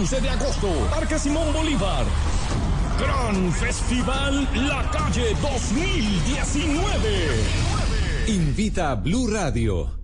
11 de agosto, Parque Simón Bolívar. Gran Festival La Calle 2019. Invita a Blue Radio.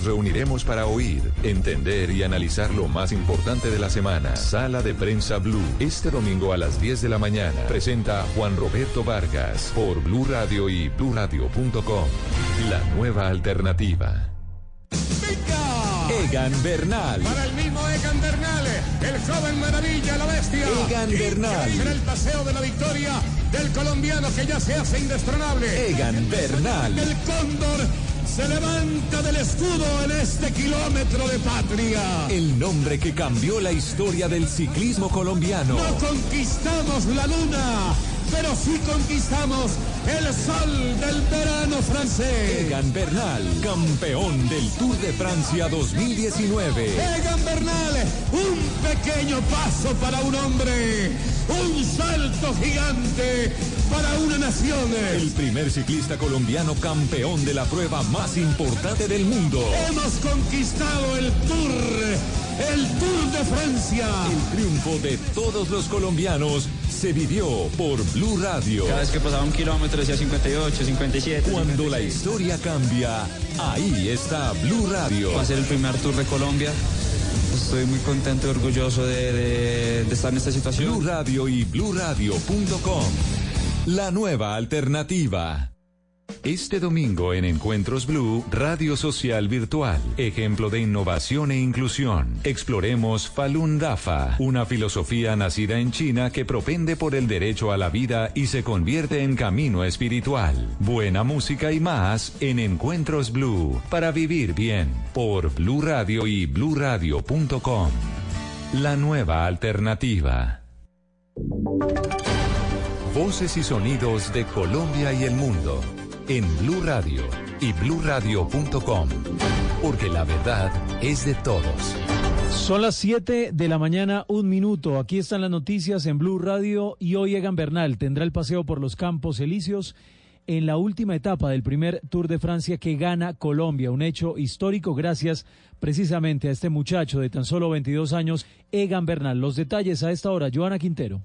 reuniremos para oír, entender y analizar lo más importante de la semana. Sala de prensa Blue. Este domingo a las 10 de la mañana. Presenta Juan Roberto Vargas por Blue Radio y bluradio.com. La nueva alternativa. Egan Bernal. Para el mismo Egan Bernal, el joven maravilla, la bestia. Egan Bernal. Será el paseo de la victoria del colombiano que ya se hace indestronable. Egan Bernal. El cóndor se levanta del escudo en este kilómetro de patria. El nombre que cambió la historia del ciclismo colombiano. No conquistamos la luna, pero sí conquistamos el sol del verano francés. Egan Bernal, campeón del Tour de Francia 2019. Egan Bernal, un pequeño paso para un hombre, un salto gigante para una nación. El primer ciclista colombiano campeón de la prueba más importante del mundo. Hemos conquistado el Tour, el Tour de Francia. El triunfo de todos los colombianos se vivió por Blue Radio. Cada vez que pasaba un kilómetro decía 58, 57. Cuando la historia cambia, ahí está Blue Radio. Va a ser el primer tour de Colombia. Estoy muy contento y orgulloso de, de- de estar en esta situación. Blue Radio y bluradio.com. La nueva alternativa. Este domingo en Encuentros Blue, Radio Social Virtual, ejemplo de innovación e inclusión. Exploremos Falun Dafa, una filosofía nacida en China que propende por el derecho a la vida y se convierte en camino espiritual. Buena música y más en Encuentros Blue, para vivir bien, por Blue Radio y bluradio.com. La nueva alternativa. Voces y sonidos de Colombia y el mundo en Blue Radio y bluradio.com, porque la verdad es de todos. Son las 7 de la mañana, un minuto. Aquí están las noticias en Blue Radio y hoy Egan Bernal tendrá el paseo por los Campos Elíseos en la última etapa del primer Tour de Francia que gana Colombia, un hecho histórico gracias precisamente a este muchacho de tan solo 22 años, Egan Bernal. Los detalles a esta hora, Joana Quintero.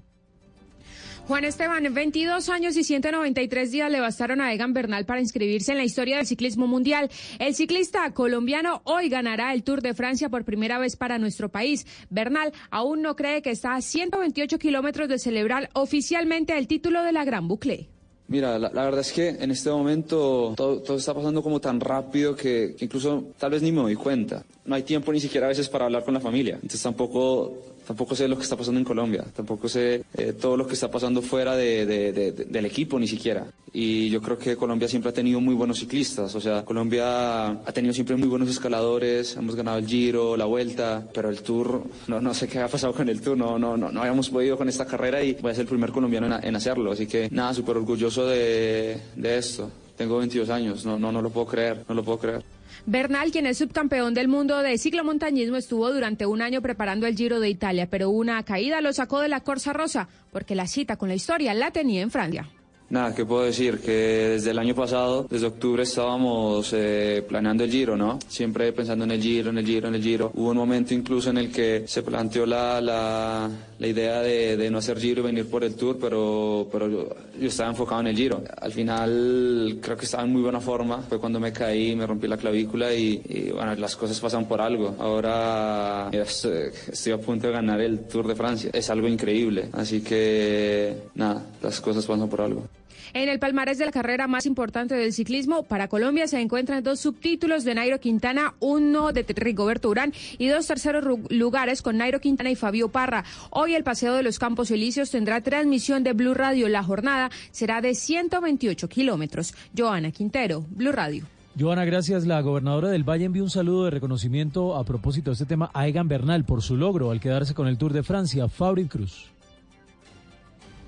Juan Esteban, 22 años y 193 días le bastaron a Egan Bernal para inscribirse en la historia del ciclismo mundial. El ciclista colombiano hoy ganará el Tour de Francia por primera vez para nuestro país. Bernal aún no cree que está a 128 kilómetros de celebrar oficialmente el título de la Gran Bucle. Mira, la, verdad es que en este momento todo, todo está pasando como tan rápido que, que incluso tal vez ni me doy cuenta. No hay tiempo ni siquiera a veces para hablar con la familia. Entonces tampoco, tampoco sé lo que está pasando en Colombia. Tampoco sé eh, todo lo que está pasando fuera de- de- de- de- del equipo ni siquiera. Y yo creo que Colombia siempre ha tenido muy buenos ciclistas. O sea, Colombia ha tenido siempre muy buenos escaladores. Hemos ganado el Giro, la Vuelta, pero el Tour, no, no sé qué ha pasado con el Tour. No, no, no, no habíamos podido con esta carrera y voy a ser el primer colombiano en, en hacerlo. Así que nada, súper orgulloso de, de esto. Tengo 22 años, no, no, no lo puedo creer, no lo puedo creer. Bernal, quien es subcampeón del mundo de ciclomontañismo, estuvo durante un año preparando el Giro de Italia, pero una caída lo sacó de la Corsa Rosa, porque la cita con la historia la tenía en Francia. Nada, ¿qué puedo decir? Que desde el año pasado, desde octubre, estábamos eh, planeando el Giro, ¿no? Siempre pensando en el Giro, en el Giro, en el Giro. Hubo un momento incluso en el que se planteó la, la, la idea de, no hacer Giro y venir por el Tour, pero, pero yo, estaba enfocado en el Giro. Al final creo que estaba en muy buena forma. Fue cuando me caí, me rompí la clavícula y, y, bueno, las cosas pasan por algo. Ahora estoy, estoy a punto de ganar el Tour de Francia. Es algo increíble. Así que nada, las cosas pasan por algo. En el palmarés de la carrera más importante del ciclismo, para Colombia se encuentran dos subtítulos de Nairo Quintana, uno de Rigoberto Urán y dos terceros lugares con Nairo Quintana y Fabio Parra. Hoy el Paseo de los Campos Elíseos tendrá transmisión de Blue Radio. La jornada será de 128 kilómetros. Joana Quintero, Blue Radio. Joana, gracias. La gobernadora del Valle envió un saludo de reconocimiento a propósito de este tema a Egan Bernal por su logro al quedarse con el Tour de Francia. Fabri Cruz.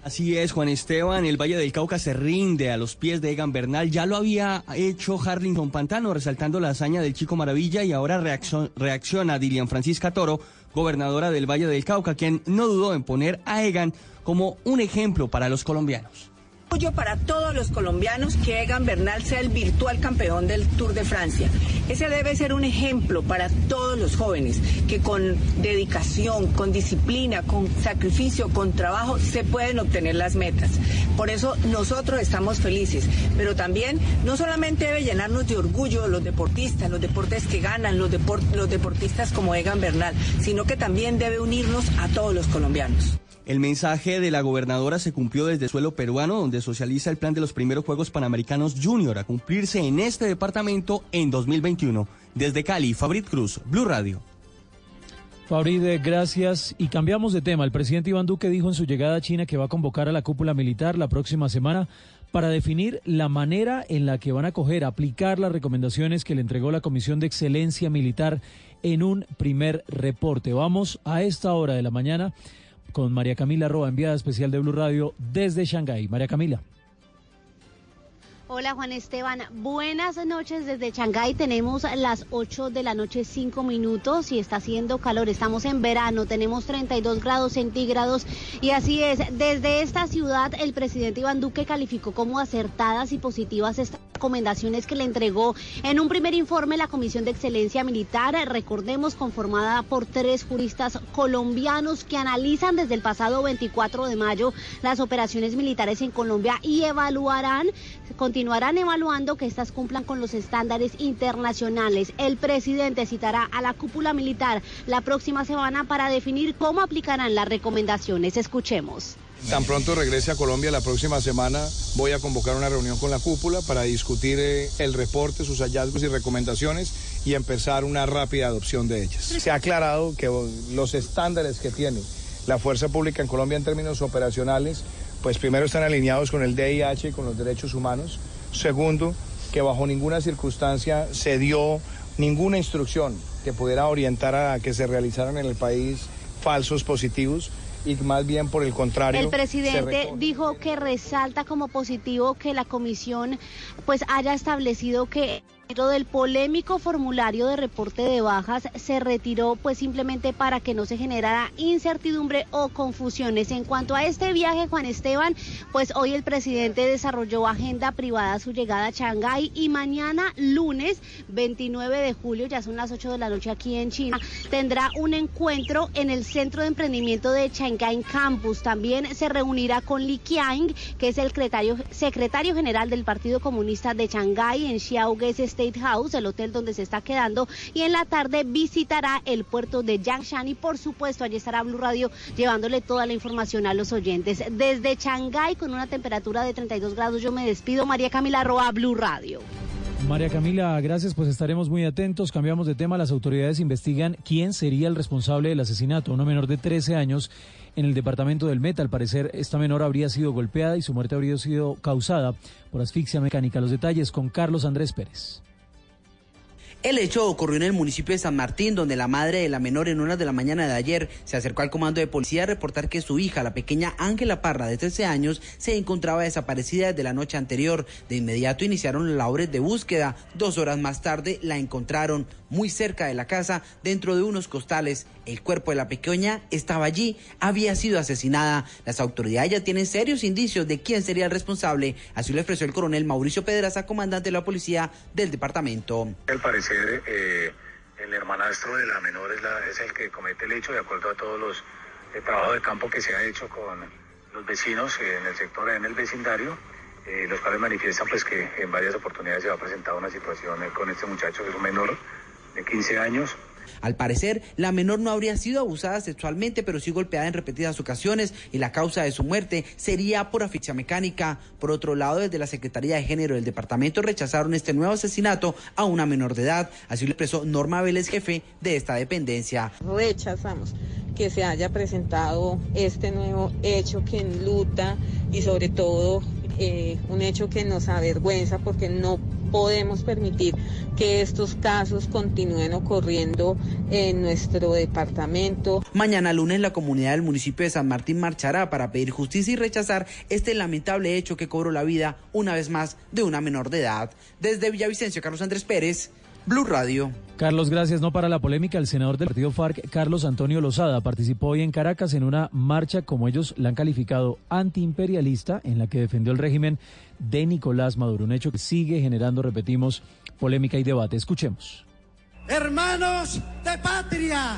Así es, Juan Esteban, el Valle del Cauca se rinde a los pies de Egan Bernal. Ya lo había hecho Harlington Pantano, resaltando la hazaña del Chico Maravilla y ahora reacciona Dilian Francisca Toro, gobernadora del Valle del Cauca, quien no dudó en poner a Egan como un ejemplo para los colombianos para todos los colombianos que Egan Bernal sea el virtual campeón del Tour de Francia. Ese debe ser un ejemplo para todos los jóvenes que con dedicación, con disciplina, con sacrificio, con trabajo se pueden obtener las metas. Por eso nosotros estamos felices, pero también no solamente debe llenarnos de orgullo los deportistas, los deportes que ganan, los, los deportistas como Egan Bernal, sino que también debe unirnos a todos los colombianos. El mensaje de la gobernadora se cumplió desde suelo peruano, donde socializa el plan de los primeros Juegos Panamericanos Junior a cumplirse en este departamento en 2021. Desde Cali, Fabrit Cruz, Blue Radio. Fabrit, gracias. Y cambiamos de tema. El presidente Iván Duque dijo en su llegada a China que va a convocar a la cúpula militar la próxima semana para definir la manera en la que van a coger, aplicar las recomendaciones que le entregó la Comisión de Excelencia Militar en un primer reporte. Vamos a esta hora de la mañana con María Camila Roa, enviada especial de Blue Radio desde Shanghái. María Camila. Hola Juan Esteban, buenas noches desde Shanghái. Tenemos las 8 de la noche 5 minutos y está haciendo calor. Estamos en verano, tenemos 32 grados centígrados y así es. Desde esta ciudad el presidente Iván Duque calificó como acertadas y positivas estas recomendaciones que le entregó en un primer informe la Comisión de Excelencia Militar, recordemos conformada por tres juristas colombianos que analizan desde el pasado 24 de mayo las operaciones militares en Colombia y evaluarán continuarán evaluando que estas cumplan con los estándares internacionales. El presidente citará a la cúpula militar la próxima semana para definir cómo aplicarán las recomendaciones. Escuchemos. Tan pronto regrese a Colombia la próxima semana, voy a convocar una reunión con la cúpula para discutir eh, el reporte, sus hallazgos y recomendaciones y empezar una rápida adopción de ellas. Se ha aclarado que los estándares que tiene la fuerza pública en Colombia en términos operacionales pues primero están alineados con el DIH y con los derechos humanos. Segundo, que bajo ninguna circunstancia se dio ninguna instrucción que pudiera orientar a que se realizaran en el país falsos positivos y más bien por el contrario. El presidente dijo que resalta como positivo que la comisión pues haya establecido que del polémico formulario de reporte de bajas se retiró pues simplemente para que no se generara incertidumbre o confusiones. En cuanto a este viaje, Juan Esteban, pues hoy el presidente desarrolló agenda privada su llegada a Shanghái y mañana lunes 29 de julio, ya son las 8 de la noche aquí en China, tendrá un encuentro en el Centro de Emprendimiento de Shanghái Campus. También se reunirá con Li Qiang, que es el secretario, secretario general del Partido Comunista de Shanghái en Xiaogues State House, el hotel donde se está quedando, y en la tarde visitará el puerto de Yangshan y por supuesto allí estará Blue Radio llevándole toda la información a los oyentes. Desde Shanghái con una temperatura de 32 grados yo me despido. María Camila Roa, Blue Radio. María Camila, gracias, pues estaremos muy atentos. Cambiamos de tema. Las autoridades investigan quién sería el responsable del asesinato. Una menor de 13 años en el departamento del Meta. Al parecer, esta menor habría sido golpeada y su muerte habría sido causada por asfixia mecánica. Los detalles con Carlos Andrés Pérez. El hecho ocurrió en el municipio de San Martín, donde la madre de la menor en horas de la mañana de ayer se acercó al comando de policía a reportar que su hija, la pequeña Ángela Parra, de 13 años, se encontraba desaparecida desde la noche anterior. De inmediato iniciaron labores de búsqueda. Dos horas más tarde la encontraron muy cerca de la casa, dentro de unos costales. El cuerpo de la pequeña estaba allí, había sido asesinada. Las autoridades ya tienen serios indicios de quién sería el responsable. Así lo expresó el coronel Mauricio Pedraza, comandante de la policía del departamento. Eh, el hermanastro de la menor es, el que comete el hecho, de acuerdo a todos los eh, trabajos de campo que se ha hecho con los vecinos en el sector, en el vecindario. Eh, los cuales manifiestan pues que en varias oportunidades se ha presentado una situación con este muchacho que es un menor de 15 años. Al parecer, la menor no habría sido abusada sexualmente, pero sí golpeada en repetidas ocasiones y la causa de su muerte sería por asfixia mecánica. Por otro lado, desde la Secretaría de Género del departamento rechazaron este nuevo asesinato a una menor de edad. Así lo expresó Norma Vélez, jefe de esta dependencia. Rechazamos que se haya presentado este nuevo hecho que enluta y sobre todo eh, un hecho que nos avergüenza porque no podemos permitir que estos casos continúen ocurriendo en nuestro departamento. Mañana lunes la comunidad del municipio de San Martín marchará para pedir justicia y rechazar este lamentable hecho que cobró la vida una vez más de una menor de edad. Desde Villavicencio, Carlos Andrés Pérez, Blue Radio. Carlos, gracias. No para la polémica, el senador del partido FARC, Carlos Antonio Lozada, participó hoy en Caracas en una marcha, como ellos la han calificado, antiimperialista, en la que defendió el régimen de Nicolás Maduro. Un hecho que sigue generando, repetimos, polémica y debate. Escuchemos. Hermanos de patria,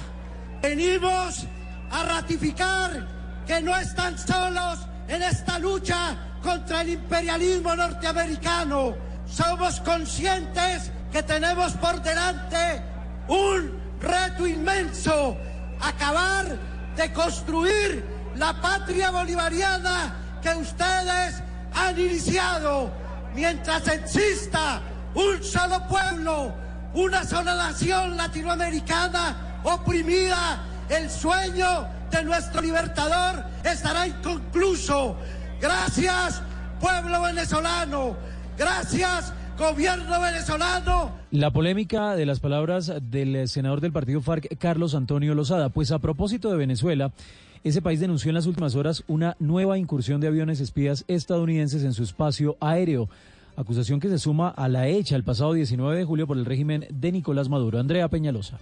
venimos a ratificar que no están solos en esta lucha contra el imperialismo norteamericano. Somos conscientes que tenemos por delante un reto inmenso, acabar de construir la patria bolivariana que ustedes han iniciado. Mientras exista un solo pueblo, una sola nación latinoamericana oprimida, el sueño de nuestro libertador estará inconcluso. Gracias, pueblo venezolano. Gracias, gobierno venezolano. La polémica de las palabras del senador del partido FARC, Carlos Antonio Lozada. Pues a propósito de Venezuela, ese país denunció en las últimas horas una nueva incursión de aviones espías estadounidenses en su espacio aéreo. Acusación que se suma a la hecha el pasado 19 de julio por el régimen de Nicolás Maduro. Andrea Peñalosa.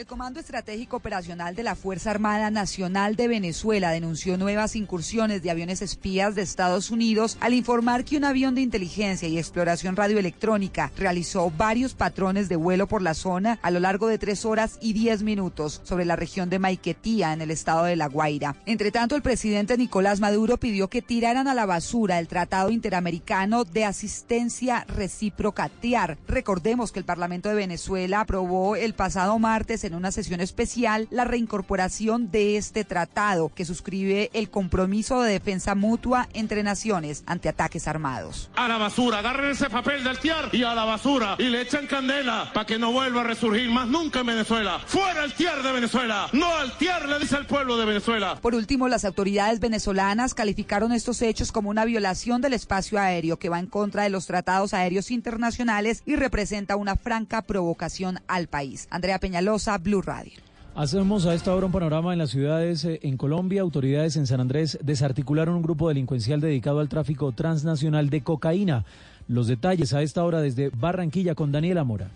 El Comando Estratégico Operacional de la Fuerza Armada Nacional de Venezuela denunció nuevas incursiones de aviones espías de Estados Unidos al informar que un avión de inteligencia y exploración radioelectrónica realizó varios patrones de vuelo por la zona a lo largo de tres horas y diez minutos sobre la región de Maiquetía en el estado de La Guaira. Entre tanto, el presidente Nicolás Maduro pidió que tiraran a la basura el Tratado Interamericano de Asistencia Recíproca TIAR. Recordemos que el Parlamento de Venezuela aprobó el pasado martes en una sesión especial la reincorporación de este tratado que suscribe el compromiso de defensa mutua entre naciones ante ataques armados. A la basura, agarren ese papel del TIAR y a la basura y le echan candela para que no vuelva a resurgir más nunca en Venezuela. Fuera el TIAR de Venezuela, no al TIAR le dice al pueblo de Venezuela. Por último, las autoridades venezolanas calificaron estos hechos como una violación del espacio aéreo que va en contra de los tratados aéreos internacionales y representa una franca provocación al país. Andrea Peñalosa, Blue Radio. Hacemos a esta hora un panorama en las ciudades eh, en Colombia. Autoridades en San Andrés desarticularon un grupo delincuencial dedicado al tráfico transnacional de cocaína. Los detalles a esta hora desde Barranquilla con Daniela Mora.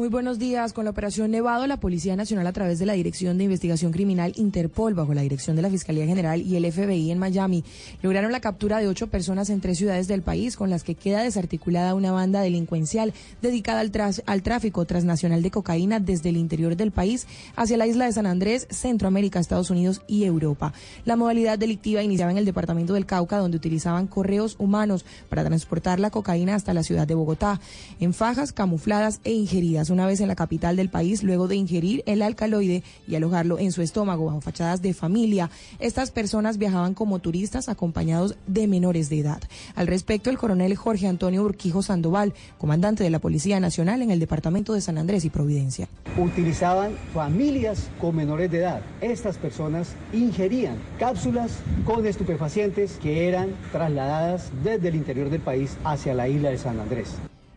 Muy buenos días. Con la operación Nevado, la Policía Nacional, a través de la Dirección de Investigación Criminal Interpol, bajo la dirección de la Fiscalía General y el FBI en Miami, lograron la captura de ocho personas en tres ciudades del país, con las que queda desarticulada una banda delincuencial dedicada al, al tráfico transnacional de cocaína desde el interior del país hacia la isla de San Andrés, Centroamérica, Estados Unidos y Europa. La modalidad delictiva iniciaba en el departamento del Cauca, donde utilizaban correos humanos para transportar la cocaína hasta la ciudad de Bogotá, en fajas camufladas e ingeridas una vez en la capital del país luego de ingerir el alcaloide y alojarlo en su estómago bajo fachadas de familia. Estas personas viajaban como turistas acompañados de menores de edad. Al respecto, el coronel Jorge Antonio Urquijo Sandoval, comandante de la Policía Nacional en el departamento de San Andrés y Providencia. Utilizaban familias con menores de edad. Estas personas ingerían cápsulas con estupefacientes que eran trasladadas desde el interior del país hacia la isla de San Andrés.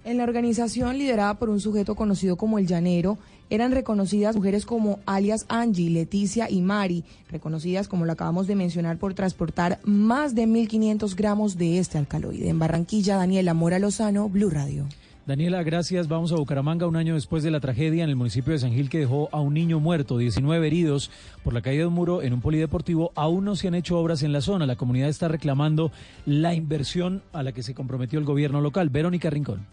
En la organización liderada por un sujeto conocido como el Llanero, eran reconocidas mujeres como alias Angie, Leticia y Mari, reconocidas como lo acabamos de mencionar por transportar más de 1.500 gramos de este alcaloide. En Barranquilla, Daniela Mora Lozano, Blue Radio. Daniela, gracias. Vamos a Bucaramanga un año después de la tragedia en el municipio de San Gil que dejó a un niño muerto, 19 heridos por la caída de un muro en un polideportivo. Aún no se han hecho obras en la zona. La comunidad está reclamando la inversión a la que se comprometió el gobierno local. Verónica Rincón.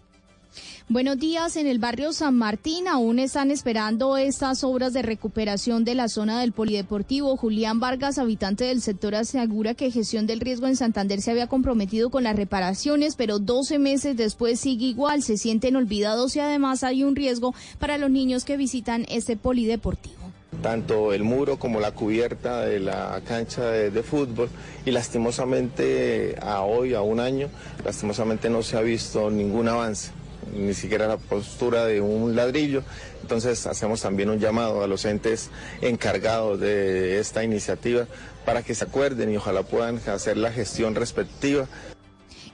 Buenos días. En el barrio San Martín aún están esperando estas obras de recuperación de la zona del polideportivo. Julián Vargas, habitante del sector, asegura que gestión del riesgo en Santander se había comprometido con las reparaciones, pero 12 meses después sigue igual. Se sienten olvidados y además hay un riesgo para los niños que visitan este polideportivo tanto el muro como la cubierta de la cancha de, de, fútbol y lastimosamente a hoy, a un año, lastimosamente no se ha visto ningún avance ni siquiera la postura de un ladrillo. Entonces hacemos también un llamado a los entes encargados de esta iniciativa para que se acuerden y ojalá puedan hacer la gestión respectiva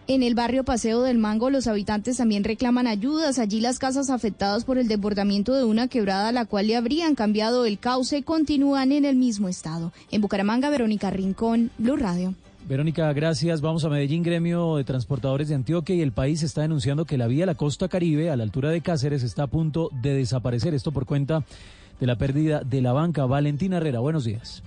En el barrio Paseo del Mango, los habitantes también reclaman ayudas. Allí las casas afectadas por el desbordamiento de una quebrada, a la cual le habrían cambiado el cauce, continúan en el mismo estado. En Bucaramanga, Verónica Rincón, Blue Radio. Verónica, gracias. Vamos a Medellín, gremio de transportadores de Antioquia y el país está denunciando que la vía a la costa caribe, a la altura de Cáceres, está a punto de desaparecer. Esto por cuenta de la pérdida de la banca. Valentina Herrera, buenos días.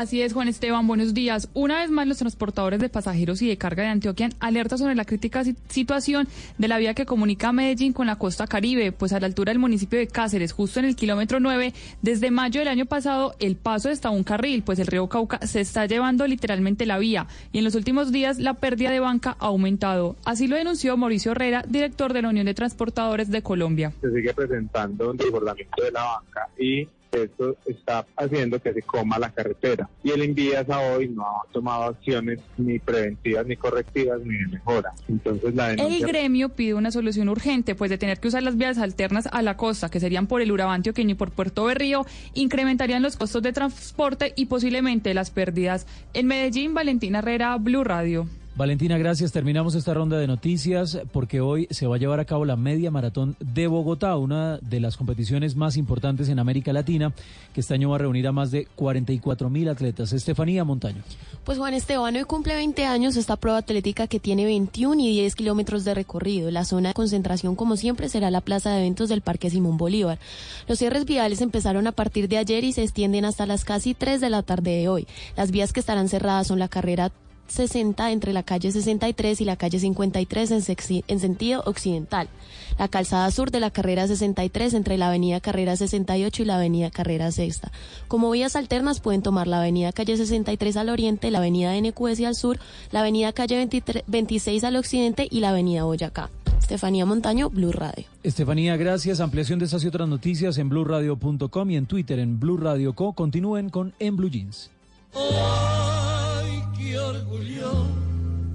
Así es, Juan Esteban, buenos días. Una vez más, los transportadores de pasajeros y de carga de Antioquia alerta sobre la crítica situación de la vía que comunica Medellín con la costa caribe, pues a la altura del municipio de Cáceres, justo en el kilómetro 9, desde mayo del año pasado, el paso está un carril, pues el río Cauca se está llevando literalmente la vía y en los últimos días la pérdida de banca ha aumentado. Así lo denunció Mauricio Herrera, director de la Unión de Transportadores de Colombia. Se sigue presentando un desbordamiento de la banca y esto está haciendo que se coma la carretera. Y el Envías a hoy no ha tomado acciones ni preventivas, ni correctivas, ni de mejora. Entonces la El gremio pide una solución urgente, pues de tener que usar las vías alternas a la costa, que serían por el Urabá Antioqueño y por Puerto Berrío, incrementarían los costos de transporte y posiblemente las pérdidas. En Medellín, Valentina Herrera, Blue Radio. Valentina, gracias. Terminamos esta ronda de noticias porque hoy se va a llevar a cabo la media maratón de Bogotá, una de las competiciones más importantes en América Latina, que este año va a reunir a más de 44 mil atletas. Estefanía Montaño. Pues Juan Esteban, hoy cumple 20 años esta prueba atlética que tiene 21 y 10 kilómetros de recorrido. La zona de concentración, como siempre, será la plaza de eventos del Parque Simón Bolívar. Los cierres viales empezaron a partir de ayer y se extienden hasta las casi 3 de la tarde de hoy. Las vías que estarán cerradas son la carrera 60 entre la calle 63 y la calle 53 en, en, sentido occidental. La calzada sur de la carrera 63 entre la avenida Carrera 68 y la avenida Carrera Sexta. Como vías alternas pueden tomar la avenida calle 63 al oriente, la avenida NQS al sur, la avenida calle 26 al occidente y la avenida Boyacá. Estefanía Montaño, Blue Radio. Estefanía, gracias. Ampliación de estas y otras noticias en blueradio.com y en Twitter en Blue Radio Co. Continúen con En Blue Jeans.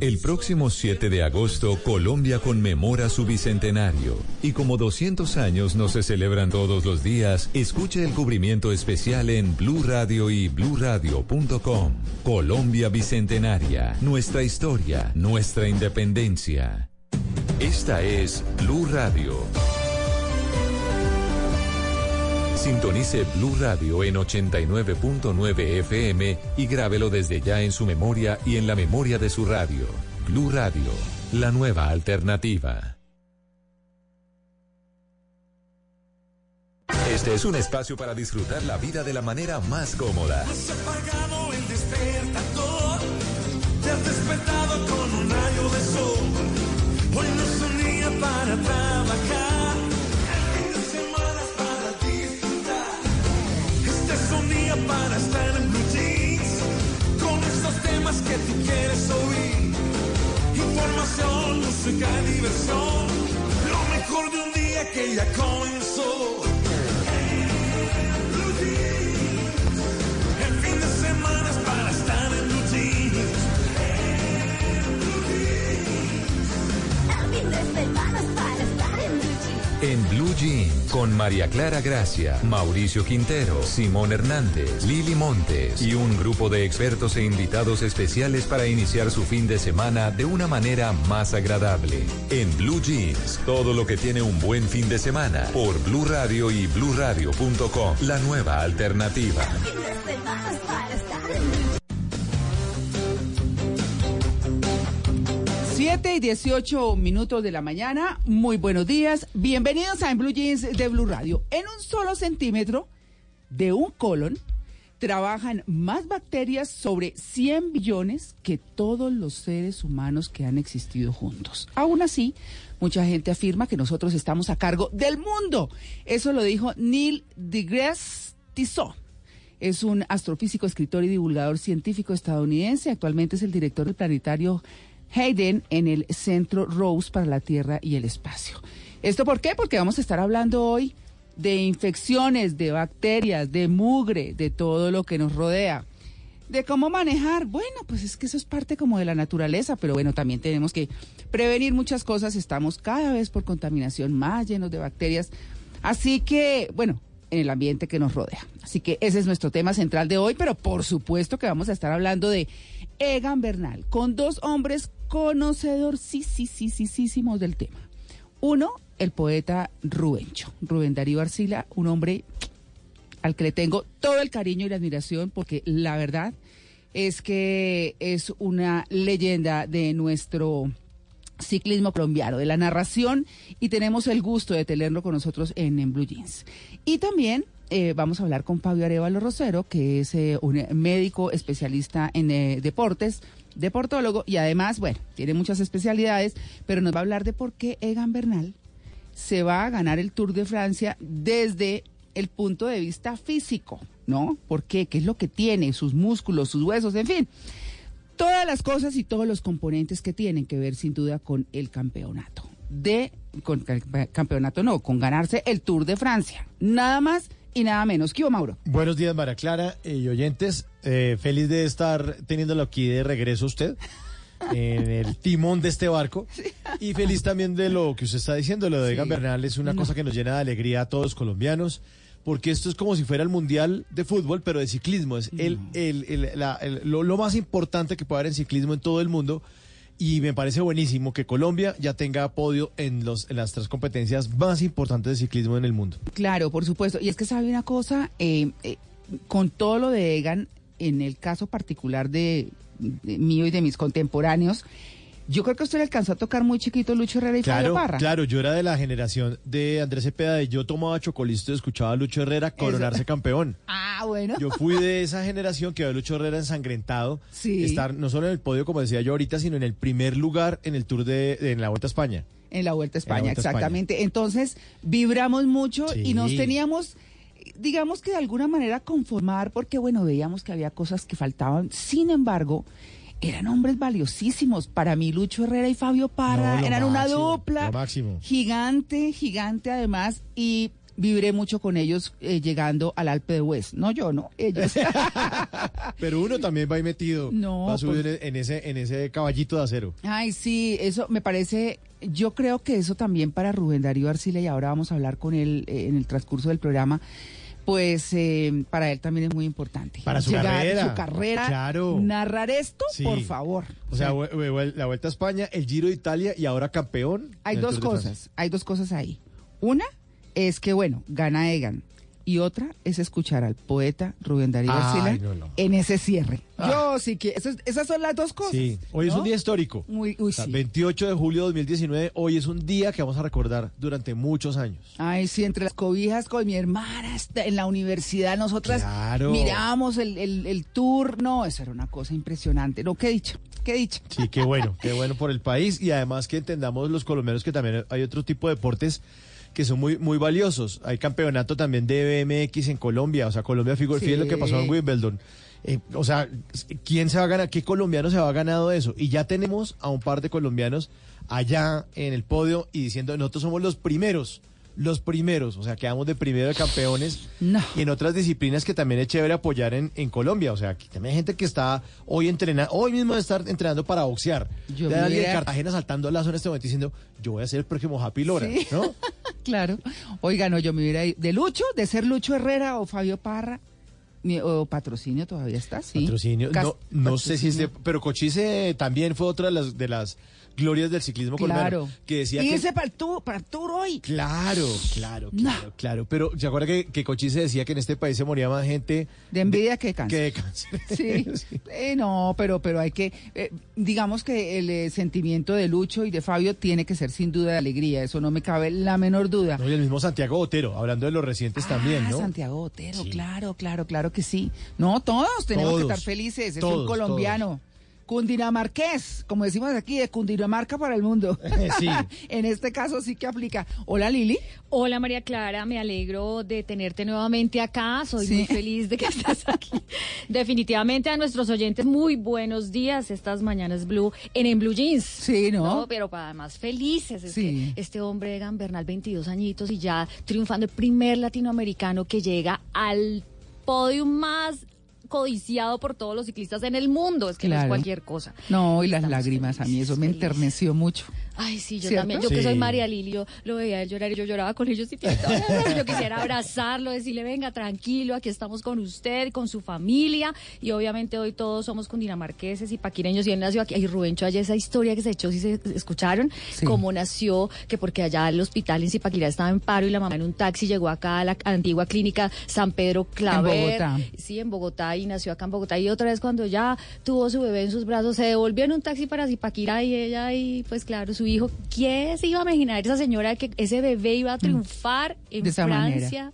El próximo 7 de agosto, Colombia conmemora su bicentenario. Y como 200 años no se celebran todos los días, escuche el cubrimiento especial en Blue Radio y bluradio.com. Colombia Bicentenaria, nuestra historia, nuestra independencia. Esta es Blue Radio. Sintonice Blue Radio en 89.9 FM y grábelo desde ya en su memoria y en la memoria de su radio. Blue Radio, la nueva alternativa. Este es un espacio para disfrutar la vida de la manera más cómoda. Has apagado el despertador, te has despertado con un rayo de sol. Para trabajar. Para estar en blue jeans con esos temas que tú quieres oír. Información, música, diversión, lo mejor de un día que ya comenzó. Blue jeans, el fin de semana es Jeans, con María Clara Gracia, Mauricio Quintero, Simón Hernández, Lili Montes y un grupo de expertos e invitados especiales para iniciar su fin de semana de una manera más agradable. En Blue Jeans, todo lo que tiene un buen fin de semana, por Blue Radio y bluradio.com, la nueva alternativa. 7 y 18 minutos de la mañana, muy buenos días, bienvenidos a En Blue Jeans de Blue Radio. En un solo centímetro de un colon trabajan más bacterias sobre 100 billones que todos los seres humanos que han existido juntos. Aún así, mucha gente afirma que nosotros estamos a cargo del mundo. Eso lo dijo Neil deGrasse Tissot. Es un astrofísico, escritor y divulgador científico estadounidense. Actualmente es el director del planetario Hayden en el Centro Rose para la Tierra y el Espacio. ¿Esto por qué? Porque vamos a estar hablando hoy de infecciones, de bacterias, de mugre, de todo lo que nos rodea. De cómo manejar, bueno, pues es que eso es parte como de la naturaleza, pero bueno, también tenemos que prevenir muchas cosas. Estamos cada vez por contaminación más llenos de bacterias. Así que, bueno, en el ambiente que nos rodea. Así que ese es nuestro tema central de hoy, pero por supuesto que vamos a estar hablando de Egan Bernal, con dos hombres conocedor sí, sí, sí, sí, sí, del tema. Uno, el poeta Rubencho, Rubén Darío Arcila, un hombre al que le tengo todo el cariño y la admiración porque la verdad es que es una leyenda de nuestro ciclismo colombiano, de la narración, y tenemos el gusto de tenerlo con nosotros en, en Blue Jeans. Y también eh, vamos a hablar con Fabio Arevalo Rosero, que es eh, un médico especialista en eh, deportes, deportólogo, y además, bueno, tiene muchas especialidades, pero nos va a hablar de por qué Egan Bernal se va a ganar el Tour de Francia desde el punto de vista físico, ¿no? ¿Por qué? ¿Qué es lo que tiene? Sus músculos, sus huesos, en fin todas las cosas y todos los componentes que tienen que ver sin duda con el campeonato. De, con campeonato no, con ganarse el Tour de Francia. Nada más y nada menos. ¿Qué Mauro? Buenos días, María Clara y oyentes. Eh, feliz de estar teniéndolo aquí de regreso usted en el timón de este barco. Y feliz también de lo que usted está diciendo. Lo de Egan Bernal es una cosa que nos llena de alegría a todos los colombianos porque esto es como si fuera el mundial de fútbol, pero de ciclismo. Es el, lo, más importante que puede haber en ciclismo en todo el mundo. Y me parece buenísimo que Colombia ya tenga podio en, los, en las tres competencias más importantes de ciclismo en el mundo. Claro, por supuesto. Y es que sabe una cosa, eh, eh, con todo lo de Egan, en el caso particular de mío y de mis contemporáneos, yo creo que usted le alcanzó a tocar muy chiquito Lucho Herrera y claro, Fabio Parra. Claro, yo era de la generación de Andrés Cepeda y yo tomaba chocolisto y escuchaba a Lucho Herrera coronarse campeón. Ah, bueno. Yo fui de esa generación que ve a Lucho Herrera ensangrentado. Sí. Estar no solo en el podio, como decía yo ahorita, sino en el primer lugar en el Tour de, en la Vuelta a España. En la Vuelta a España, exactamente. Entonces, vibramos mucho y nos teníamos digamos que de alguna manera conformar porque bueno, veíamos que había cosas que faltaban. Sin embargo, eran hombres valiosísimos. Para mí, Lucho Herrera y Fabio Parra eran una dupla gigante, gigante además, y vibré mucho con ellos eh, llegando al Alpe de West. No yo, no, ellos. Pero uno también va ahí metido. No. Va a subir pues en ese, en ese caballito de acero. Ay, sí, eso me parece. Yo creo que eso también para Rubén Darío Arcila, y ahora vamos a hablar con él eh, en el transcurso del programa pues eh, para él también es muy importante. Para su carrera. Su carrera. Claro. Narrar esto, por favor. O sea, la Vuelta a España, el Giro de Italia y ahora campeón. Hay dos cosas, hay dos cosas ahí. Una es que, bueno, gana Egan y otra es escuchar al poeta Rubén Darío García en ese cierre. Ah. Yo sí que esas, son las dos cosas. Sí, hoy es un día histórico. Muy, uy, 28 de julio de 2019, hoy es un día que vamos a recordar durante muchos años. Ay, sí, entre las cobijas con mi hermana en la universidad, nosotras mirábamos el, el, tour. No, eso era una cosa impresionante. No, qué dicho, qué dicho. Sí, qué bueno, qué bueno por el país y además que entendamos los colombianos que también hay otro tipo de deportes que son muy, muy valiosos. Hay campeonato también de BMX en Colombia, o sea, Colombia Figure, sí. lo que pasó en Wimbledon. Eh, o sea, ¿quién se va a ganar? ¿Qué colombiano se va a ganado eso? Y ya tenemos a un par de colombianos allá en el podio y diciendo, nosotros somos los primeros los primeros, o sea, quedamos de primero de campeones. Y en otras disciplinas que también es chévere apoyar en, en Colombia. O sea, aquí también hay gente que está hoy entrenando, hoy mismo de estar entrenando para boxear. Yo de alguien de Cartagena saltando lazo en este momento diciendo, yo voy a ser el próximo Happy Lora, ¿no? claro. Oiga, no, yo me hubiera de Lucho, de ser Lucho Herrera o Fabio Parra. O patrocinio todavía está, sí. Patrocinio, no, no sé si este, pero Cochise también fue otra de las, de las glorias del ciclismo colombiano. Que decía y que... ese para el, tour, hoy. Claro, claro, claro, claro. Pero ¿se acuerda que, que Cochise decía que en este país se moría más gente... De envidia que de cáncer. Que de cáncer. Sí. Eh, no, pero, pero hay que... Eh, digamos que el eh, sentimiento de Lucho y de Fabio tiene que ser sin duda de alegría. Eso no me cabe la menor duda. y el mismo Santiago Otero, hablando de los recientes también, ¿no? Santiago Otero, claro, claro, claro que sí. No, todos tenemos que estar felices. Es un colombiano. Cundinamarqués, como decimos aquí, de Cundinamarca para el mundo. Sí. en este caso sí que aplica. Hola Lili. Hola María Clara, me alegro de tenerte nuevamente acá. Soy muy feliz de que estés aquí. Definitivamente a nuestros oyentes, muy buenos días. Estas mañanas Blue en, en Blue Jeans. Sí, ¿no? Pero además felices. Es que este hombre, Egan Bernal, 22 añitos y ya triunfando, el primer latinoamericano que llega al podio más codiciado por todos los ciclistas en el mundo, es que no es cualquier cosa. No, y las lágrimas, a mí eso me enterneció mucho. Ay, sí, yo ¿Cierto? también. Yo que soy. María Lili, yo lo veía a él llorar y yo lloraba con ellos. Y yo quisiera abrazarlo, decirle, venga, tranquilo, aquí estamos con usted, con su familia. Y obviamente hoy todos somos cundinamarqueses y paquireños. Y él nació aquí. Y Rubencho, ayer esa historia que se echó, si se escucharon, Sí. cómo nació, que porque allá el hospital en Zipaquirá estaba en paro y la mamá en un taxi llegó acá a la antigua clínica San Pedro Claver. Bogotá. Sí, en Bogotá y nació acá en Bogotá. Y otra vez cuando ya tuvo su bebé en sus brazos, se devolvió en un taxi para Zipaquirá y ella y pues claro, su hijo. ¿Quién se iba a imaginar esa señora que ese bebé iba a triunfar en Mm. De esa manera. Francia?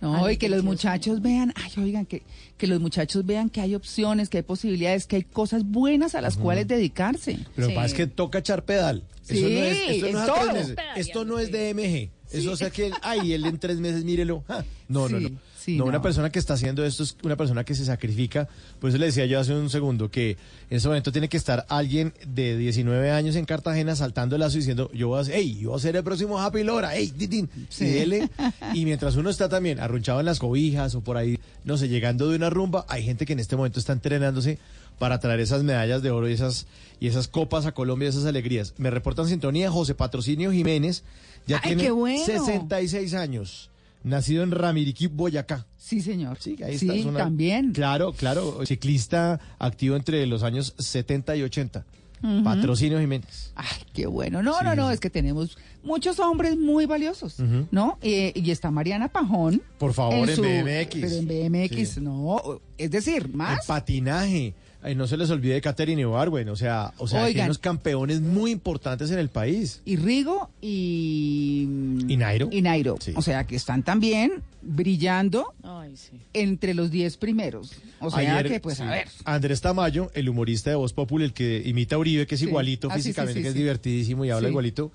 No, Ay, y que los muchachos vean, ay, oigan, que, que los muchachos vean que hay opciones, que hay posibilidades, que hay cosas buenas a las cuales dedicarse. Pero pasa es que toca echar pedal. Sí, eso no es, esto en no es todo. Esto no es DMG. Eso o sea que, ay, él en tres meses, mírelo. Ja. No, no, Sí, no. Sí, no, una persona que está haciendo esto es una persona que se sacrifica. Por eso le decía yo hace un segundo que en ese momento tiene que estar alguien de 19 años en Cartagena saltando el lazo diciendo, yo voy a hey, yo voy a ser el próximo Happy Lora, hey, titín, Sí. y dele. Y mientras uno está también arrunchado en las cobijas o por ahí, no sé, llegando de una rumba, hay gente que en este momento está entrenándose para traer esas medallas de oro y esas, y esas copas a Colombia, esas alegrías. Me reportan sintonía José Patrocinio Jiménez, ya Ay, tiene qué bueno. 66 años, nacido en Ramiriquí, Boyacá. Sí, señor. Sí, ahí Sí, está. es una- también. Claro, claro, ciclista activo entre los años 70 y 80. Ujú. Patrocinio Jiménez. Ay, qué bueno. No, Sí, no, no, sí. es que tenemos muchos hombres muy valiosos. ¿no? Eh, y está Mariana Pajón. Por favor, en, su- BMX. Pero en BMX, Sí. no. Es decir, En más. patinaje. Ay, no se les olvide Katherine Ibargüen, o sea, o sea, hay unos campeones muy importantes en el país. Y Rigo y. ¿Y Nairo? Y Nairo. Sí. O sea, que están también brillando Ay, sí. entre los 10 primeros. O sea, Ayer, que, pues, sí, a ver. Andrés Tamayo, el humorista de Voz Populi, el que imita a Uribe, que es Sí. igualito Ah, sí, sí, físicamente, sí, que es divertidísimo y habla Sí. igualito,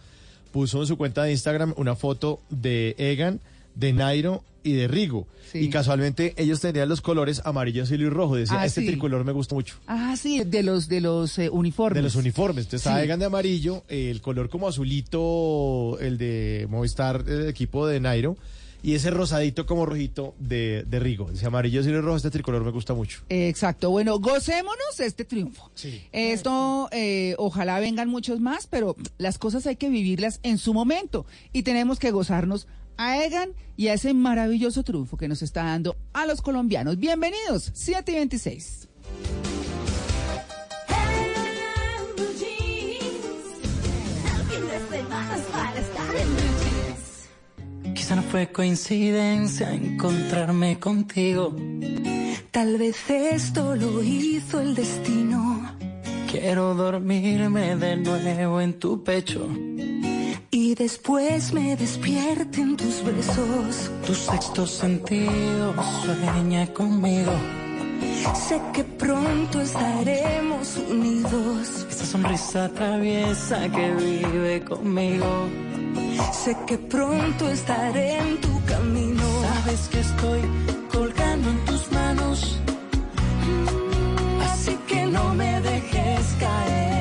puso en su cuenta de Instagram una foto de Egan, de Nairo y de Rigo. Sí. Y casualmente ellos tenían los colores amarillo, azul y rojo. Decía, Ah, este sí. tricolor me gusta mucho. Ah, sí, de los, de los eh, uniformes. De los uniformes. Entonces Sí. De amarillo, eh, el color como azulito, el de Movistar, el equipo de Nairo, y ese rosadito como rojito de, de Rigo. Dice amarillo, azul y rojo, este tricolor me gusta mucho. Exacto, bueno, gocémonos este triunfo. Esto, eh, ojalá vengan muchos más, pero las cosas hay que vivirlas en su momento y tenemos que gozarnos a Egan y a ese maravilloso triunfo que nos está dando a los colombianos. Bienvenidos, 7 y 26. Quizá no fue coincidencia encontrarme contigo. Tal vez esto lo hizo el destino. Quiero dormirme de nuevo en tu pecho. Y después me despierte en tus besos. Tu sexto sentido sueña conmigo. Sé que pronto estaremos unidos. Esa sonrisa traviesa que vive conmigo. Sé que pronto estaré en tu camino. Sabes que estoy no me dejes caer.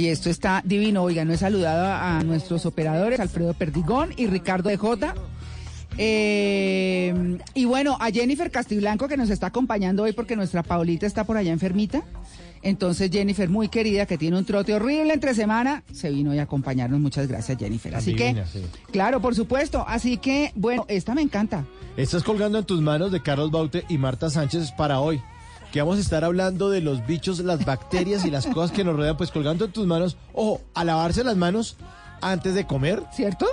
Ahí esto está divino. Oiga, no he saludado a, a nuestros operadores, Alfredo Perdigón y Ricardo de Jota. Eh, y bueno, a Jennifer Castiblanco que nos está acompañando hoy porque nuestra Paulita está por allá enfermita. Entonces Jennifer, muy querida, que tiene un trote horrible entre semana, se vino hoy a acompañarnos. Muchas gracias Jennifer. Así Divina, que, sí. claro, por supuesto. Así que, bueno, esta me encanta. Estás colgando en tus manos de Carlos Baute y Marta Sánchez para hoy. Que vamos a estar hablando de los bichos, las bacterias y las cosas que nos rodean, pues colgando en tus manos. Ojo, a lavarse las manos antes de comer. ¿Cierto?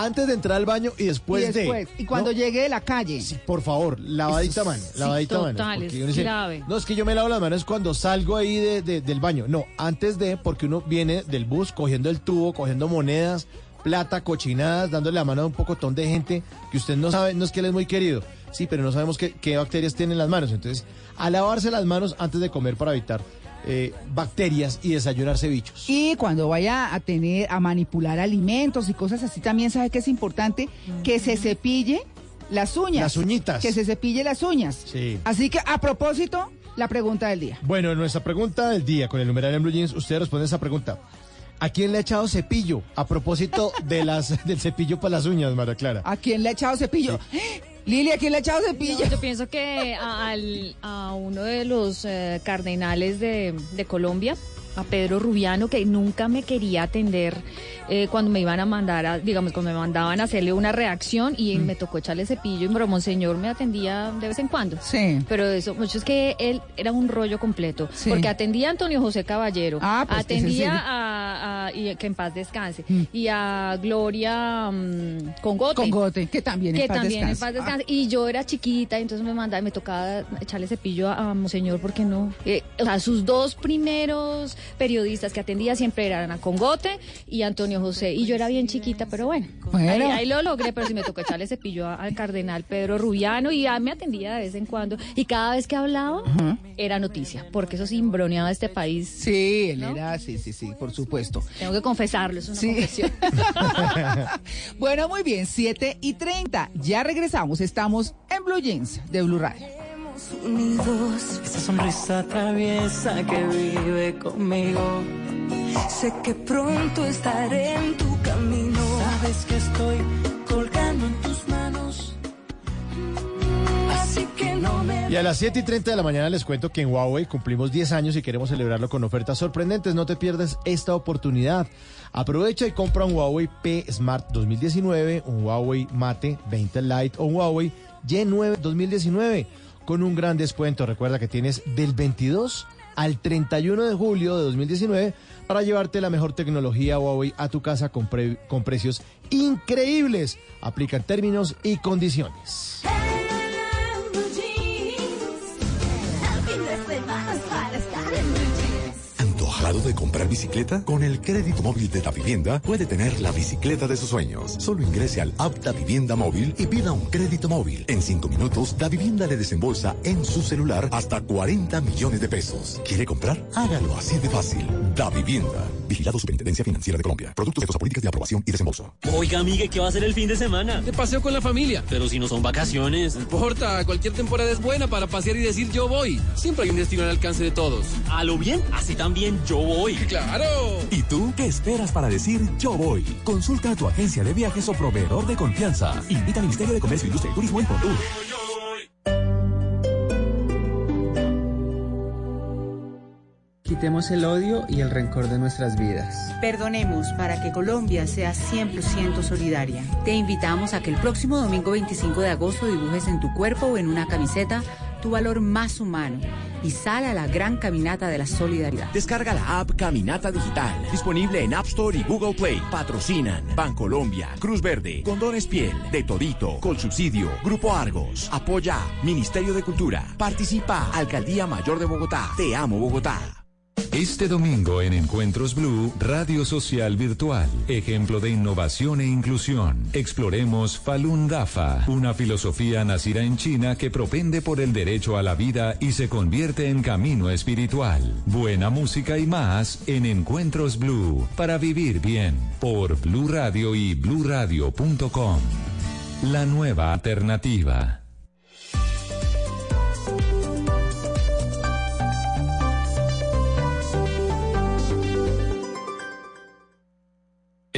antes de entrar al baño y después, y después, de. y cuando ¿no? llegue de la calle. Por favor, lavadita mano, sí, lavadita mano. total, porque es dice, clave. no, es que yo me lavo las manos cuando salgo ahí de- de- del baño. No, antes de, porque uno viene del bus cogiendo el tubo, cogiendo monedas, plata, cochinadas, dándole la mano a un pocotón de gente que usted no sabe, no es que él es muy querido, sí, pero no sabemos qué, qué bacterias tienen en las manos. Entonces, a lavarse las manos antes de comer para evitar eh, bacterias y desayunarse bichos. Y cuando vaya a tener, a manipular alimentos y cosas así, también sabe que es importante que se cepille las uñas. Las uñitas. Que se cepille las uñas. Sí. Así que, a propósito, la pregunta del día. Bueno, en nuestra pregunta del día con el numeral en Blue Jeans, usted responde esa pregunta. ¿A quién le ha echado cepillo? A propósito de las, del cepillo para las uñas, María Clara. ¿A quién le ha echado cepillo? Lili, ¿a quién le ha echado cepillo? No, yo pienso que a, al- a uno de los eh, cardenales de, de Colombia, a Pedro Rubiano, que nunca me quería atender eh, cuando me iban a mandar, a, digamos, cuando me mandaban a hacerle una reacción y Mm. me tocó echarle cepillo y Monseñor me atendía de vez en cuando. Sí. Pero eso, mucho es que él era un rollo completo, Sí. porque atendía a Antonio José Caballero, Ah, pues, atendía a, a- y que en paz descanse, y a Gloria mm, Congote. Congote, que también en que paz también en paz descanse. Y yo era chiquita, entonces me mandaba, me tocaba echarle cepillo a, a Monseñor, porque no. Eh, o sea, sus dos primeros periodistas que atendía siempre eran a Congote y Antonio José. Y yo era bien chiquita, pero bueno. Bueno. Ahí, ahí lo logré, pero sí me tocó echarle cepillo al cardenal Pedro Rubiano y ya me atendía de vez en cuando. Y cada vez que hablaba, era noticia, porque eso cimbroneaba este país. Sí, él era, sí, sí, sí, por supuesto. Tengo que confesarlo, es una Sí. confesión. Bueno, muy bien, 7 y 30. Ya regresamos. Estamos en Blue Jeans de Blue Radio. Unidos. Esa sonrisa traviesa que vive conmigo. Sé que pronto estaré en tu camino. Sabes que estoy colgando en tus manos. Así que no me Y a las 7 y 30 de la mañana les cuento que en Huawei cumplimos 10 años y queremos celebrarlo con ofertas sorprendentes. No te pierdas esta oportunidad. Aprovecha y compra un Huawei P Smart 2019, un Huawei Mate 20 Lite o un Huawei Y9 2019 con un gran descuento. Recuerda que tienes del 22 al 31 de julio de 2019 para llevarte la mejor tecnología Huawei a tu casa con, con precios increíbles. Aplican términos y condiciones. ¿Antojado de comprar bicicleta? Con el crédito móvil de Da Vivienda puede tener la bicicleta de sus sueños. Solo ingrese al app Da Vivienda Móvil y pida un crédito móvil. En cinco minutos, Da Vivienda le desembolsa en su celular hasta 40 millones de pesos. ¿Quiere comprar? Hágalo así de fácil. Da Vivienda. Vigilado Superintendencia Financiera de Colombia. Productos sujetos a políticas de aprobación y desembolso. Oiga, amigue, ¿qué va a hacer el fin de semana? De paseo con la familia. Pero si no son vacaciones. No importa, cualquier temporada es buena para pasear y decir yo voy. Siempre hay un destino al alcance de todos. ¿A lo bien? Así también yo voy. ¡Claro! ¿Y tú qué esperas para decir yo voy? Consulta a tu agencia de viajes o proveedor de confianza. Invita al Ministerio de Comercio, Industria y Turismo en Contur. Quitemos el odio y el rencor de nuestras vidas. Perdonemos para que Colombia sea 100% solidaria. Te invitamos a que el próximo domingo 25 de agosto dibujes en tu cuerpo o en una camiseta tu valor más humano y sal a la gran caminata de la solidaridad. Descarga la app Caminata Digital, disponible en App Store y Google Play. Patrocinan Bancolombia, Cruz Verde, Condones Piel, De Todito, Colsubsidio, Grupo Argos. Apoya Ministerio de Cultura. Participa Alcaldía Mayor de Bogotá. Te amo Bogotá. Este domingo en Encuentros Blue, Radio Social Virtual, ejemplo de innovación e inclusión. Exploremos Falun Dafa, una filosofía nacida en China que propende por el derecho a la vida y se convierte en camino espiritual. Buena música y más en Encuentros Blue, para vivir bien, por Blue Radio y bluradio.com. La nueva alternativa.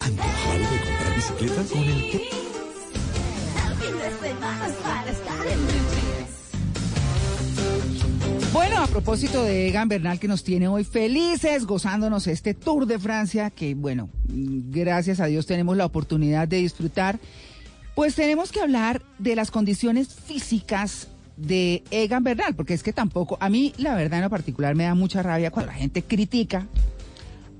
¿Antojado comprar bicicleta con el. Bueno, a propósito de Egan Bernal que nos tiene hoy felices gozándonos este Tour de Francia que bueno, gracias a Dios tenemos la oportunidad de disfrutar, pues tenemos que hablar de las condiciones físicas de Egan Bernal, porque es que tampoco, a mí la verdad en lo particular me da mucha rabia cuando la gente critica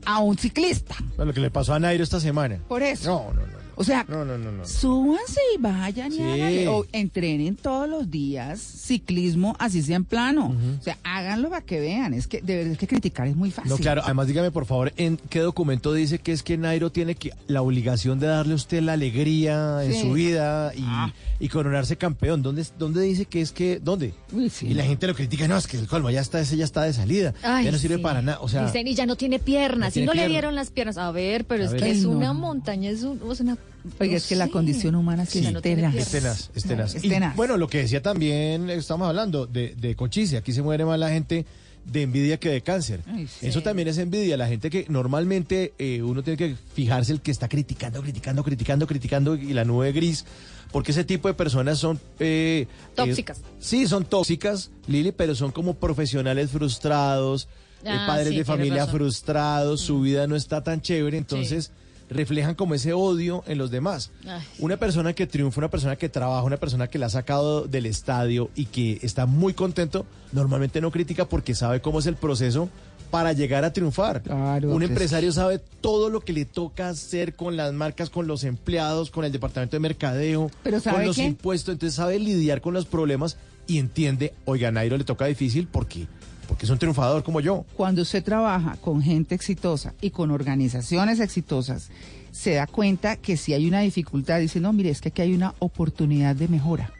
a un ciclista. Lo que le pasó a Nairo esta semana. Por eso. No, no, no. O sea, No, no, no, no. súbanse y vayan y Sí. háganle, o entrenen todos los días ciclismo, así sea en plano. O sea, háganlo para que vean. Es que de verdad es que criticar es muy fácil. No, claro, además dígame por favor, ¿en qué documento dice que es que Nairo tiene que, la obligación de darle a usted la alegría en Sí. su vida y, Ah. y coronarse campeón? ¿Dónde, ¿Dónde dice que es que, dónde? y la gente lo critica, no, es que el colmo ya está, ese ya está de salida, Ay, ya no sirve sí. para nada, o sea... Dicen, y ya no tiene piernas, No tiene y no le dieron las piernas. A ver, pero A es ver. que es no. una montaña, es, un- es una... Oiga, no es que la condición humana sí, es tenaz. Es tenaz, es tenaz. Es Y, bueno, lo que decía también, estamos hablando de, de cochise, aquí se muere más la gente de envidia que de cáncer. Ay, sí. Eso también es envidia, la gente que normalmente eh, uno tiene que fijarse el que está criticando, criticando, criticando, criticando y la nube gris, porque ese tipo de personas son... eh, Tóxicas. eh, sí, son tóxicas, Lili, pero son como profesionales frustrados, eh, Ah, padres sí, de familia frustrados, su vida no está tan chévere, entonces reflejan como ese odio en los demás. Ay. Una persona que triunfa, una persona que trabaja, una persona que la ha sacado del estadio y que está muy contento, normalmente no critica porque sabe cómo es el proceso para llegar a triunfar. Un pues. empresario sabe todo lo que le toca hacer con las marcas, con los empleados, con el departamento de mercadeo, Pero ¿sabe con los qué? impuestos, entonces sabe lidiar con los problemas y entiende, oiga, a Nairo le toca difícil porque porque es un triunfador como yo. Cuando usted trabaja con gente exitosa y con organizaciones exitosas, se da cuenta que si hay una dificultad, dice, no, mire, es que aquí hay una oportunidad de mejora.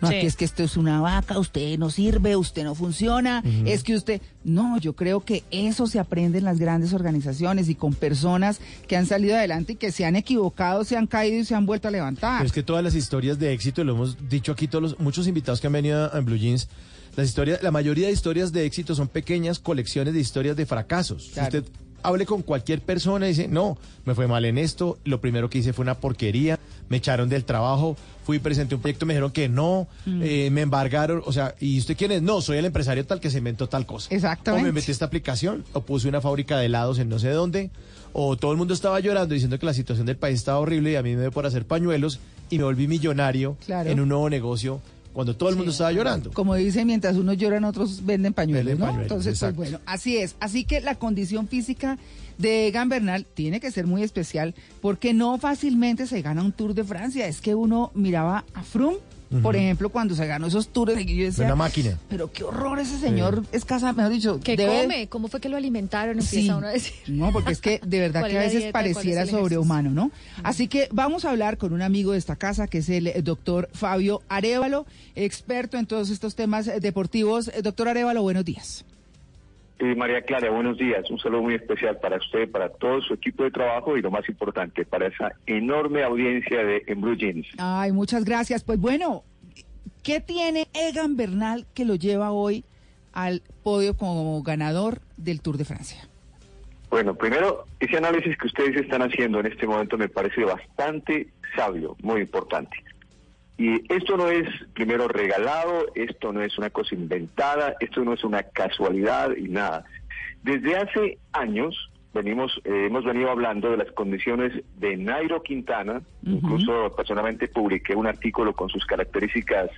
No, Sí. aquí es que esto es una vaca, usted no sirve, usted no funciona, es que usted... No, yo creo que eso se aprende en las grandes organizaciones y con personas que han salido adelante y que se han equivocado, se han caído y se han vuelto a levantar. Pero es que todas las historias de éxito, lo hemos dicho aquí todos los, muchos invitados que han venido a- en Blue Jeans, las historias, la mayoría de historias de éxito son pequeñas colecciones de historias de fracasos. Claro. Si usted hable con cualquier persona y dice, no, me fue mal en esto, lo primero que hice fue una porquería, me echaron del trabajo, fui presenté un proyecto, me dijeron que no, Mm. eh, me embargaron, o sea, ¿y usted quién es? No, soy el empresario tal que se inventó tal cosa. Exactamente. O me metí esta aplicación, o puse una fábrica de helados en no sé dónde, o todo el mundo estaba llorando diciendo que la situación del país estaba horrible y a mí me dio por hacer pañuelos y me volví millonario Claro. en un nuevo negocio cuando todo el mundo estaba llorando. Como dice, mientras unos lloran, otros venden pañuelos, Venden ¿no? pañuelos, Entonces, pues bueno, así es. Así que la condición física de Egan Bernal tiene que ser muy especial porque no fácilmente se gana un Tour de Francia. Es que uno miraba a Froome, por ejemplo, cuando se ganó esos tours, yo decía, Una máquina. pero qué horror ese señor es casa, mejor dicho, ¿Qué debe- come? ¿Cómo fue que lo alimentaron? Empieza Sí. uno a decir. No, porque es que de verdad ¿Cuál que a veces pareciera sobrehumano, ¿no? Así que vamos a hablar con un amigo de esta casa, que es el eh, doctor Fabio Arevalo, experto en todos estos temas eh, deportivos. Eh, Doctor Arevalo, buenos días. Sí, María Clara, buenos días. Un saludo muy especial para usted, para todo su equipo de trabajo y lo más importante, para esa enorme audiencia de En Blue Jeans. Ay, muchas gracias. Pues bueno, ¿qué tiene Egan Bernal que lo lleva hoy al podio como ganador del Tour de Francia? Bueno, primero, ese análisis que ustedes están haciendo en este momento me parece bastante sabio, muy importante. Y esto no es, primero, regalado, esto no es una cosa inventada, esto no es una casualidad y nada. Desde hace años venimos, eh, hemos venido hablando de las condiciones de Nairo Quintana, incluso personalmente publiqué un artículo con sus características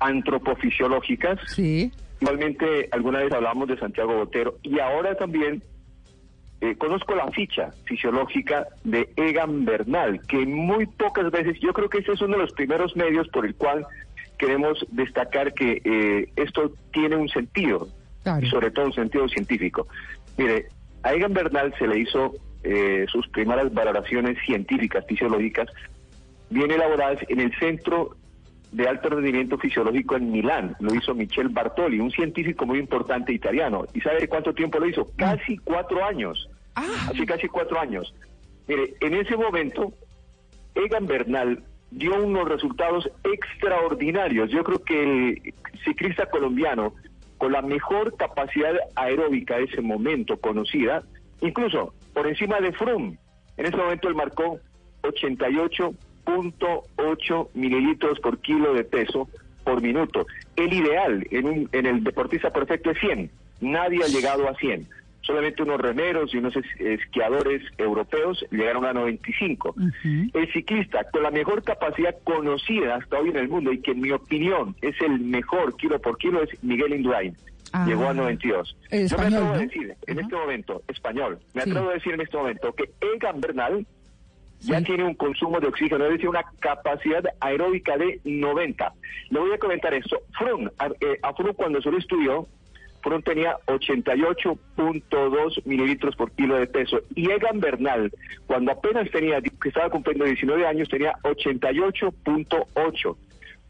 antropofisiológicas. Sí. Igualmente, alguna vez hablamos de Santiago Botero y ahora también eh, conozco la ficha fisiológica de Egan Bernal, que muy pocas veces, yo creo que ese es uno de los primeros medios por el cual queremos destacar que eh, esto tiene un sentido, y sobre todo un sentido científico. Mire, a Egan Bernal se le hizo eh, sus primeras valoraciones científicas, fisiológicas, bien elaboradas en el Centro de Alto Rendimiento Fisiológico en Milán. Lo hizo Michel Bartoli, un científico muy importante italiano. ¿Y sabe cuánto tiempo lo hizo? Casi cuatro años. Hace casi cuatro años. Mire, en ese momento, Egan Bernal dio unos resultados extraordinarios. Yo creo que el ciclista colombiano, con la mejor capacidad aeróbica de ese momento conocida, incluso por encima de Froome, en ese momento él marcó 88.8 mililitros por kilo de peso por minuto. El ideal en, un, en el deportista perfecto es 100. Nadie ha llegado a 100. Solamente unos remeros y unos es- esquiadores europeos llegaron a 95. El ciclista con la mejor capacidad conocida hasta hoy en el mundo y que en mi opinión es el mejor kilo por kilo es Miguel Indurain. Ah. Llegó a 92. El Yo me español, atrevo a decir en este momento, español, me Sí. atrevo a decir en este momento que Egan Bernal ya tiene un consumo de oxígeno, es decir, una capacidad aeróbica de 90. Le voy a comentar esto. Froome, a, eh, a Froome cuando se lo estudió, Froome tenía 88.2 mililitros por kilo de peso. Y Egan Bernal, cuando apenas tenía, que estaba cumpliendo 19 años, tenía 88.8.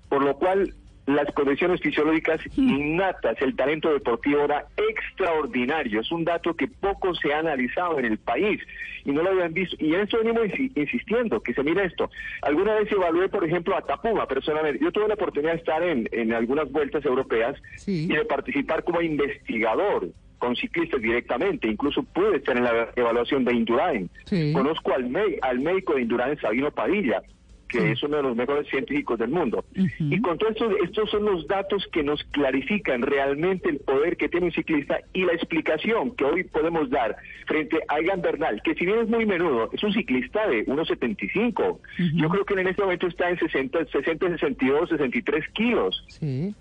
Por lo cual, las condiciones fisiológicas innatas, el talento deportivo era extraordinario. Es un dato que poco se ha analizado en el país y no lo habían visto. Y en esto venimos insi- insistiendo, que se mire esto. Alguna vez evalué, por ejemplo, a Tapuma personalmente. Yo tuve la oportunidad de estar en, en algunas vueltas europeas y de participar como investigador con ciclistas directamente. Incluso pude estar en la evaluación de Indurain. Sí. Conozco al, me- al médico de Indurain, Sabino Padilla, que es uno de los mejores científicos del mundo. Y con todo esto, estos son los datos que nos clarifican realmente el poder que tiene un ciclista y la explicación que hoy podemos dar frente a Egan Bernal, que si bien es muy menudo, es un ciclista de 1,75. Yo creo que en este momento está en 60, 60, 62, 63 kilos.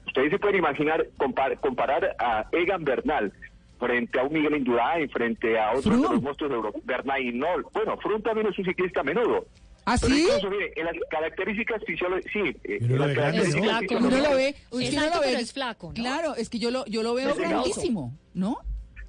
Ustedes se pueden imaginar compar- comparar a Egan Bernal frente a un Miguel Indurain, frente a otros de los monstruos de Europa, Bernal Hinault. Bueno, Froome también es un ciclista menudo. ¿Ah, Pero sí? incluso, mire, en las características fisiológicas, sí, eh, Uno en lo las ve grande, características ¿no? fisiológicas- Uno lo ve, Es es que uno alto, lo ve. pero es flaco, ¿no? Claro, es que yo lo, yo lo veo grandísimo, ¿no?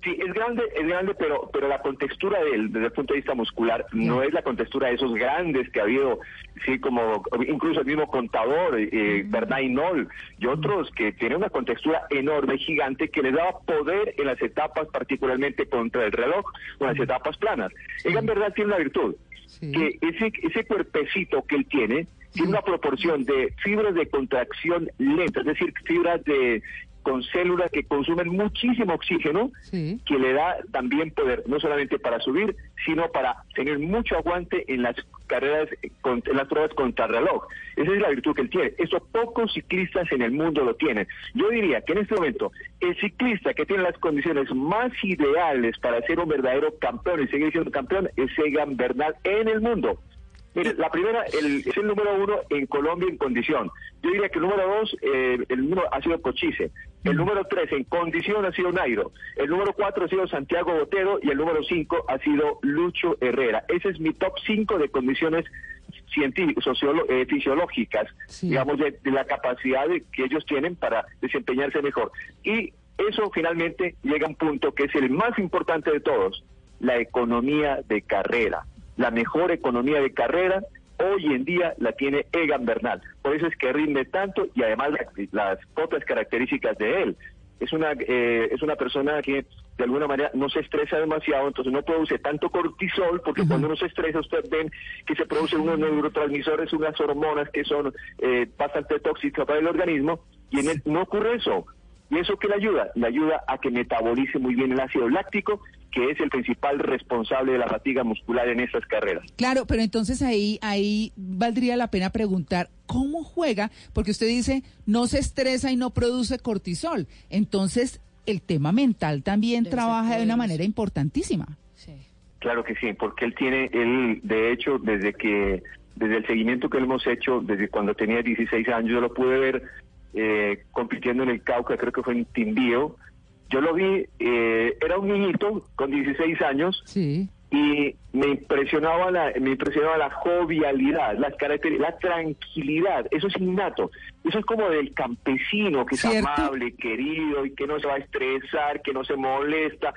Sí, es grande, es grande, pero pero la contextura de él, desde el punto de vista muscular, no es la contextura de esos grandes que ha habido, sí, como incluso el mismo contador, eh, Bernard Hinault, y otros que tienen una contextura enorme, gigante, que les daba poder en las etapas, particularmente contra el reloj, o en las etapas planas. Él en verdad tiene una virtud, que ese, ese cuerpecito que él tiene, tiene una proporción de fibras de contracción lenta, es decir, fibras de con células que consumen muchísimo oxígeno, que le da también poder, no solamente para subir, sino para tener mucho aguante en las carreras, eh, con- en las pruebas contrarreloj. Esa es la virtud que él tiene. Eso pocos ciclistas en el mundo lo tienen. Yo diría que en este momento, el ciclista que tiene las condiciones más ideales para ser un verdadero campeón y seguir siendo campeón es Egan Bernal en el mundo. Mire, la primera el- es el número uno en Colombia en condición. Yo diría que el número dos, eh, el número ha sido Cochise. El número tres en condición ha sido Nairo. El número cuatro ha sido Santiago Botero y el número cinco ha sido Lucho Herrera. Ese es mi top cinco de condiciones científicas, eh, fisiológicas, digamos, de, de la capacidad de- que ellos tienen para desempeñarse mejor. Y eso finalmente llega a un punto que es el más importante de todos, la economía de carrera. La mejor economía de carrera hoy en día la tiene Egan Bernal. Por eso es que rinde tanto y además la- las otras características de él. Es una, eh, es una persona que de alguna manera no se estresa demasiado, entonces no produce tanto cortisol, porque cuando uno se estresa, ustedes ven que se producen unos neurotransmisores, unas hormonas que son eh, bastante tóxicas para el organismo, y en él no ocurre eso. ¿Y eso qué le ayuda? Le ayuda a que metabolice muy bien el ácido láctico, que es el principal responsable de la fatiga muscular en estas carreras. Claro, pero entonces ahí, ahí valdría la pena preguntar cómo juega, porque usted dice no se estresa y no produce cortisol. Entonces, el tema mental también trabaja de una manera importantísima. Claro que sí, porque él tiene, él, de hecho, desde que, desde el seguimiento que hemos hecho, desde cuando tenía 16 años, yo lo pude ver eh, compitiendo en el Cauca, creo que fue en Timbío. Yo lo vi, eh, era un niñito con 16 años y me impresionaba la, me impresionaba la jovialidad, las características, la tranquilidad, eso es innato, eso es como del campesino que es amable, querido y que no se va a estresar, que no se molesta,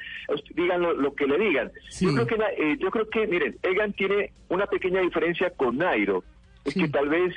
digan lo, lo que le digan. Yo creo que eh, yo creo que miren, Egan tiene una pequeña diferencia con Nairo, es que tal vez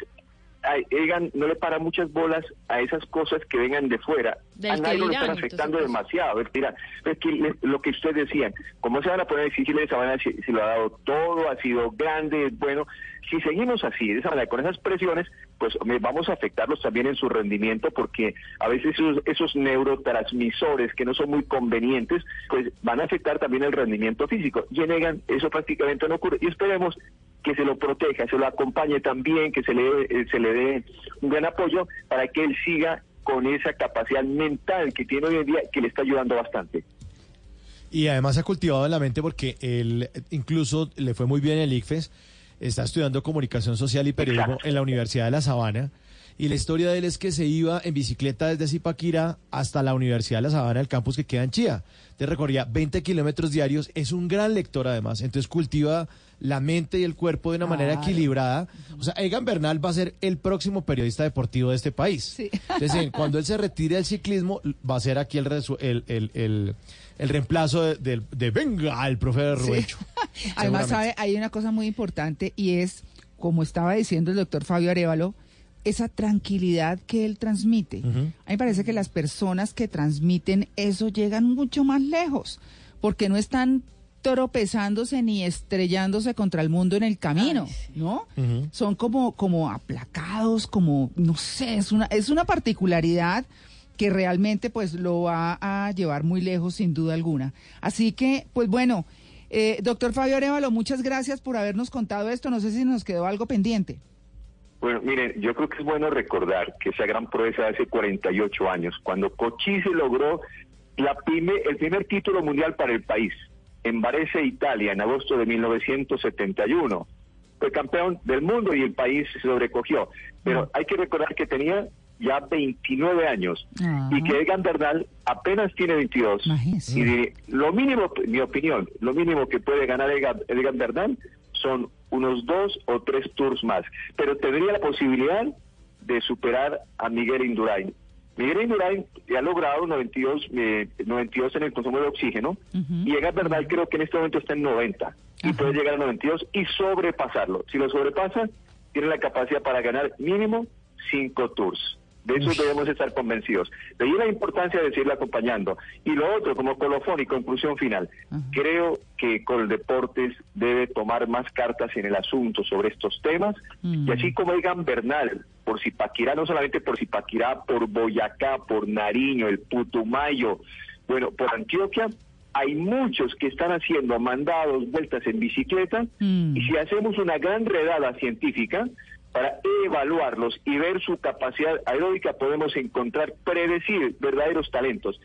Egan no le para muchas bolas a esas cosas que vengan de fuera. Del a le dirán, están afectando entonces, demasiado. Es, que le- lo que ustedes decían, ¿cómo se van a poner difíciles? Se van a decir, si lo ha dado todo, ha sido grande, bueno. Si seguimos así, de esa manera, con esas presiones, pues vamos a afectarlos también en su rendimiento porque a veces esos, esos neurotransmisores que no son muy convenientes, pues van a afectar también el rendimiento físico. Y en Egan eso prácticamente no ocurre. Y esperemos que se lo proteja, se lo acompañe también, que se le, eh, se le dé un gran apoyo para que él siga con esa capacidad mental que tiene hoy en día que le está ayudando bastante. Y además ha cultivado en la mente porque él incluso le fue muy bien en el ICFES, está estudiando comunicación social y periodismo en la Universidad de La Sabana. Y la historia de él es que se iba en bicicleta desde Zipaquirá hasta la Universidad de La Sabana, el campus que queda en Chía. Te recorría 20 kilómetros diarios, es un gran lector además, entonces cultiva la mente y el cuerpo de una manera equilibrada. O sea, Egan Bernal va a ser el próximo periodista deportivo de este país. Entonces, eh, cuando él se retire del ciclismo, va a ser aquí el, el, el, el- el reemplazo de, de venga, el profe de Rubencho. Además, sabe, hay una cosa muy importante y es, como estaba diciendo el doctor Fabio Arevalo, esa tranquilidad que él transmite. A mí me parece que las personas que transmiten eso llegan mucho más lejos, porque no están tropezándose ni estrellándose contra el mundo en el camino, ¿no? Son como, como aplacados, como, no sé, es una, es una particularidad que realmente pues lo va a llevar muy lejos sin duda alguna. Así que, pues bueno, eh, doctor Fabio Arevalo, muchas gracias por habernos contado esto. No sé si nos quedó algo pendiente. Bueno, miren, yo creo que es bueno recordar que esa gran proeza de hace 48 años, cuando Cochise logró la prime- el primer título mundial para el país, en Varese, Italia, en agosto de 1971. Fue campeón del mundo y el país se sobrecogió. Pero hay que recordar que tenía ya 29 años y que Egan Bernal apenas tiene 22. Y de- lo mínimo, mi opinión, lo mínimo que puede ganar Egan, Egan Bernal son unos dos o tres tours más. Pero tendría la posibilidad de superar a Miguel Indurain. Miguel Indurain ya ha logrado 92, eh, 92 en el consumo de oxígeno y Egan Bernal creo que en este momento está en 90 y puede llegar a 92 y sobrepasarlo. Si lo sobrepasa, tiene la capacidad para ganar mínimo cinco tours. De eso debemos estar convencidos. De ahí la importancia de seguirle acompañando. Y lo otro, como colofón y conclusión final, creo que Coldeportes debe tomar más cartas en el asunto sobre estos temas. Y así como Egan Bernal, por Zipaquirá, no solamente por Zipaquirá, por Boyacá, por Nariño, el Putumayo, bueno, por Antioquia, hay muchos que están haciendo mandados, vueltas en bicicleta, y si hacemos una gran redada científica para evaluarlos y ver su capacidad aeróbica, podemos encontrar, predecir verdaderos talentos.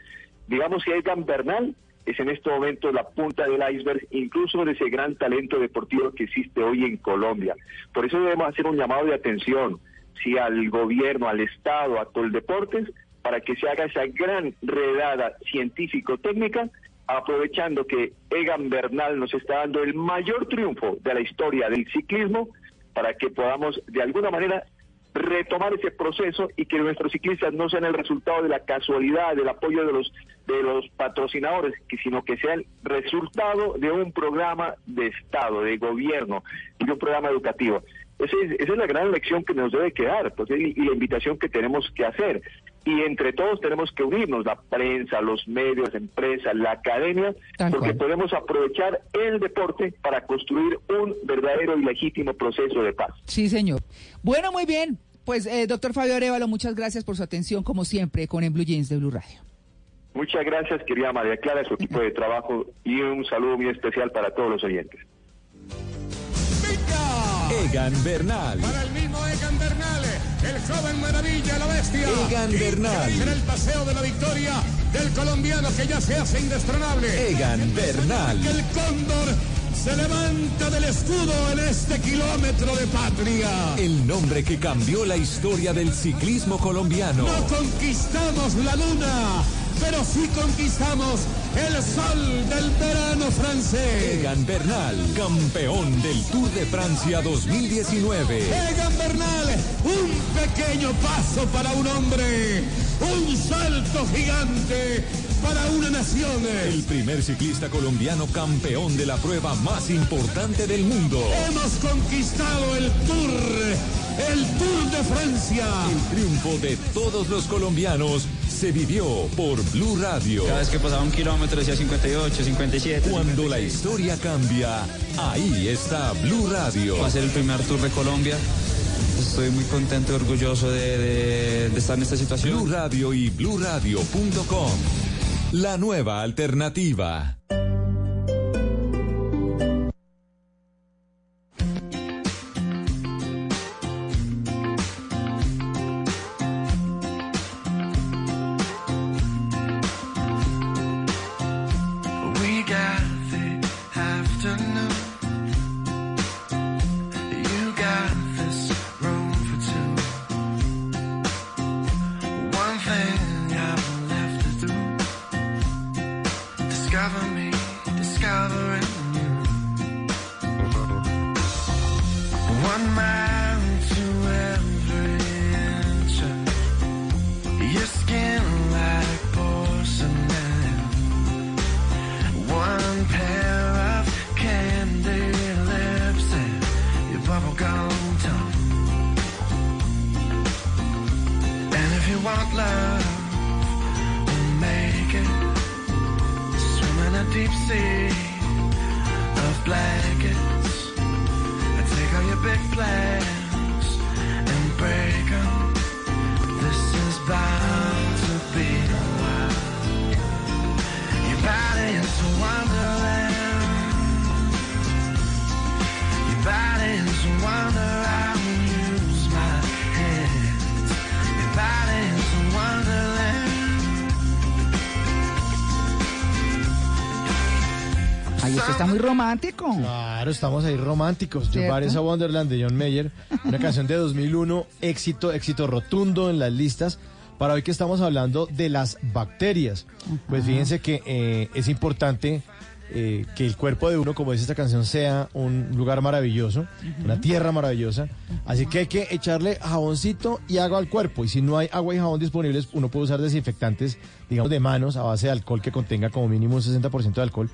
Digamos que Egan Bernal es en este momento la punta del iceberg, incluso de ese gran talento deportivo que existe hoy en Colombia. Por eso debemos hacer un llamado de atención, si al gobierno, al Estado, a Coldeportes, para que se haga esa gran redada científico-técnica, aprovechando que Egan Bernal nos está dando el mayor triunfo de la historia del ciclismo, para que podamos de alguna manera retomar ese proceso y que nuestros ciclistas no sean el resultado de la casualidad, del apoyo de los de los patrocinadores, sino que sea el resultado de un programa de Estado, de gobierno y de un programa educativo. Esa es, esa es la gran lección que nos debe quedar pues, y la invitación que tenemos que hacer. Y entre todos tenemos que unirnos, la prensa, los medios, empresas, la academia, Tal porque cual. podemos aprovechar el deporte para construir un verdadero y legítimo proceso de paz. Sí, señor. Bueno, muy bien. Pues, eh, doctor Fabio Arevalo, muchas gracias por su atención, como siempre, con En Blue Jeans de Blue Radio. Muchas gracias, querida María Clara, su equipo de trabajo y un saludo muy especial para todos los oyentes. Egan Bernal. Para el mismo Egan Bernal, el joven maravilla, la bestia. Egan Bernal. Será el paseo de la victoria del colombiano que ya se hace indestronable. Egan Bernal. El cóndor se levanta del escudo en este kilómetro de patria. El nombre que cambió la historia del ciclismo colombiano. No conquistamos la luna, pero sí conquistamos el sol del verano francés. Egan Bernal, campeón del Tour de Francia 2019. Egan Bernal, un pequeño paso para un hombre, un salto gigante para una nación. El primer ciclista colombiano campeón de la prueba más importante del mundo. Hemos conquistado el Tour, el Tour de Francia. El triunfo de todos los colombianos se vivió por Blue Radio. Cada vez que pasaba un kilómetro decía 58, 57. Cuando la historia cambia, ahí está Blue Radio. Va a ser el primer Tour de Colombia. Estoy muy contento y orgulloso de, de- de estar en esta situación. Blue Radio y BlueRadio.com. La nueva alternativa. Esto está muy romántico. Claro, estamos ahí románticos. Yo parece a Wonderland de John Mayer, una canción de 2001, éxito, éxito rotundo en las listas. Para hoy que estamos hablando de las bacterias, pues fíjense que eh, es importante eh, que el cuerpo de uno, como dice esta canción, sea un lugar maravilloso, una tierra maravillosa. Así que hay que echarle jaboncito y agua al cuerpo. Y si no hay agua y jabón disponibles, uno puede usar desinfectantes, digamos, de manos a base de alcohol que contenga como mínimo un 60% de alcohol.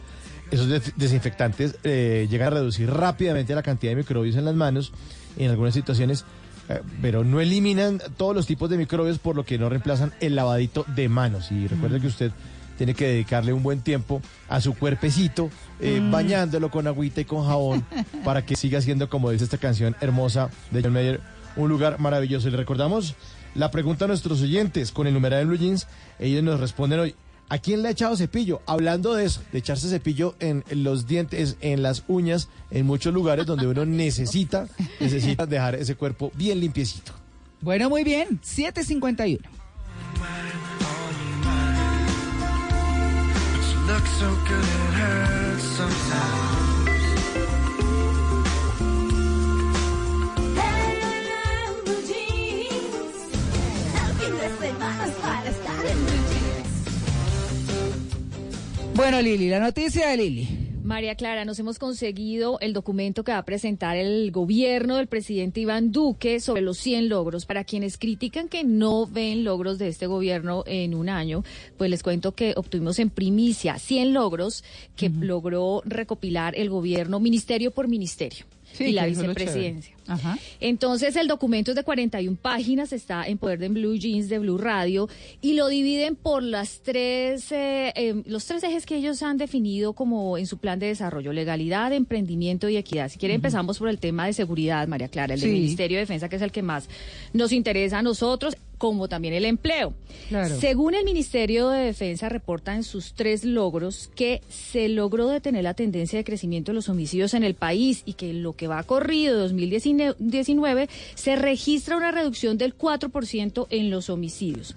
Esos des- desinfectantes eh, llegan a reducir rápidamente la cantidad de microbios en las manos en algunas situaciones, eh, pero no eliminan todos los tipos de microbios, por lo que no reemplazan el lavadito de manos. Y recuerde que usted tiene que dedicarle un buen tiempo a su cuerpecito, eh, Mm. bañándolo con agüita y con jabón, para que siga siendo, como dice esta canción hermosa de John Mayer, un lugar maravilloso. Y le recordamos la pregunta a nuestros oyentes con el numeral de Blue Jeans. Ellos nos responden hoy. ¿A quién le ha echado cepillo? Hablando de eso, de echarse cepillo en los dientes, en las uñas, en muchos lugares donde uno necesita, necesita dejar ese cuerpo bien limpiecito. Bueno, muy bien. 751. But you look so good it hurts sometimes. Bueno, Lili, la noticia de Lili. María Clara, nos hemos conseguido el documento que va a presentar el gobierno del presidente Iván Duque sobre los 100 logros. Para quienes critican que no ven logros de este gobierno en un año, pues les cuento que obtuvimos en primicia 100 logros que logró recopilar el gobierno ministerio por ministerio y la vicepresidencia. Ajá. Entonces el documento es de 41 páginas, está en poder de Blue Jeans de Blue Radio y lo dividen por las tres, eh, eh, los tres ejes que ellos han definido como en su plan de desarrollo, legalidad, emprendimiento y equidad. Si quiere empezamos por el tema de seguridad, María Clara, el del. Ministerio de Defensa, que es el que más nos interesa a nosotros, como también el empleo. Claro. Según el Ministerio de Defensa, reporta en sus tres logros que se logró detener la tendencia de crecimiento de los homicidios en el país y que lo que va corrido de 2019 se registra una reducción del 4% en los homicidios.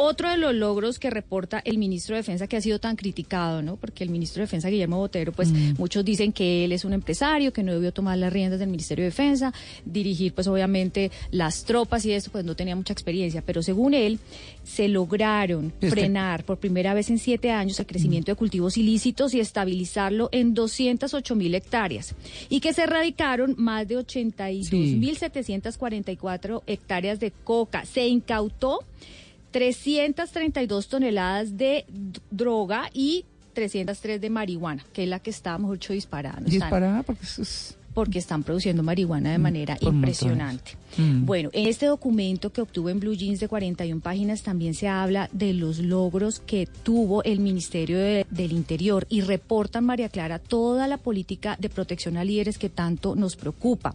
Otro de los logros que reporta el ministro de Defensa que ha sido tan criticado, ¿no? Porque el ministro de Defensa, Guillermo Botero, pues muchos dicen que él es un empresario, que no debió tomar las riendas del Ministerio de Defensa, dirigir pues obviamente las tropas y esto, pues no tenía mucha experiencia. Pero según él, se lograron Este- frenar por primera vez en siete años el crecimiento de cultivos ilícitos y estabilizarlo en 208 mil hectáreas. Y que se erradicaron más de 82.744 hectáreas de coca. Se incautó 332 toneladas de droga y 303 de marihuana, que es la que está, mejor dicho, disparada. Disparada porque eso es... porque están produciendo marihuana de manera por impresionante. Mm. Bueno, en este documento que obtuvo en Blue Jeans de 41 páginas también se habla de los logros que tuvo el Ministerio de- del Interior y reportan, María Clara, toda la política de protección a líderes que tanto nos preocupa.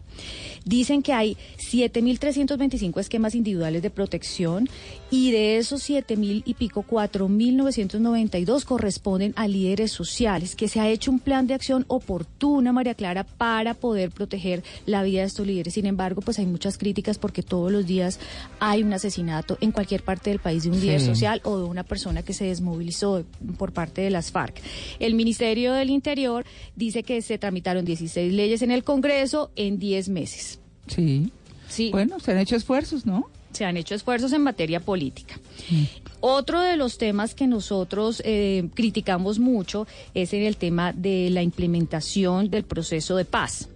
Dicen que hay 7.325 esquemas individuales de protección y de esos 7.000 y pico, 4.992 corresponden a líderes sociales, que se ha hecho un plan de acción oportuna, María Clara, para poder proteger la vida de estos líderes. Sin embargo, pues hay muchas críticas porque todos los días hay un asesinato en cualquier parte del país de un líder Sí. social o de una persona que se desmovilizó por parte de las FARC. El Ministerio del Interior dice que se tramitaron 16 leyes en el Congreso en 10 meses. Sí. Sí. Bueno, se han hecho esfuerzos, ¿no? Se han hecho esfuerzos en materia política. Otro de los temas que nosotros eh, criticamos mucho es en el tema de la implementación del proceso de paz.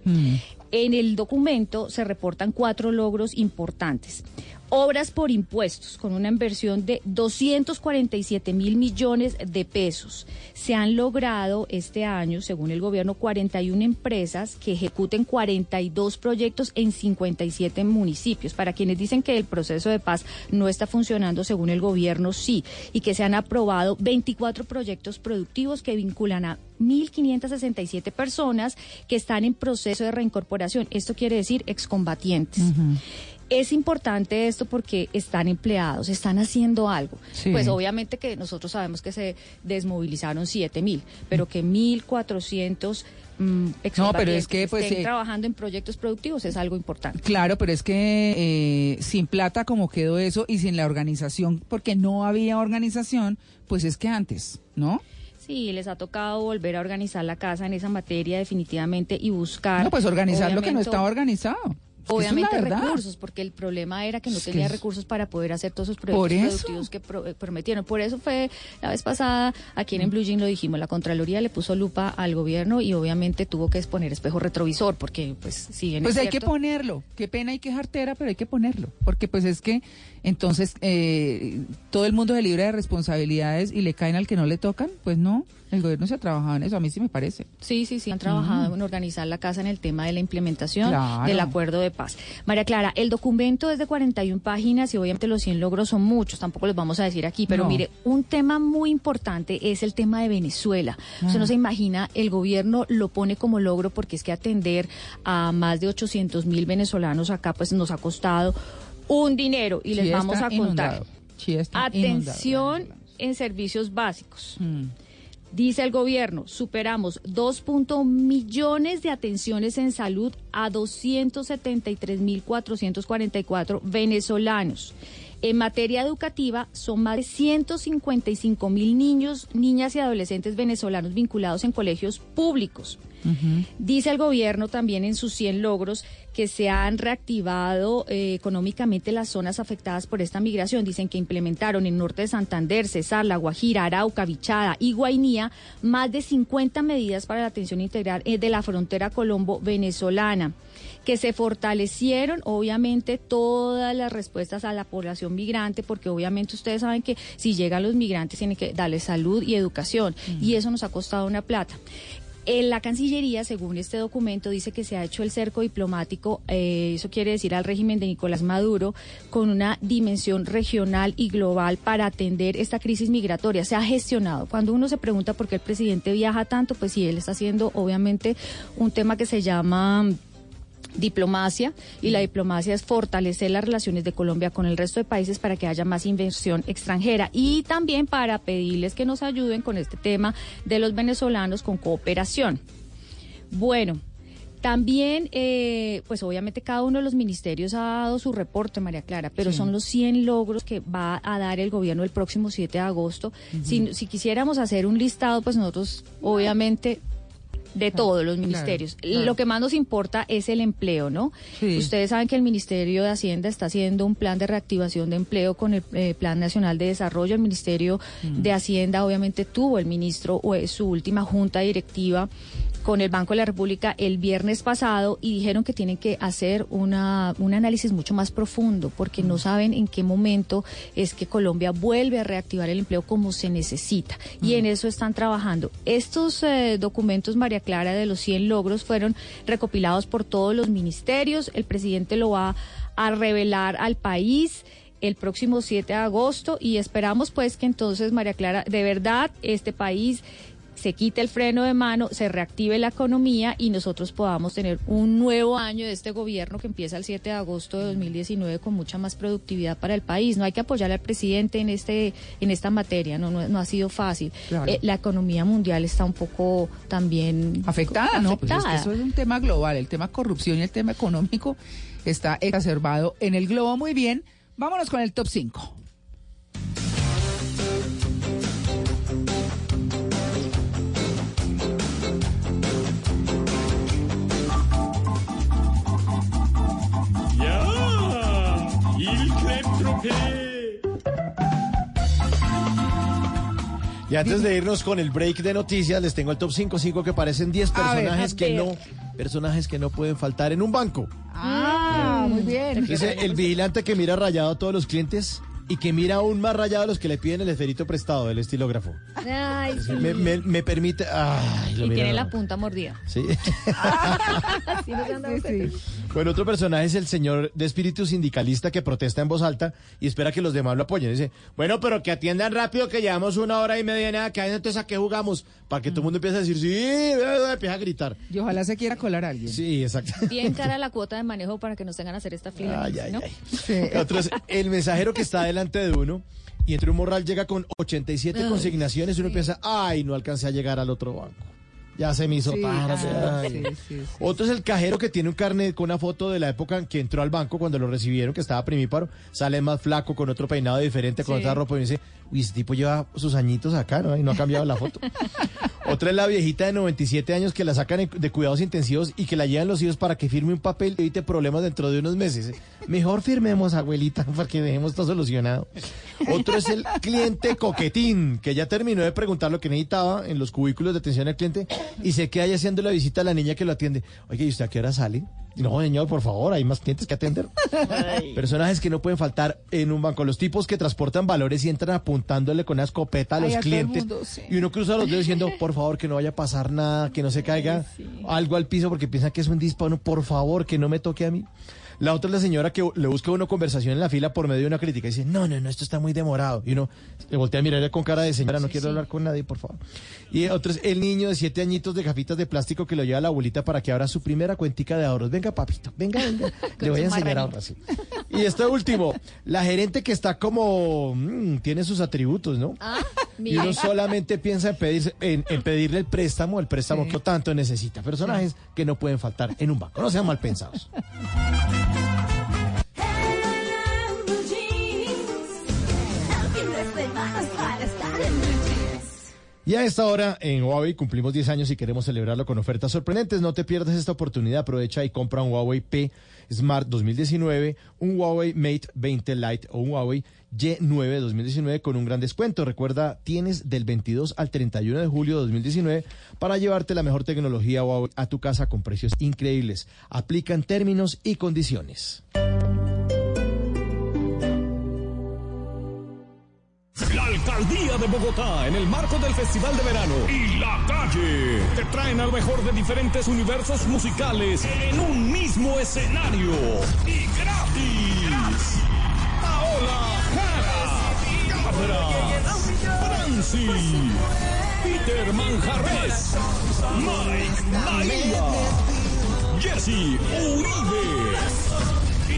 En el documento se reportan cuatro logros importantes. Obras por impuestos, con una inversión de 247 mil millones de pesos. Se han logrado este año, según el gobierno, 41 empresas que ejecuten 42 proyectos en 57 municipios. Para quienes dicen que el proceso de paz no está funcionando, según el gobierno, sí. Y que se han aprobado 24 proyectos productivos que vinculan a 1.567 personas que están en proceso de reincorporación. Esto quiere decir excombatientes. Es importante esto porque están empleados, están haciendo algo. Sí. Pues obviamente que nosotros sabemos que se desmovilizaron 7 mil, pero que 1.400 mm, No, pero es que, pues, estén eh, trabajando en proyectos productivos es algo importante. Claro, pero es que eh, sin plata como quedó eso y sin la organización, porque no había organización, pues es que antes, ¿no? Sí, les ha tocado volver a organizar la casa en esa materia definitivamente y buscar. No, pues organizar lo que no estaba organizado. Obviamente recursos, porque el problema era que no Es tenía recursos para poder hacer todos esos proyectos productivos que pro- eh, prometieron. Por eso fue la vez pasada, aquí en Blue Jean lo dijimos, la Contraloría le puso lupa al gobierno y obviamente tuvo que exponer espejo retrovisor, porque pues si bien Pues es hay que ponerlo. Qué pena y qué jartera, pero hay que ponerlo. Porque pues es que entonces eh, todo el mundo se libra de responsabilidades y le caen al que no le tocan. Pues no, el gobierno se ha trabajado en eso, a mí sí me parece. Sí, sí, sí, han trabajado en organizar la casa en el tema de la implementación Claro. del acuerdo de paz. María Clara, el documento es de 41 páginas y obviamente los 100 logros son muchos, tampoco los vamos a decir aquí, pero No. mire, un tema muy importante es el tema de Venezuela. Usted Ah. no se imagina, el gobierno lo pone como logro porque es que atender a más de 800 mil venezolanos acá pues nos ha costado un dinero y les Sí vamos a contar. Sí inundado. Atención en servicios básicos. Mm. Dice el gobierno, superamos 2 millones de atenciones en salud a 273.444 venezolanos. En materia educativa, son más de 155 mil niños, niñas y adolescentes venezolanos vinculados en colegios públicos. Dice el gobierno también en sus 100 logros que se han reactivado eh, económicamente las zonas afectadas por esta migración. Dicen que implementaron en norte de Santander, Cesar, La Guajira, Arauca, Vichada y Guainía más de 50 medidas para la atención integral eh, de la frontera colombo-venezolana que se fortalecieron obviamente todas las respuestas a la población migrante, porque obviamente ustedes saben que si llegan los migrantes tienen que darles salud y educación, y eso nos ha costado una plata. En la Cancillería, según este documento, dice que se ha hecho el cerco diplomático, eh, eso quiere decir al régimen de Nicolás Maduro, con una dimensión regional y global para atender esta crisis migratoria. Se ha gestionado. Cuando uno se pregunta por qué el presidente viaja tanto, pues sí, él está haciendo obviamente un tema que se llama diplomacia y la diplomacia es fortalecer las relaciones de Colombia con el resto de países para que haya más inversión extranjera y también para pedirles que nos ayuden con este tema de los venezolanos con cooperación. Bueno, también, eh, pues obviamente cada uno de los ministerios ha dado su reporte, María Clara, pero Sí. son los 100 logros que va a dar el gobierno el próximo 7 de agosto. si, si quisiéramos hacer un listado, pues nosotros obviamente de todos los ministerios. claro. Lo que más nos importa es el empleo, ¿no? Sí. Ustedes saben que el Ministerio de Hacienda está haciendo un plan de reactivación de empleo con el eh, Plan Nacional de Desarrollo. El Ministerio Mm. de Hacienda obviamente tuvo el ministro o eh, su última junta directiva con el Banco de la República el viernes pasado y dijeron que tienen que hacer una, un análisis mucho más profundo porque no saben en qué momento es que Colombia vuelve a reactivar el empleo como se necesita y en eso están trabajando. Estos eh, documentos, María Clara, de los 100 logros fueron recopilados por todos los ministerios. El presidente lo va a revelar al país el próximo 7 de agosto y esperamos pues que entonces, María Clara, de verdad este país se quite el freno de mano, se reactive la economía y nosotros podamos tener un nuevo año de este gobierno que empieza el 7 de agosto de 2019 con mucha más productividad para el país. No hay que apoyar al presidente en este en esta materia, no no, no ha sido fácil. Claro. Eh, la economía mundial está un poco también Afectada, ¿no? Pues es que eso es un tema global. El tema corrupción y el tema económico está exacerbado en el globo. Muy bien, vámonos con el top 5. Y antes de irnos con el break de noticias, les tengo el top 5, 5 que parecen 10 A ver, personajes que no personajes que no pueden faltar en un banco. Ah, muy bien. Dice el vigilante que mira rayado a todos los clientes y que mira aún más rayado a los que le piden el esferito prestado, el estilógrafo. Ay, sí. Me, me- me permite. Ay, lo Y mira tiene la punta mordida. Sí. ¿Sí cuenta? Bueno, otro personaje es el señor de espíritu sindicalista que protesta en voz alta y espera que los demás lo apoyen. Dice, bueno, pero que atiendan rápido, que llevamos una hora y media, nada, que hay entonces a qué jugamos. Para que todo el mundo empiece a decir, sí, eh, eh", empieza a gritar. Y ojalá se quiera colar a alguien. Sí, exacto. Bien cara la cuota de manejo para que nos tengan a hacer esta fila. Ay, ay, ¿no? ay. Otro es el mensajero que está delante de uno y entre un morral llega con 87 Ay, consignaciones y uno piensa, ay, no alcancé a llegar al otro banco. Ya se me hizo Sí, tarde. sí. Otro es el cajero que tiene un carnet con una foto de la época en que entró al banco cuando lo recibieron, que estaba primíparo, sale más flaco, con otro peinado diferente, con otra ropa y me dice, uy, ese tipo lleva sus añitos acá, ¿no? Y no ha cambiado la foto. Otra es la viejita de 97 años que la sacan de cuidados intensivos y que la llevan los hijos para que firme un papel y evite problemas dentro de unos meses. Mejor firmemos, abuelita, para que dejemos todo solucionado. Otro es el cliente coquetín, que ya terminó de preguntar lo que necesitaba en los cubículos de atención al cliente y se queda ahí haciendo la visita a la niña que lo atiende. Oye, ¿y usted a qué hora sale? No, señor, por favor, hay más clientes que atender. Personajes que no pueden faltar en un banco. Los tipos que transportan valores y entran apuntándole con una escopeta a Ay, los a clientes. mundo, sí. Y uno cruza los dedos diciendo, por favor, que no vaya a pasar nada, que no se caiga algo al piso porque piensan que es un disparo. Por favor, que no me toque a mí. La otra es la señora que le busca a uno conversación en la fila por medio de una crítica y dice, no, no, no, esto está muy demorado. Y uno le voltea a mirar con cara de señora, no quiero hablar con nadie, por favor. Y otro es el niño de siete añitos de gafitas de plástico que lo lleva a la abuelita para que abra su primera cuentica de ahorros. Venga, papito, venga, venga. le voy a enseñar a ahorrar. sí. Y esto último, la gerente que está como, mm, tiene sus atributos, ¿no? Ah, Y uno solamente piensa en, pedir, en, en pedirle el préstamo, el préstamo que tanto necesita. Personajes que no pueden faltar en un banco. No sean mal pensados. Y a esta hora en Huawei cumplimos 10 años y queremos celebrarlo con ofertas sorprendentes. No te pierdas esta oportunidad. Aprovecha y compra un Huawei P Smart 2019, un Huawei Mate 20 Lite o un Huawei Y9 2019 con un gran descuento. Recuerda, tienes del 22 al 31 de julio de 2019 para llevarte la mejor tecnología Huawei a tu casa con precios increíbles. Aplican términos y condiciones. Alcaldía de Bogotá, en el marco del Festival de Verano y La Calle, te traen al mejor de diferentes universos musicales en un mismo escenario y gratis. Paola Jara, Cabra, Franci, Peter Manjarres, Mike Bahía, Jesse Uribe.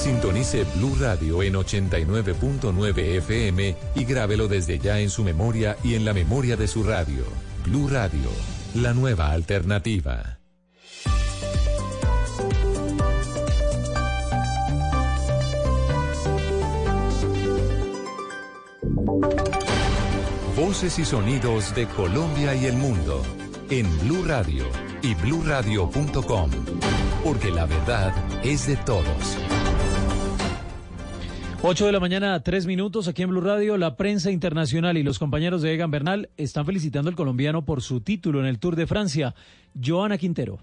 Sintonice Blue Radio en 89.9 FM y grábelo desde ya en su memoria y en la memoria de su radio. Blue Radio, la nueva alternativa. Voces y sonidos de Colombia y el mundo en Blue Radio y bluradio.com, porque la verdad es de todos. 8 de la mañana, tres minutos aquí en Blue Radio. La prensa internacional y los compañeros de Egan Bernal están felicitando al colombiano por su título en el Tour de Francia. Joana Quintero.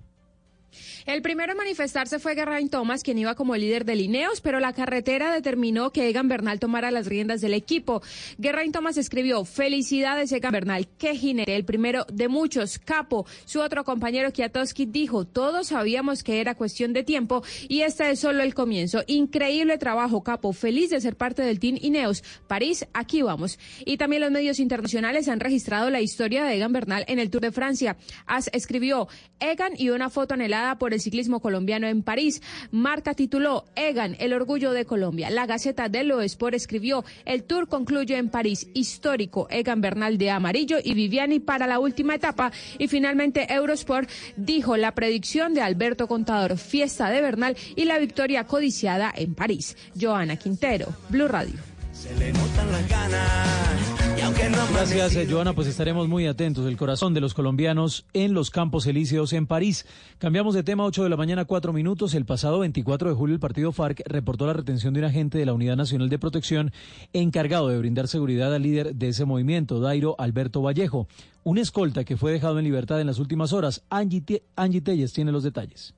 El primero en manifestarse fue Geraint Thomas, quien iba como líder de Lineos, pero la carretera determinó que Egan Bernal tomara las riendas del equipo. Geraint Thomas escribió, felicidades Egan Bernal, qué jinete, el primero de muchos, capo. Su otro compañero Kiatowski dijo, todos sabíamos que era cuestión de tiempo y este es solo el comienzo. Increíble trabajo, capo, feliz de ser parte del Team Ineos. París, aquí vamos. Y también los medios internacionales han registrado la historia de Egan Bernal en el Tour de Francia. As escribió, Egan y una foto anhelada por ciclismo colombiano en París. Marca tituló Egan, el orgullo de Colombia. La Gaceta de Lo Sport escribió El Tour concluye en París. Histórico Egan Bernal de amarillo y Viviani para la última etapa. Y finalmente Eurosport dijo la predicción de Alberto Contador, fiesta de Bernal y la victoria codiciada en París. Joana Quintero, Blue Radio. Gracias, eh, Joana. Pues estaremos muy atentos. El corazón de los colombianos en los Campos Elíseos en París. Cambiamos de tema, 8 de la mañana, 4 minutos. El pasado 24 de julio, el partido FARC reportó la retención de un agente de la Unidad Nacional de Protección encargado de brindar seguridad al líder de ese movimiento, Dairo Alberto Vallejo. Un escolta que fue dejado en libertad en las últimas horas. Angie, Angie Telles tiene los detalles.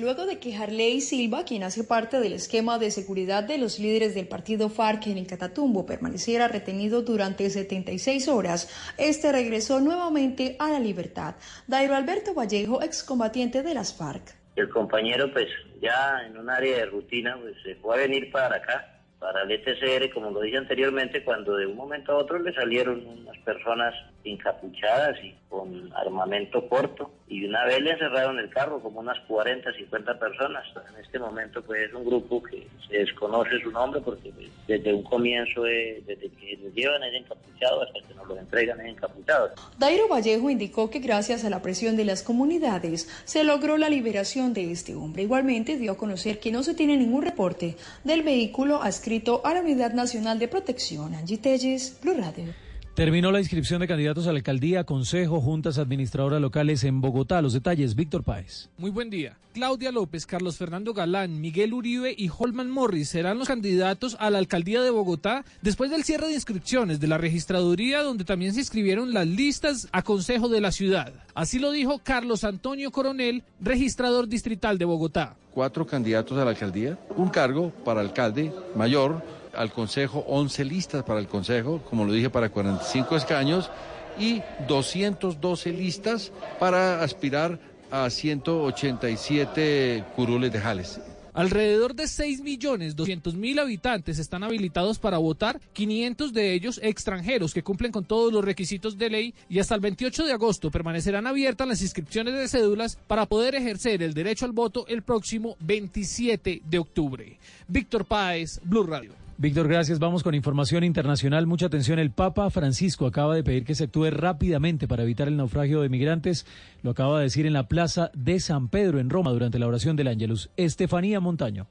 Luego de que Harley Silva, quien hace parte del esquema de seguridad de los líderes del partido FARC en el Catatumbo, permaneciera retenido durante 76 horas, este regresó nuevamente a la libertad. Dairo Alberto Vallejo, excombatiente de las FARC. El compañero, pues ya en un área de rutina, pues se fue a venir para acá, para el ETCR, como lo dije anteriormente, cuando de un momento a otro le salieron unas personas encapuchadas y con armamento corto, y una vez le encerraron el carro, como unas 40, 50 personas. En este momento, pues es un grupo que se desconoce su nombre, porque pues, desde un comienzo, eh, desde que nos llevan es encapuchado hasta que nos lo entregan es encapuchado. Dairo Vallejo indicó que gracias a la presión de las comunidades se logró la liberación de este hombre. Igualmente dio a conocer que no se tiene ningún reporte del vehículo adscrito a la Unidad Nacional de Protección. Angie Telles, Blue Radio. Terminó la inscripción de candidatos a la alcaldía, consejo, juntas administradoras locales en Bogotá. Los detalles, Víctor Páez. Muy buen día. Claudia López, Carlos Fernando Galán, Miguel Uribe y Holman Morris serán los candidatos a la alcaldía de Bogotá después del cierre de inscripciones de la registraduría donde también se inscribieron las listas a consejo de la ciudad. Así lo dijo Carlos Antonio Coronel, registrador distrital de Bogotá. cuatro candidatos a la alcaldía, un cargo para alcalde mayor, al consejo 11 listas para el consejo, como lo dije, para 45 escaños y 212 listas para aspirar a 187 curules de Jales. Alrededor de 6.200.000 habitantes están habilitados para votar, 500 de ellos extranjeros que cumplen con todos los requisitos de ley y hasta el 28 de agosto permanecerán abiertas las inscripciones de cédulas para poder ejercer el derecho al voto el próximo 27 de octubre. Víctor Páez, Blue Radio. Víctor, gracias. Vamos con información internacional. Mucha atención. El Papa Francisco acaba de pedir que se actúe rápidamente para evitar el naufragio de migrantes. Lo acaba de decir en la plaza de San Pedro en Roma durante la oración del Ángelus. Estefanía Montaño.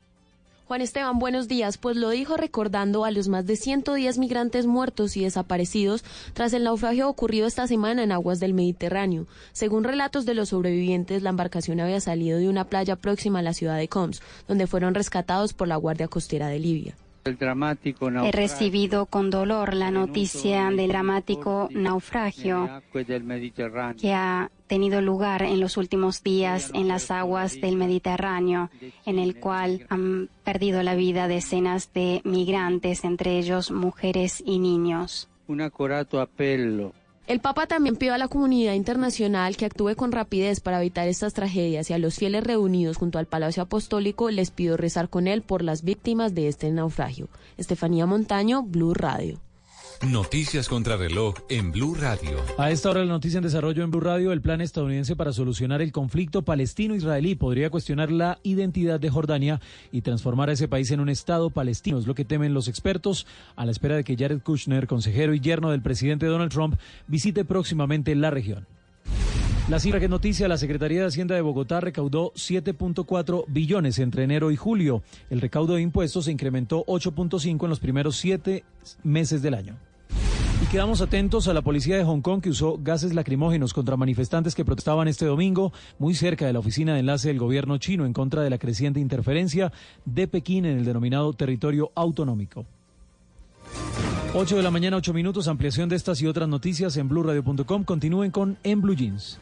Juan Esteban, buenos días. Pues lo dijo recordando a los más de 110 migrantes muertos y desaparecidos tras el naufragio ocurrido esta semana en aguas del Mediterráneo. Según relatos de los sobrevivientes, la embarcación había salido de una playa próxima a la ciudad de Coms, donde fueron rescatados por la Guardia Costera de Libia. He recibido con dolor la noticia del dramático naufragio que ha tenido lugar en los últimos días en las aguas del Mediterráneo, en el cual han perdido la vida decenas de migrantes, entre ellos mujeres y niños. Un accorato appello El Papa también pidió a la comunidad internacional que actúe con rapidez para evitar estas tragedias y a los fieles reunidos junto al Palacio Apostólico les pidió rezar con él por las víctimas de este naufragio. Estefanía Montaño, Blue Radio. Noticias contra reloj en Blue Radio. A esta hora la noticia en desarrollo en Blue Radio, el plan estadounidense para solucionar el conflicto palestino-israelí podría cuestionar la identidad de Jordania y transformar a ese país en un estado palestino, es lo que temen los expertos, a la espera de que Jared Kushner, consejero y yerno del presidente Donald Trump, visite próximamente la región. La cifra que noticia, la Secretaría de Hacienda de Bogotá recaudó 7.4 billones entre enero y julio. El recaudo de impuestos se incrementó 8.5 en los primeros siete meses del año. Y quedamos atentos a la policía de Hong Kong que usó gases lacrimógenos contra manifestantes que protestaban este domingo muy cerca de la oficina de enlace del gobierno chino en contra de la creciente interferencia de Pekín en el denominado territorio autonómico. 8 de la mañana, 8 minutos, ampliación de estas y otras noticias en blueradio.com. Continúen con En Blue Jeans.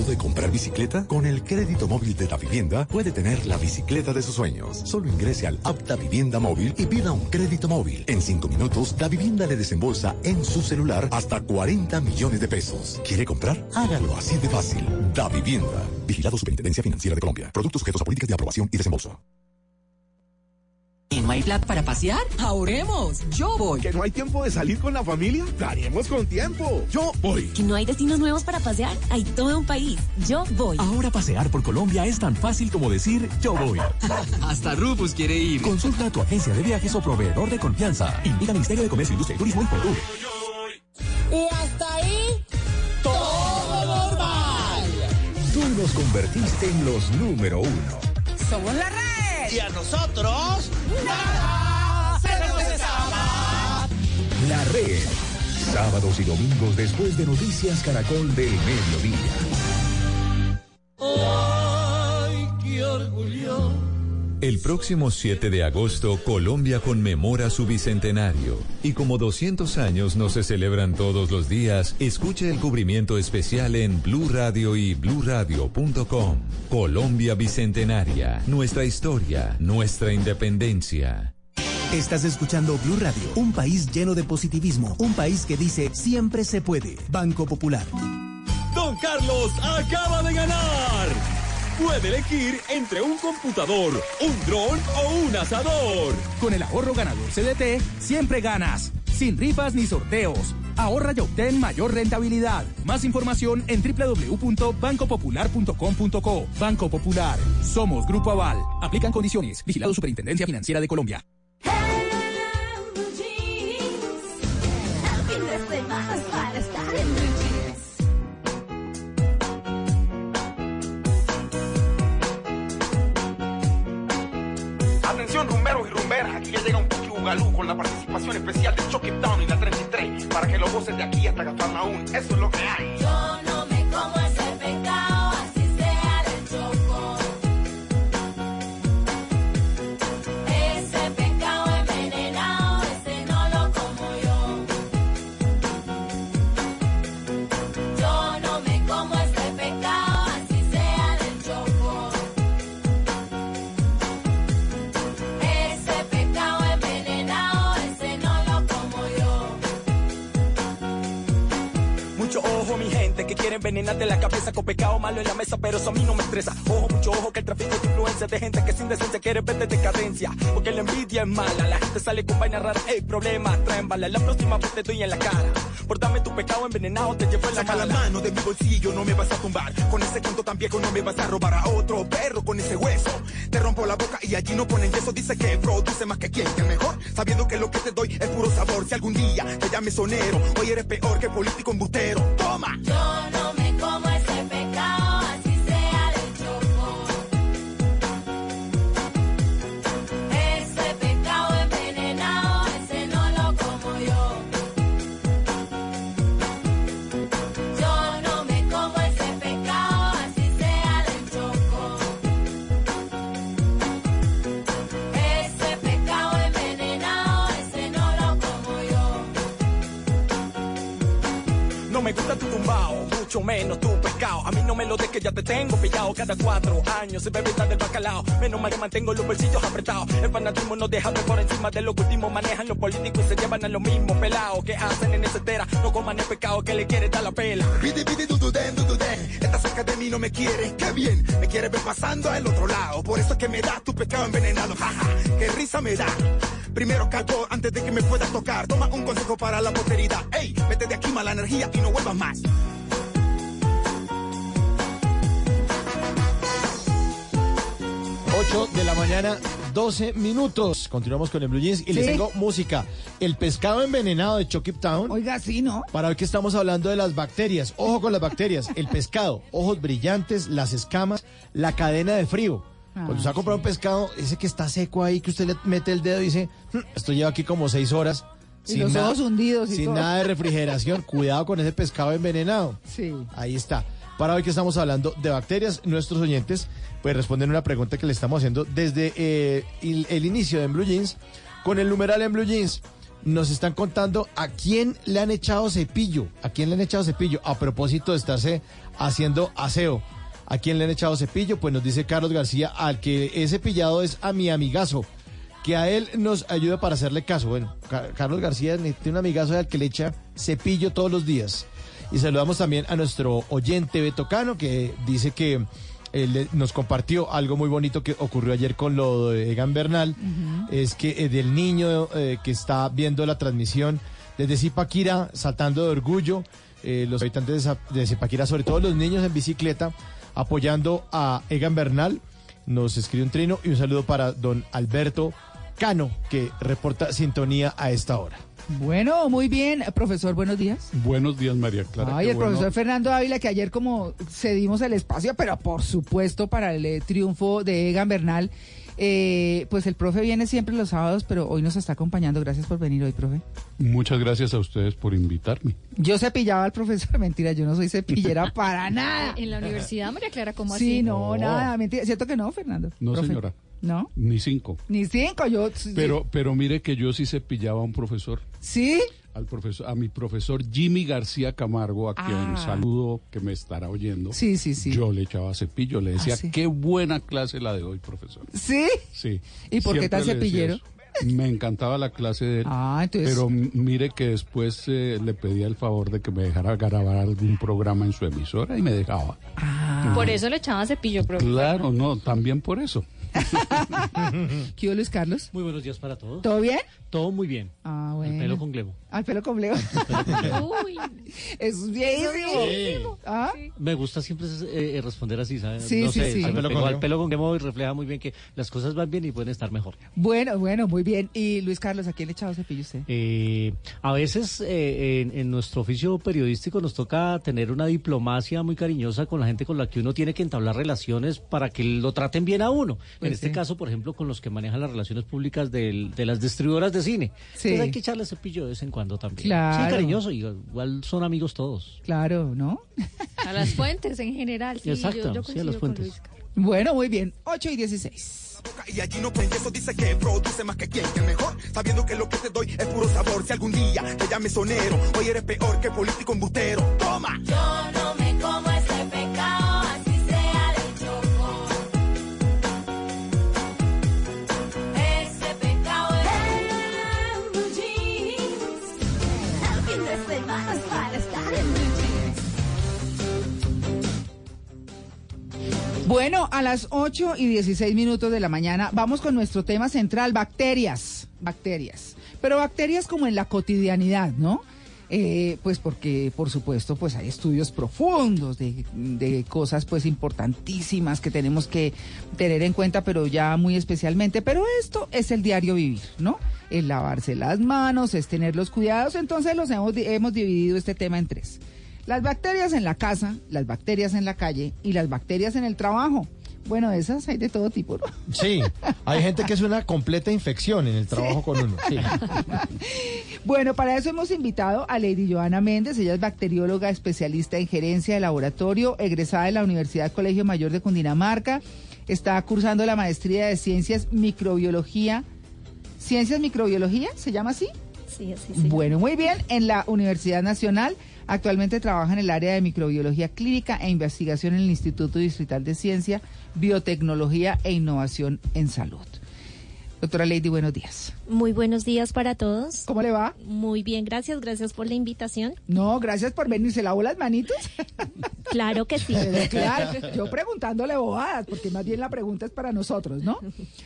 ¿Antojado de comprar bicicleta? Con el crédito móvil de la vivienda puede tener la bicicleta de sus sueños. Solo ingrese al app Da Vivienda Móvil y pida un crédito móvil. En cinco minutos, Da Vivienda le desembolsa en su celular hasta 40 millones de pesos. ¿Quiere comprar? Hágalo así de fácil. Da Vivienda. Vigilado Superintendencia Financiera de Colombia. Productos sujetos a políticas de aprobación y desembolso. ¿Y no hay plan para pasear? ¡Ahorremos! ¡Yo voy! ¿Que no hay tiempo de salir con la familia? ¡Daremos con tiempo! ¡Yo voy! ¿Que no hay destinos nuevos para pasear? Hay todo un país. ¡Yo voy! Ahora pasear por Colombia es tan fácil como decir ¡Yo voy! Hasta Rufus quiere ir. Consulta a tu agencia de viajes o proveedor de confianza. Invita al Ministerio de Comercio, Industria y Turismo y Perú. Y hasta ahí, todo normal. Tú nos convertiste en los número uno. Somos la radio y a nosotros, nada se nos escapa. La red. Sábados y domingos después de Noticias Caracol del Mediodía. Ay, qué orgullo. El próximo 7 de agosto, Colombia conmemora su bicentenario. Y como 200 años no se celebran todos los días, escuche el cubrimiento especial en Blue Radio y bluradio.com. Colombia Bicentenaria. Nuestra historia, nuestra independencia. Estás escuchando Blue Radio, un país lleno de positivismo, un país que dice siempre se puede. Banco Popular. Don Carlos acaba de ganar. Puede elegir entre un computador, un dron o un asador. Con el ahorro ganador CDT, siempre ganas. Sin rifas ni sorteos. Ahorra y obtén mayor rentabilidad. Más información en www.bancopopular.com.co. Banco Popular. Somos Grupo Aval. Aplican condiciones. Vigilado Superintendencia Financiera de Colombia. Con la participación especial de Chucky Town y la 33 para que lo gocen de aquí hasta gastar aún. Eso es lo que hay. Gente, que quiere envenenarte la cabeza con pecado malo en la mesa, pero eso a mí no me estresa. Ojo, mucho ojo, que el tráfico de influencia de gente que sin decencia quiere verte decadencia. Porque la envidia es mala, la gente sale con vainas raras, ey, problemas, traen bala. La próxima vez te doy en la cara. Por darme tu pecado envenenado, te llevo en la Saca la mala. mano de mi bolsillo, no me vas a tumbar. Con ese cuento tan viejo no me vas a robar a otro perro con ese hueso. Te rompo la boca y allí no ponen yeso. Dice que produce más que quien, que el mejor. Sabiendo que lo que te doy es puro sabor. Si algún día te llames sonero, hoy eres peor que político embustero. Toma. Yo no menos tu pescado. A mí no me lo des que ya te tengo pillado. Cada cuatro años se bebe del bacalao. Menos mal que mantengo los bolsillos apretados. El fanatismo no deja ver por encima de lo que último manejan los políticos y se llevan a los mismos pelados que hacen en esa etera. No coman el pecado que le quiere dar la pela. Pide, pide, du, du, den, du, du, den. Estás cerca de mí, no me quieres, qué bien. Me quieres ver pasando al otro lado. Por eso es que me da tu pecado envenenado. Jaja, qué risa me da. Primero calor antes de que me puedas tocar. Toma un consejo para la posteridad. Ey, vete de aquí mala energía y no vuelvas más. De la mañana, 12 minutos. Continuamos con el Blue Jeans y les Sí. tengo música. El pescado envenenado de Chucky Town. Oiga, sí, ¿no? Para hoy que estamos hablando de las bacterias. Ojo con las bacterias. El pescado, ojos brillantes, las escamas, la cadena de frío. Cuando usted va a comprar un pescado, ese que está seco ahí, que usted le mete el dedo y dice, "Hmm, esto lleva aquí como seis horas. Y los ojos hundidos y sin todo. nada de refrigeración. Cuidado con ese pescado envenenado. Sí. Ahí está. Para hoy que estamos hablando de bacterias, nuestros oyentes pues responden una pregunta que le estamos haciendo desde eh, el, inicio de En Blue Jeans. Con el numeral en Blue Jeans nos están contando a quién le han echado cepillo, a quién le han echado cepillo a propósito de estarse haciendo aseo. ¿A quién le han echado cepillo? Pues nos dice Carlos García, al que he cepillado es a mi amigazo, que a él nos ayuda para hacerle caso. Bueno, Ca- Carlos García tiene un amigazo al que le echa cepillo todos los días. Y saludamos también a nuestro oyente Beto Cano, que dice que eh, nos compartió algo muy bonito que ocurrió ayer con lo de Egan Bernal. Es que eh, del niño eh, que está viendo la transmisión desde Zipaquira, saltando de orgullo, eh, los habitantes de Zipaquira, sobre todo los niños en bicicleta, apoyando a Egan Bernal. Nos escribe un trino y un saludo para don Alberto Cano, que reporta sintonía a esta hora. Bueno, muy bien. Profesor, buenos días. Buenos días, María Clara. Ay, el bueno. profesor Fernando Ávila, que ayer como cedimos el espacio, pero por supuesto para el eh, triunfo de Egan Bernal, eh, pues el profe viene siempre los sábados, pero hoy nos está acompañando. Gracias por venir hoy, profe. Muchas gracias a ustedes por invitarme. Yo cepillaba al profesor, mentira, yo no soy cepillera para nada. En la universidad, María Clara, ¿cómo Sí, así? no, nada, mentira. ¿Cierto que no, Fernando? No, Profe. señora. ¿No? Ni cinco. Ni cinco, yo... Pero, pero mire que yo sí cepillaba a un profesor. ¿Sí? Al profesor, a mi profesor Jimmy García Camargo, a quien Ah. saludo que me estará oyendo. Sí, sí, sí. Yo le echaba cepillo, le decía, Ah, sí. qué buena clase la de hoy, profesor. ¿Sí? Sí. ¿Y por qué tan cepillero? Me encantaba la clase de él. Ah, entonces- Pero mire que después eh, le pedía el favor de que me dejara grabar algún programa en su emisora y me dejaba. Ah. Por eso le echaba cepillo, profe. Claro, no, también por eso. ¿Qué hubo, Luis Carlos? Muy buenos días para todos. ¿Todo bien? Todo muy bien. Ah, bueno. El pelo con glebo. Al pelo con Leo. Uy. Es viejísimo. ¿Ah? Me gusta siempre eh, responder así, ¿sabes? Sí, no sí, sé, sí. Al pelo con al pelo con refleja muy bien que las cosas van bien y pueden estar mejor. Bueno, bueno, muy bien. Y Luis Carlos, ¿a quién le echaba cepillo usted? Eh, a veces eh, en, en nuestro oficio periodístico nos toca tener una diplomacia muy cariñosa con la gente con la que uno tiene que entablar relaciones para que lo traten bien a uno. Pues en este sí. caso, por ejemplo, con los que manejan las relaciones públicas del- de las distribuidoras de cine. Sí. Entonces hay que echarle cepillo de vez en cuando también. Claro. Sí, cariñoso, igual son amigos todos. Claro, ¿no? A las fuentes en general, sí. Exacto, yo, yo sí, a las fuentes. Bueno, muy bien. 8 y 16. Y allí no creen, eso dice que produce más que quien, que mejor, sabiendo que lo que te doy es puro sabor. Si algún día te llames sonero, hoy eres peor que político embustero. ¡Toma! Yo no me como ese Bueno, a las 8 y 16 minutos de la mañana vamos con nuestro tema central, bacterias. Bacterias. Pero bacterias como en la cotidianidad, ¿no? Eh, pues porque, por supuesto, pues hay estudios profundos de, cosas pues importantísimas que tenemos que tener en cuenta, pero ya muy especialmente. Pero esto es el diario vivir, ¿no? El lavarse las manos, es tener los cuidados. Entonces los hemos, hemos dividido este tema en tres. Las bacterias en la casa, las bacterias en la calle y las bacterias en el trabajo. Bueno, esas hay de todo tipo, ¿no? Sí, hay gente que es una completa infección en el trabajo con uno. Sí. Bueno, para eso hemos invitado a Lady Joana Méndez. Ella es bacterióloga especialista en gerencia de laboratorio, egresada de la Universidad Colegio Mayor de Cundinamarca. Está cursando la maestría de Ciencias Microbiología. ¿Ciencias Microbiología? ¿Se llama así? Sí, así sí. Bueno, muy bien. En la Universidad Nacional. Actualmente trabaja en el área de microbiología clínica e investigación en el Instituto Distrital de Ciencia, Biotecnología e Innovación en Salud. Doctora Lady, buenos días. Muy buenos días para todos. ¿Cómo le va? Muy bien, gracias. Gracias por la invitación. No, gracias por venir. ¿Se lavó las manitos? Claro que sí. Claro, yo preguntándole bobadas, porque más bien la pregunta es para nosotros, ¿no?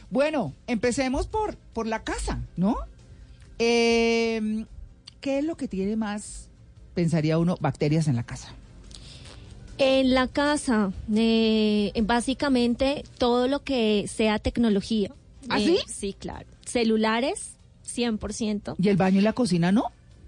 Bueno, empecemos por, por la casa, ¿no? Eh, ¿Qué es lo que tiene más, pensaría uno, bacterias en la casa? En la casa, eh, básicamente todo lo que sea tecnología. ¿Ah, Eh, sí? Sí, claro. Celulares, 100%. ¿Y el baño y la cocina no?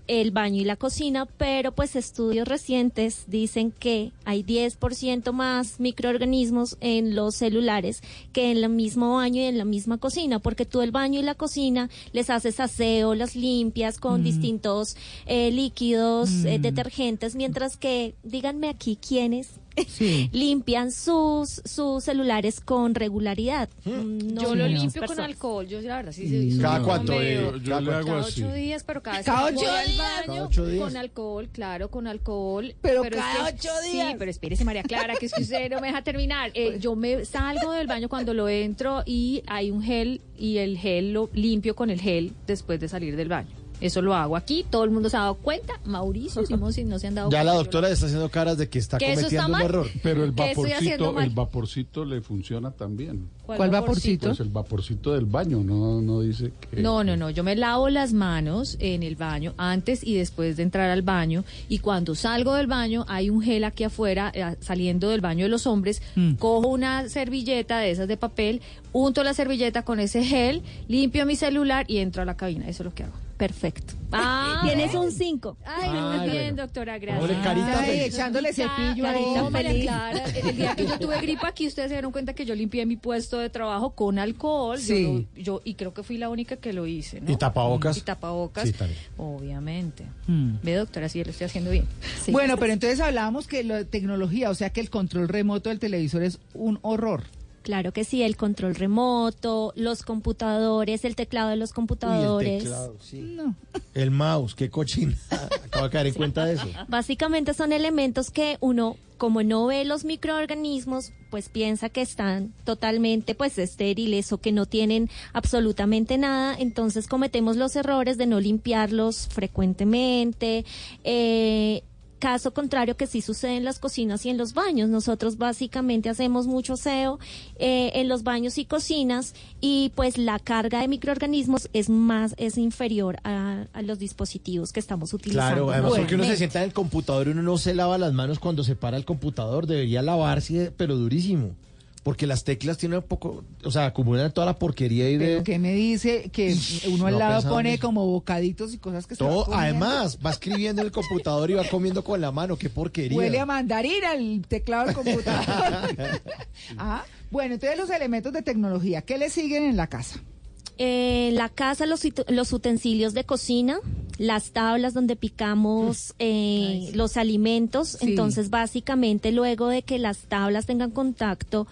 El baño y la cocina, pero pues estudios recientes dicen que hay 10% más microorganismos en los celulares que en el mismo baño y en la misma cocina, porque tú el baño y la cocina les haces aseo, las limpias con Mm. distintos eh, líquidos, eh, Mm. detergentes, mientras que, díganme aquí quiénes Sí. limpian sus, sus celulares con regularidad. Mm, no yo lo limpio con alcohol, yo la verdad sí, sí soy ¿Cada como cuánto, eh? Yo le hago cada así. ocho días, pero cada vez ¿Cada voy ocho al días? baño ¿Cada ocho días? con alcohol, claro, con alcohol. Pero cada que- ocho días. Sí, pero espérese María Clara, que es que usted no me deja terminar. Eh, yo me salgo del baño cuando lo entro y hay un gel y el gel lo limpio con el gel después de salir del baño. Eso lo hago aquí, todo el mundo se ha dado cuenta. Mauricio, Simón, si no se han dado Ya cuenta. la yo doctora está haciendo caras de que está Que cometiendo está un error. Pero el ¿Qué estoy haciendo vaporcito, el vaporcito le funciona también. ¿Cuál ¿Cuál vaporcito? Pues el vaporcito del baño, no, no dice que... No, no, no. Yo me lavo las manos en el baño antes y después de entrar al baño. Y cuando salgo del baño, hay un gel aquí afuera, eh, saliendo del baño de los hombres. Cojo una servilleta de esas de papel, unto la servilleta con ese gel, limpio mi celular y entro a la cabina. Eso es lo que hago. Perfecto. Ah, Tienes un 5. Ay, muy Ay, bien, bueno. doctora, gracias. Carita Ay, feliz. echándole cepillo ahí. Carita feliz. feliz. Clara, el día que yo tuve gripa aquí, ustedes se dieron cuenta que yo limpié mi puesto de trabajo con alcohol. Yo Sí. lo- Yo, y creo que fui la única que lo hice, ¿no? ¿Y tapabocas? Y tapabocas. Sí. Obviamente. Hmm. Ve, doctora, sí, lo estoy haciendo bien. Bueno, pero entonces hablábamos que la tecnología, o sea que el control remoto del televisor es un horror. Claro que sí, el control remoto, los computadores, el teclado de los Uy, el computadores. teclado, sí. El mouse, qué cochina. Acabo de caer en cuenta de eso. Básicamente son elementos que uno, como no ve los microorganismos, pues piensa que están totalmente pues estériles o que no tienen absolutamente nada, entonces cometemos los errores de no limpiarlos frecuentemente. Eh, Caso contrario que sí sucede en las cocinas y en los baños. Nosotros básicamente hacemos mucho aseo eh, en los baños y cocinas y pues la carga de microorganismos es más, es inferior a, a los dispositivos que estamos utilizando. Claro, además porque uno se sienta en el computador y uno no se lava las manos cuando se para el computador, debería lavarse, pero durísimo. Porque las teclas tienen un poco, o sea, acumulan toda la porquería y de... Pero que me dice que uno al no lado pone eso. como bocaditos y cosas que Todo, además, va escribiendo en el computador y va comiendo con la mano, qué porquería. Huele a mandarina el teclado del computador. ah, bueno, entonces los elementos de tecnología, ¿qué le siguen en la casa? En la casa, los, ut- los utensilios de cocina, las tablas donde picamos eh, los alimentos. Sí. Entonces, básicamente, luego de que las tablas tengan contacto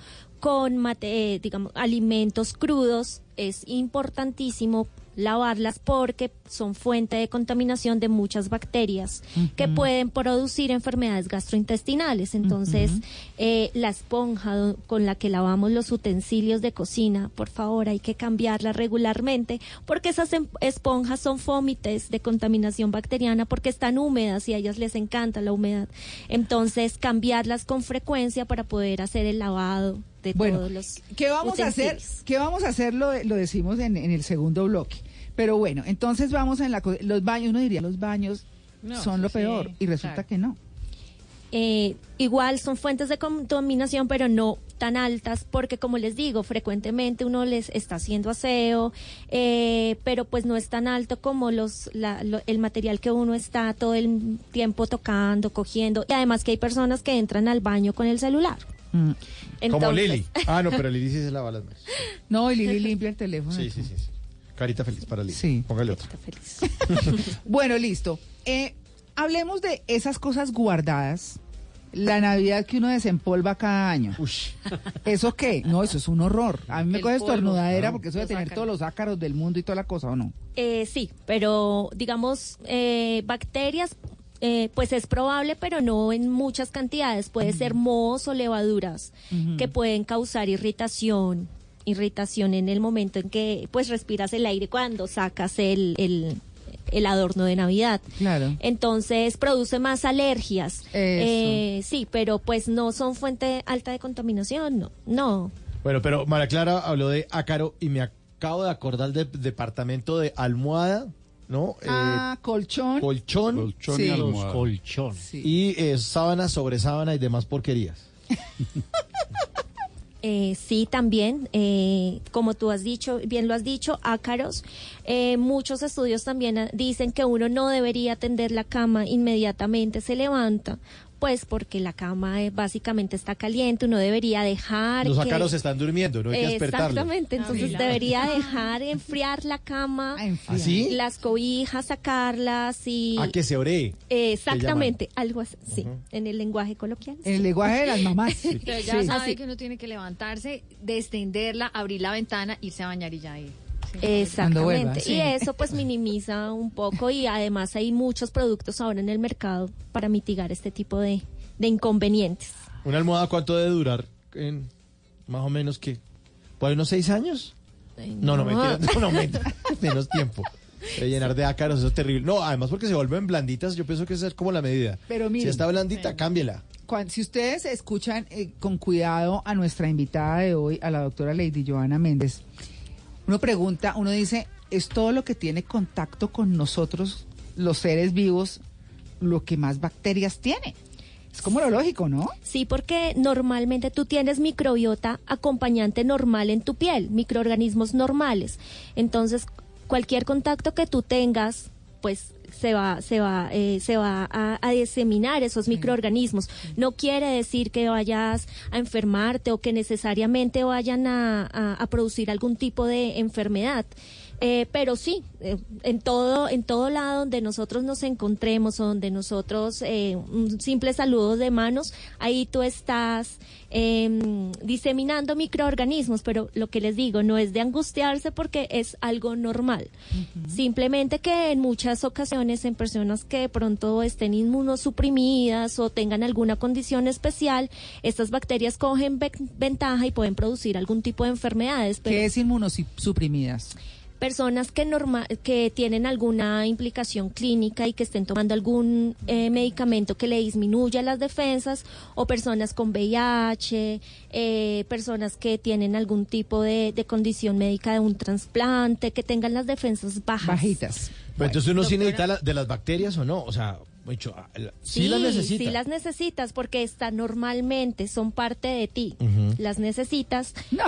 con, mate- eh, digamos, alimentos crudos, es importantísimo lavarlas porque son fuente de contaminación de muchas bacterias que pueden producir enfermedades gastrointestinales. Entonces, eh, la esponja con la que lavamos los utensilios de cocina, por favor, hay que cambiarla regularmente porque esas em- esponjas son fómites de contaminación bacteriana porque están húmedas y a ellas les encanta la humedad. Entonces, cambiarlas con frecuencia para poder hacer el lavado de Bueno, todos los ¿Qué vamos a hacer? ¿Qué vamos a hacer? Lo, lo decimos en, en el segundo bloque. Pero bueno, entonces vamos en la co- los baños, uno diría los baños No, son lo sí, peor y resulta claro. que no. Eh, igual son fuentes de contaminación, pero no tan altas, porque como les digo, frecuentemente uno les está haciendo aseo, eh, pero pues no es tan alto como los la- lo- el material que uno está todo el tiempo tocando, cogiendo, y además que hay personas que entran al baño con el celular. Como Entonces- Lili. Ah, no, pero Lili sí se lava las manos. No, y Lili limpia el teléfono. Sí, sí, sí. sí. Carita feliz para Lili. Sí. Póngale otra. Bueno, listo. Eh, hablemos de esas cosas guardadas. La Navidad que uno desempolva cada año. ¿Eso qué? No, eso es un horror. A mí me El coge estornudadera Ah. porque eso de tener ácaros. todos los ácaros del mundo y toda la cosa, ¿o no? Eh, sí, pero digamos, eh, bacterias, eh, pues es probable, pero no en muchas cantidades. Puede ser mohos o levaduras que pueden causar irritación, irritación en el momento en que pues respiras el aire cuando sacas el, el, el adorno de Navidad. Claro. Entonces produce más alergias. Eh, sí, pero pues no son fuente alta de contaminación, no. No. Bueno, pero María Clara habló de ácaro y me acabo de acordar del departamento de almohada, ¿no? Eh, Ah, colchón. colchón. Colchón y almohada. colchón. Y eh, sábana sobre sábana y demás porquerías. Eh, sí, también, eh, como tú has dicho, bien lo has dicho, ácaros. Eh, muchos estudios también dicen que uno no debería tender la cama inmediatamente se levanta, pues porque la cama básicamente está caliente, uno debería dejar Los que- ácaros están durmiendo, no hay que despertarlos. Exactamente, entonces Abrirla. debería dejar enfriar la cama, ¿Ah, sí? las cobijas, sacarlas y... A que se oree. Eh, Exactamente, algo así, sí, en el lenguaje coloquial. En el lenguaje de las mamás. Entonces ya Sí. sabe Así. que uno tiene que levantarse, descenderla, abrir la ventana, irse a bañar y ya ir. Exactamente. vuelva, sí. Y eso pues minimiza un poco y además hay muchos productos ahora en el mercado para mitigar este tipo de, de inconvenientes. ¿Una almohada cuánto debe durar? En más o menos que. ¿Por unos seis años? No, no, no. mentira. No, no, mentira. Menos tiempo. De llenar de ácaros, eso es terrible. No, además porque se vuelven blanditas, yo pienso que esa es como la medida. Pero si miren. está blandita, cámbiela. Si ustedes escuchan eh, con cuidado a nuestra invitada de hoy, a la doctora Lady Joana Méndez, uno pregunta, uno dice, ¿es todo lo que tiene contacto con nosotros, los seres vivos, lo que más bacterias tiene? Es como lo lógico, ¿no? Sí, porque normalmente tú tienes microbiota acompañante normal en tu piel, microorganismos normales. Entonces, cualquier contacto que tú tengas, pues se va, se va, eh, se va a, a diseminar esos microorganismos. No quiere decir que vayas a enfermarte o que necesariamente vayan a, a- a producir algún tipo de enfermedad. Eh, pero sí, eh, en todo, en todo lado donde nosotros nos encontremos, o donde nosotros eh, un simple saludo de manos, ahí tú estás em, diseminando microorganismos, pero lo que les digo no es de angustiarse porque es algo normal. Simplemente que en muchas ocasiones en personas que de pronto estén inmunosuprimidas o tengan alguna condición especial, estas bacterias cogen ve- ventaja y pueden producir algún tipo de enfermedades. Pero ¿Qué es inmunosuprimidas? Personas que norma que tienen alguna implicación clínica y que estén tomando algún eh, medicamento que le disminuya las defensas o personas con VIH, eh, personas que tienen algún tipo de, de condición médica de un trasplante, que tengan las defensas bajas. Bajitas. Pero entonces uno sí necesita la- de las bacterias o no, o sea, dicho, sí, las necesita. sí las necesitas porque están normalmente, son parte de ti. Las necesitas. No.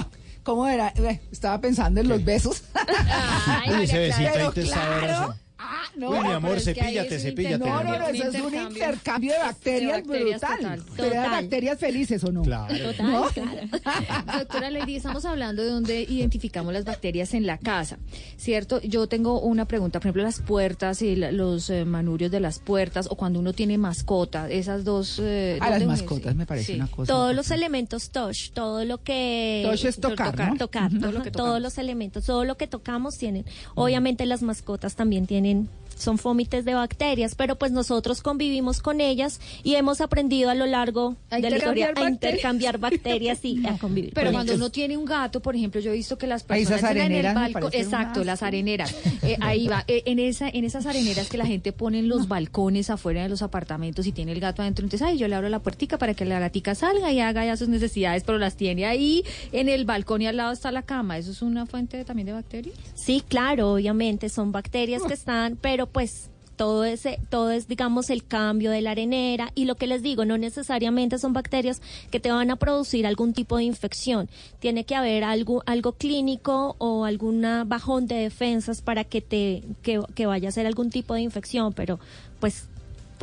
¿Cómo era? Eh, Estaba pensando en los besos. Ay, Uy, ese besito Pero ahí te está claro. Ah, no. Uy, mi amor, cepíllate, cepíllate. No, no, no, eso es un intercambio. de bacterias, De bacterias brutal. total. Total. bacterias felices o no. Claro. Total, ¿No? claro. Doctora Lady, estamos hablando de dónde identificamos las bacterias en la casa, ¿cierto? Yo tengo una pregunta, por ejemplo, las puertas y la- los eh, manurios de las puertas, o cuando uno tiene mascota, esas dos... eh, A las ¿dónde uno- mascotas me parece Sí. una cosa. Todos los elementos touch, todo lo que... Touch es tocar, tocar, ¿no? tocar, Todo todo lo que todos los elementos, todo lo que tocamos tienen. Obviamente las mascotas también tienen Senin. Son fómites de bacterias, pero pues nosotros convivimos con ellas y hemos aprendido a lo largo A de la historia a intercambiar bacterias y a convivir. Pero con cuando uno tiene un gato, por ejemplo, yo he visto que las Ay, esas personas en el balcón, exacto, las areneras, eh, ahí va, eh, en esa, en esas areneras que la gente pone en los balcones afuera de los apartamentos y tiene el gato adentro, entonces ay, yo le abro la puertica para que la gatica salga y haga ya sus necesidades, pero las tiene ahí en el balcón y al lado está la cama, eso es una fuente de- también de bacterias. Sí, claro, obviamente son bacterias que están, pero pues todo ese, todo es, digamos, el cambio de la arenera y lo que les digo, no necesariamente son bacterias que te van a producir algún tipo de infección. Tiene que haber algo, algo clínico o alguna bajón de defensas para que te, que, que vaya a ser algún tipo de infección, pero pues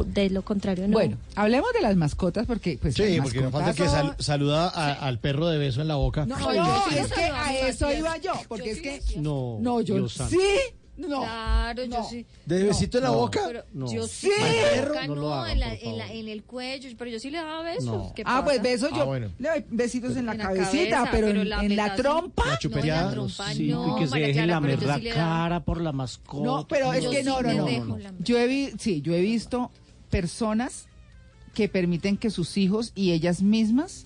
de lo contrario no. Bueno, hablemos de las mascotas porque pues Sí, porque no falta que sal- saluda a- al perro de beso en la boca. No, no, es que a eso iba yo, porque es que No, no, yo Dios santo. sí, no. Claro, no. yo sí. ¿De besito en la No. boca? Pero No. yo Sí. Al perro, boca no no, lo hagan, en, la- en, la- en el cuello, pero yo sí le daba besos. No. ¿qué Ah, pues besos Ah, yo bueno. le doy besitos en la En la cabecita, cabeza, pero, pero en, la en la trompa. La No, chupería. en la trompa Sí, no, y que se Clara, lamer la sí cara por la mascota. No, pero es Yo que no, no, no. la- Yo he vi, sí, yo he visto personas que permiten que sus hijos y ellas mismas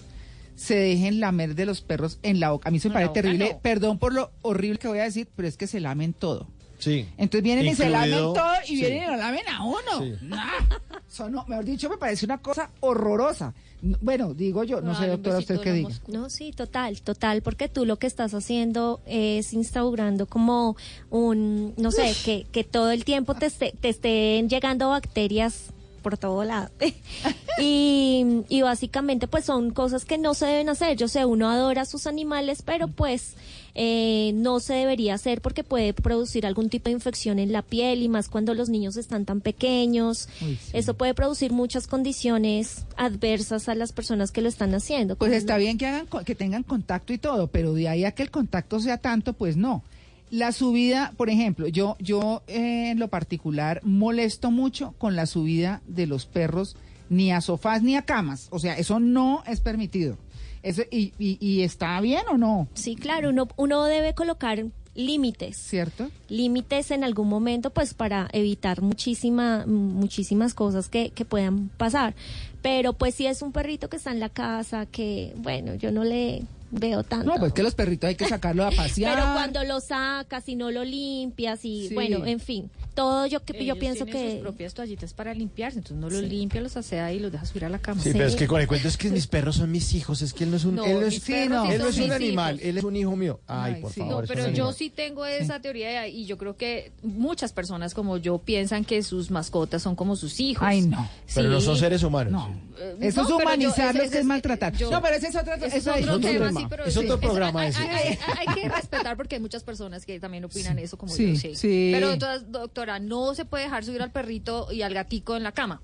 se dejen lamer de los perros en la boca. A mí se me No, en la parece terrible. no. Perdón por lo horrible que voy a decir, pero es que se lamen todo. Sí. Entonces vienen y se lamen Incluido- todo y sí. vienen y lo lamen a uno. Sí. Nah. No, mejor dicho, me parece una cosa horrorosa. No, Bueno, digo yo, no sé, doctora, usted qué diga. No, sí, total, total, porque tú lo que estás haciendo es instaurando como un, no sé, que, que todo el tiempo te, esté- te estén llegando bacterias por todo lado. y, y básicamente pues son cosas que no se deben hacer. Yo sé, uno adora a sus animales, pero pues eh, no se debería hacer porque puede producir algún tipo de infección en la piel y más cuando los niños están tan pequeños. Uy, sí. Eso puede producir muchas condiciones adversas a las personas que lo están haciendo. Pues está bien que hagan que tengan contacto y todo, pero de ahí a que el contacto sea tanto, pues no. La subida, por ejemplo, yo yo eh, en lo particular molesto mucho con la subida de los perros ni a sofás ni a camas, o sea, eso no es permitido. Eso y, y, y está bien o no, Sí, claro, uno, uno debe colocar límites. ¿cierto? Límites en algún momento, pues para evitar muchísima, muchísimas cosas que, que puedan pasar. Pero pues si es un perrito que está en la casa, que bueno, yo no le veo tanto. No, pues que los perritos hay que sacarlo a pasear. Pero cuando lo sacas y no lo limpias y Sí. bueno, en fin, todo yo que yo pienso tienen sus que propias toallitas para limpiarse, entonces no los Sí. limpia, los asea y los deja subir a la cama. Sí, pero es que con el cuento es que mis perros son mis hijos, es que él no es un, No, él no es, sí él no es un animal, hijos. él es un hijo mío. Ay, Ay, por sí. favor. No, pero yo animal. sí tengo esa teoría y yo creo que muchas personas como yo piensan que sus mascotas son como sus hijos. Ay, no. Pero no son seres humanos. No. Eh, Eso no, es humanizarlos, que es maltratar. no, pero ese es otro, es eso otro tema, sí, pero Es sí, otro programa hay, ese. hay- hay- hay que respetar porque hay muchas personas que también opinan eso como Sí, yo, sí. sí. Pero entonces, doctora, no se puede dejar subir al perrito y al gatico en la cama.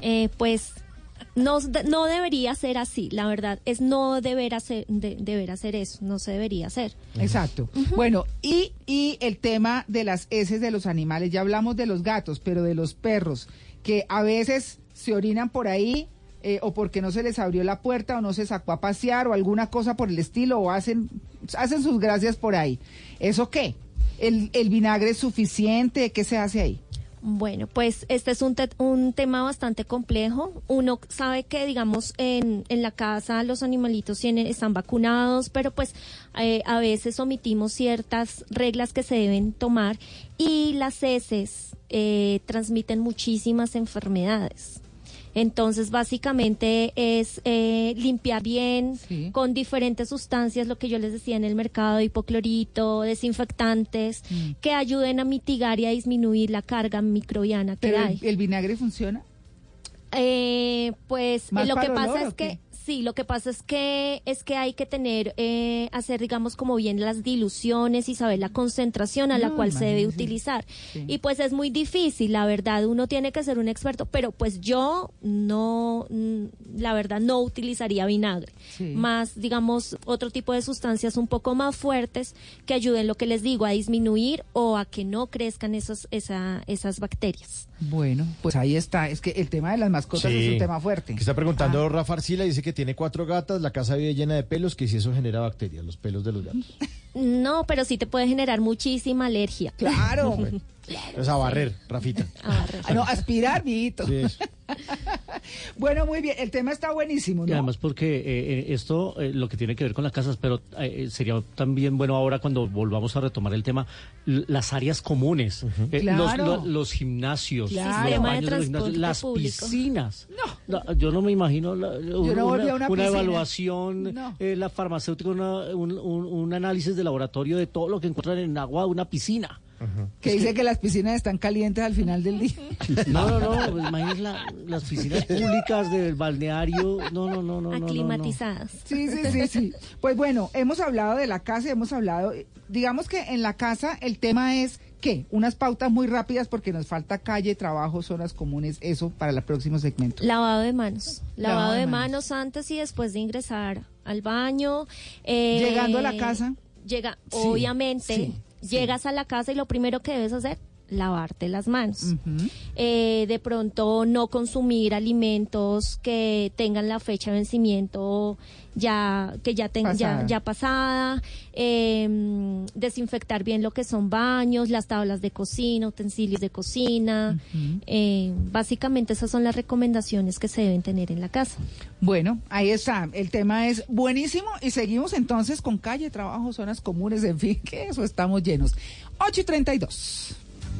Eh, pues no, no debería ser así, la verdad, es no deber hacer, de- deber hacer eso, no se debería hacer. Exacto. Bueno, y, y el tema de las heces de los animales, ya hablamos de los gatos, pero de los perros, que a veces se orinan por ahí, eh, o porque no se les abrió la puerta, o no se sacó a pasear, o alguna cosa por el estilo, o hacen, hacen sus gracias por ahí. ¿Eso qué? ¿El, vinagre es suficiente? ¿Qué se hace ahí? Bueno, pues este es un, te- un tema bastante complejo. Uno sabe que, digamos, en, en la casa los animalitos tienen, están vacunados, pero pues eh, a veces omitimos ciertas reglas que se deben tomar y las heces eh, transmiten muchísimas enfermedades. Entonces, básicamente es eh, limpiar bien con diferentes sustancias, lo que yo les decía en el mercado, hipoclorito, desinfectantes, Mm. que ayuden a mitigar y a disminuir la carga microbiana que ¿Pero hay. el, el vinagre funciona? Eh, pues ¿Más lo que pasa olor es que sí, lo que pasa es que es que hay que tener eh, hacer digamos como bien las diluciones y saber la concentración a la No, cual se debe utilizar. Sí. Y pues es muy difícil, la verdad, uno tiene que ser un experto, pero pues yo no mm, la verdad no utilizaría vinagre. Sí. Más digamos otro tipo de sustancias un poco más fuertes que ayuden lo que les digo a disminuir o a que no crezcan esos esa, esas bacterias. Bueno, pues ahí está. Es que el tema de las mascotas es un tema fuerte. Que está preguntando Rafa Arcila, dice que tiene cuatro gatas, la casa vive llena de pelos, que si eso genera bacterias, los pelos de los gatos. No, pero sí te puede generar muchísima alergia. Claro. Pues a barrer, Rafita. Ah, no, aspirar, mijito. Sí, eso. Bueno, muy bien. El tema está buenísimo, Y ¿no? además porque eh, eh, esto, eh, lo que tiene que ver con las casas, pero eh, sería también bueno ahora cuando volvamos a retomar el tema, las áreas comunes, eh, los, Claro. lo- los gimnasios, Claro. los baños de los gimnasios, las público. piscinas. No. yo no me imagino la- no volví a una piscina. evaluación, No. eh, la farmacéutica, una- un, un- un análisis de laboratorio de todo lo que encuentran en agua de una piscina. Que dice que las piscinas están calientes al final del día. No, no, no, pues imagínese la- las piscinas públicas del balneario, no, no, no, no, no, no, no. Aclimatizadas. Sí, sí, sí, sí. Pues bueno, hemos hablado de la casa, hemos hablado, digamos que en la casa el tema es ¿qué? Unas pautas muy rápidas porque nos falta calle, trabajo, zonas comunes, eso para el próximo segmento. Lavado de manos. Lavado, Lavado de de manos. manos. antes y después de ingresar al baño. eh, Llegando a la casa. Llega, Sí, obviamente, sí, llegas a la casa y lo primero que debes hacer, lavarte las manos. Eh, de pronto no consumir alimentos que tengan la fecha de vencimiento ya que ya ten- Pasada. ya, ya pasada eh, desinfectar bien lo que son baños las tablas de cocina utensilios de cocina eh, básicamente esas son las recomendaciones que se deben tener en la casa Bueno, ahí está. El tema es buenísimo y seguimos entonces con calle, trabajo, zonas comunes, en fin, que eso estamos llenos. 8 y 32.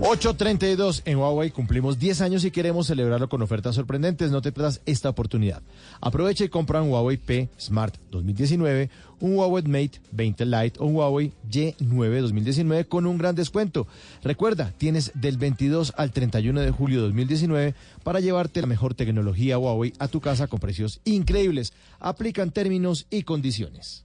832 en Huawei cumplimos 10 años y queremos celebrarlo con ofertas sorprendentes. No te pierdas esta oportunidad. Aprovecha y compra un Huawei P Smart 2019, un Huawei Mate 20 Lite o un Huawei Y9 2019 con un gran descuento. Recuerda, tienes del 22 al 31 de julio de 2019 para llevarte la mejor tecnología Huawei a tu casa con precios increíbles. Aplican términos y condiciones.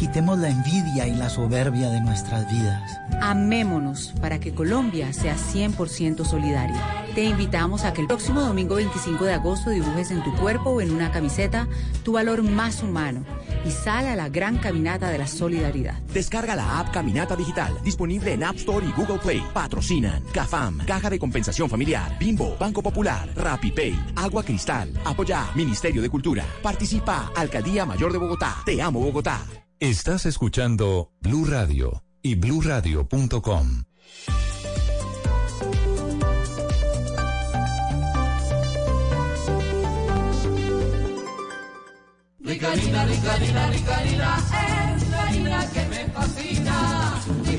Quitemos la envidia y la soberbia de nuestras vidas. Amémonos para que Colombia sea 100% solidaria. Te invitamos a que el próximo domingo 25 de agosto dibujes en tu cuerpo o en una camiseta tu valor más humano y sal a la gran caminata de la solidaridad. Descarga la app Caminata Digital, disponible en App Store y Google Play. Patrocinan CAFAM, Caja de Compensación Familiar, Bimbo, Banco Popular, RappiPay, Agua Cristal, Apoya, Ministerio de Cultura. Participa, Alcaldía Mayor de Bogotá. Te amo Bogotá. Estás escuchando Blue Radio y bluradio.com. Rica harina, rica harina, rica harina, es la harina que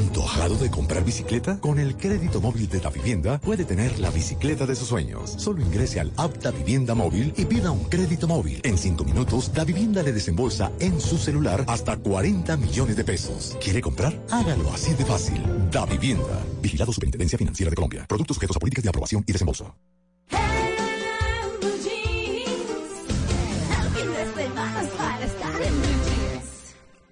¿Antojado de comprar bicicleta? Con el crédito móvil de Da Vivienda puede tener la bicicleta de sus sueños. Solo ingrese al app Da Vivienda Móvil y pida un crédito móvil. En cinco minutos, Da Vivienda le desembolsa en su celular hasta 40 millones de pesos. ¿Quiere comprar? Hágalo así de fácil. Da Vivienda. Vigilado Superintendencia Financiera de Colombia. Productos sujetos a políticas de aprobación y desembolso. Blue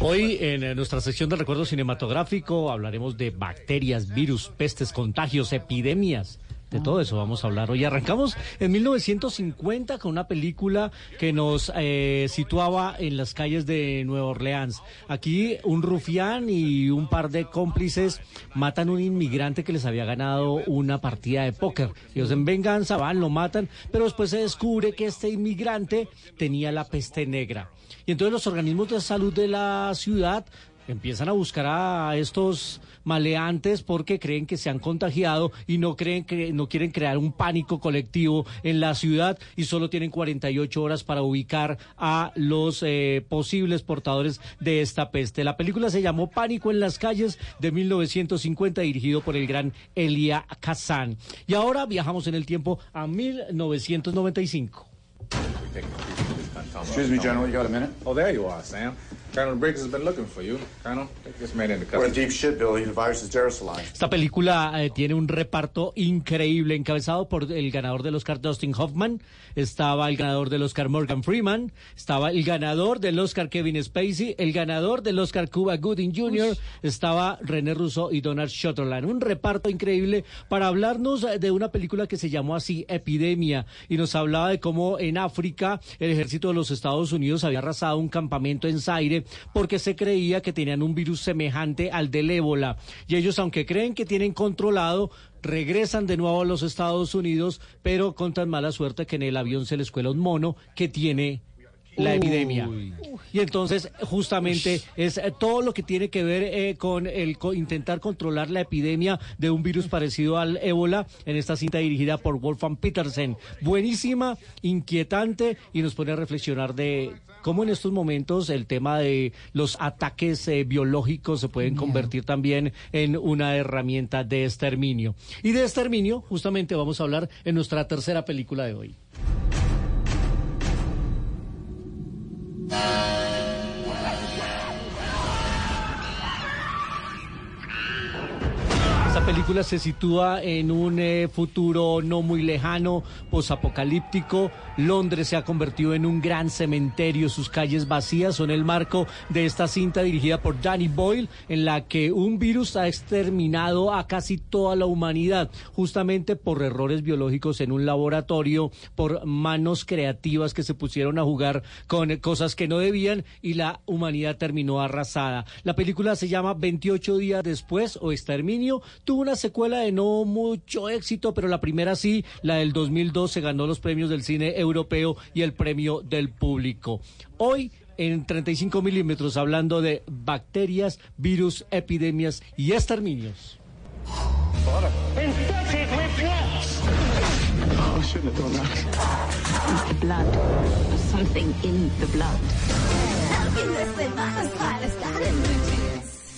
Hoy en eh, nuestra sección de recuerdo cinematográfico hablaremos de bacterias, virus, pestes, contagios, epidemias. De todo eso vamos a hablar hoy. Arrancamos en 1950 con una película que nos eh, situaba en las calles de Nueva Orleans. Aquí un rufián y un par de cómplices matan a un inmigrante que les había ganado una partida de póker. Ellos en venganza van, lo matan, pero después se descubre que este inmigrante tenía la peste negra. Y entonces los organismos de salud de la ciudad empiezan a buscar a estos maleantes porque creen que se han contagiado y no creen que no quieren crear un pánico colectivo en la ciudad y solo tienen 48 horas para ubicar a los eh, posibles portadores de esta peste. La película se llamó Pánico en las calles de 1950 dirigido por el gran Elia Kazan. Y ahora viajamos en el tiempo a 1995. Excuse me, General, you got a minute? Oh, there you are, Sam. Colonel Briggs has been looking for you. Colonel, take this man into custody. We're in deep shit, Billy. The virus is aerosolized. Esta película eh, tiene un reparto increíble, encabezado por el ganador del Oscar Dustin Hoffman, estaba el ganador del Oscar Morgan Freeman, estaba el ganador del Oscar Kevin Spacey, el ganador del Oscar Cuba Gooding Jr., estaba René Russo y Donald Sutherland. Un reparto increíble para hablarnos eh, de una película que se llamó así Epidemia y nos hablaba de cómo en África el ejército de los Estados Unidos había arrasado un campamento en Zaire porque se creía que tenían un virus semejante al del ébola. Y ellos, aunque creen que tienen controlado, regresan de nuevo a los Estados Unidos, pero con tan mala suerte que en el avión se les cuela un mono que tiene la Uy. epidemia. Y entonces, justamente, es eh, todo lo que tiene que ver eh, con el co- intentar controlar la epidemia de un virus parecido al ébola en esta cinta dirigida por Wolfgang Petersen. Buenísima, inquietante y nos pone a reflexionar de cómo en estos momentos el tema de los ataques eh, biológicos se pueden convertir también en una herramienta de exterminio. Y de exterminio, justamente vamos a hablar en nuestra tercera película de hoy. Película se sitúa en un eh, futuro no muy lejano, posapocalíptico. Londres se ha convertido en un gran cementerio, sus calles vacías son el marco de esta cinta dirigida por Danny Boyle, en la que un virus ha exterminado a casi toda la humanidad, justamente por errores biológicos en un laboratorio, por manos creativas que se pusieron a jugar con cosas que no debían y la humanidad terminó arrasada. La película se llama 28 días después o Exterminio. Tuvo tuvo una secuela de no mucho éxito, pero la primera sí, la del 2002 se ganó los premios del cine europeo y el premio del público. Hoy en 35 milímetros hablando de bacterias, virus, epidemias y exterminios.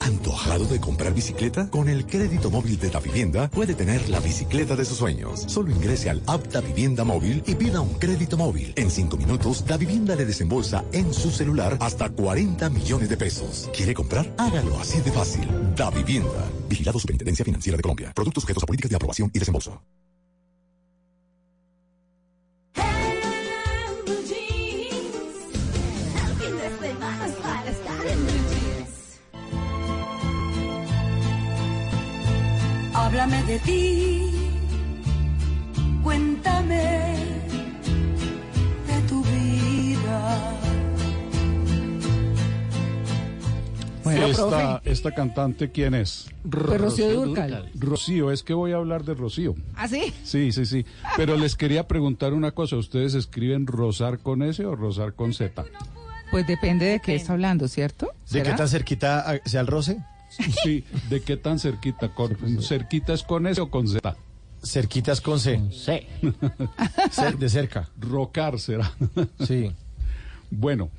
¿Antojado de comprar bicicleta? Con el crédito móvil de Da Vivienda puede tener la bicicleta de sus sueños. Solo ingrese al app Da Vivienda Móvil y pida un crédito móvil. En cinco minutos, Da Vivienda le desembolsa en su celular hasta 40 millones de pesos. ¿Quiere comprar? Hágalo así de fácil. Da Vivienda. Vigilado Superintendencia Financiera de Colombia. Productos sujetos a políticas de aprobación y desembolso. Háblame de ti, cuéntame de tu vida. Bueno, esta, esta cantante, ¿quién es? Pues Rocío Dúrcal. Rocío, es que voy a hablar de Rocío. ¿Ah, sí? Sí, sí, sí. Pero les quería preguntar una cosa. ¿Ustedes escriben Rosar con S o Rosar con Z? Pues depende de qué está hablando, ¿cierto? ¿De qué tan cerquita ah, sea el roce? Sí, ¿de qué tan cerquita? Con, ¿Cerquita es con S o con Z? Cerquitas con C. C. De cerca. Rocar será. Sí. Bueno,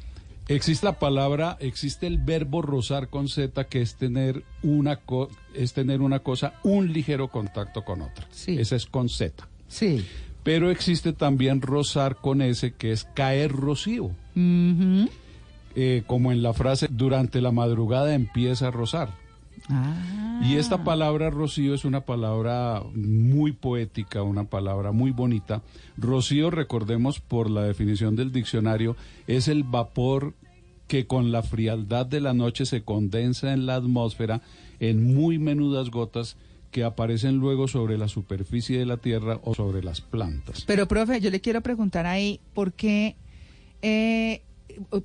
existe la palabra, existe el verbo rozar con Z que es tener una co- es tener una cosa, un ligero contacto con otra. Sí. Esa es con Z. Sí. Pero existe también rozar con S que es caer rocío. Eh, como en la frase durante la madrugada empieza a rozar. Ah. Y esta palabra rocío es una palabra muy poética, una palabra muy bonita. Rocío, recordemos por la definición del diccionario, es el vapor que con la frialdad de la noche se condensa en la atmósfera en muy menudas gotas que aparecen luego sobre la superficie de la tierra o sobre las plantas. Pero, profe, yo le quiero preguntar ahí, ¿por qué? eh,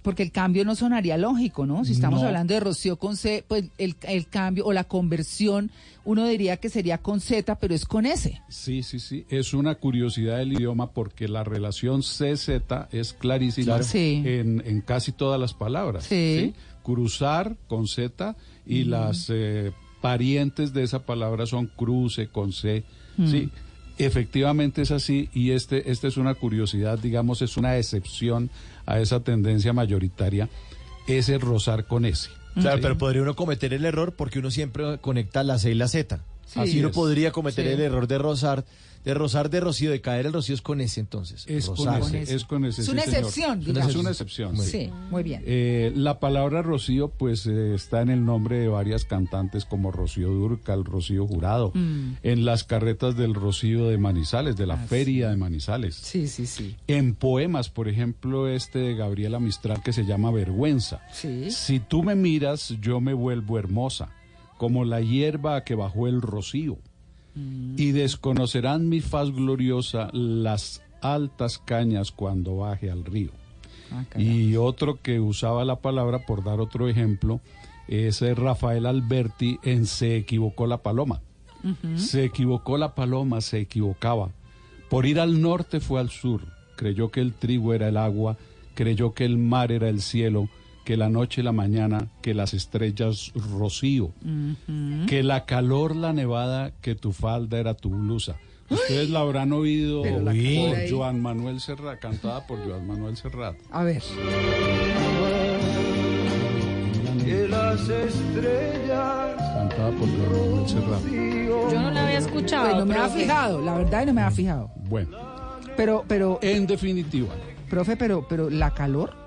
porque el cambio no sonaría lógico, ¿no? Si estamos No. hablando de Rocío con C, pues el, el cambio o la conversión, uno diría que sería con Z, pero es con S. Sí, sí, sí. Es una curiosidad del idioma porque la relación CZ es clarísima Claro. Sí. en, en casi todas las palabras. Sí. Cruzar con Z y Mm. las eh, parientes de esa palabra son cruce con C. Mm. Sí. Efectivamente es así y este, esta es una curiosidad, digamos, es una excepción a esa tendencia mayoritaria, ese rozar con S. Claro, Sí. pero podría uno cometer el error porque uno siempre conecta la C y la Z. Sí. Así uno Es. podría cometer Sí. el error de rozar, de rozar de rocío, de caer el rocío es con S entonces. Es con ese, es con ese, Es sí, una señor. excepción, Es digamos. una excepción. Sí, muy bien. Eh, la palabra Rocío, pues eh, está en el nombre de varias cantantes como Rocío Durcal, Rocío Jurado, Mm. en las carretas del Rocío de Manizales, de la Ah, Feria de Manizales. Sí, sí, sí. En poemas, por ejemplo, este de Gabriela Mistral que se llama Vergüenza. Sí. Si tú me miras, yo me vuelvo hermosa, como la hierba que bajó el rocío. Y desconocerán mi faz gloriosa las altas cañas cuando baje al río. y otro que usaba la palabra, por dar otro ejemplo, es Rafael Alberti en Se equivocó la paloma. Se equivocó la paloma, se equivocaba. Por ir al norte fue al sur. Creyó que el trigo era el agua, creyó que el mar era el cielo, que la noche y la mañana, que las estrellas rocío, que la calor, la nevada, que tu falda era tu blusa. Ustedes la habrán oído por ahí. Joan Manuel Serrat, cantada por Joan Manuel Serrat. A ver. Que las estrellas Cantada por Joan Manuel Serrat. Yo no la había escuchado. Pues no me ha profe. fijado, la verdad no me ha fijado. Bueno, Pero, pero, en definitiva. profe, pero, pero la calor.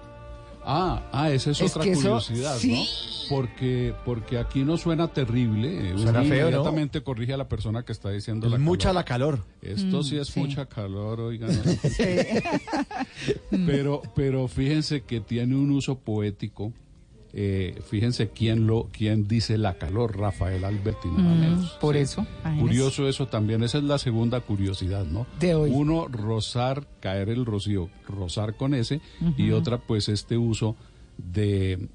Ah, ah, esa es, Es otra eso- curiosidad, sí. ¿no? Porque, porque aquí no suena terrible. eh, Suena feo, ¿no? inmediatamente corrige a la persona que está diciendo Es la mucha calor. la calor. Esto sí Mm, es sí. mucha calor, oigan. pero, pero fíjense que tiene un uso poético Eh, fíjense quién lo quién dice la calor, Rafael Alberti, nada Mm, menos. por Sí. eso. Curioso eso también, esa es la segunda curiosidad, ¿no? De hoy. Uno, rozar, caer el rocío, rozar con ese, y otra, pues este uso de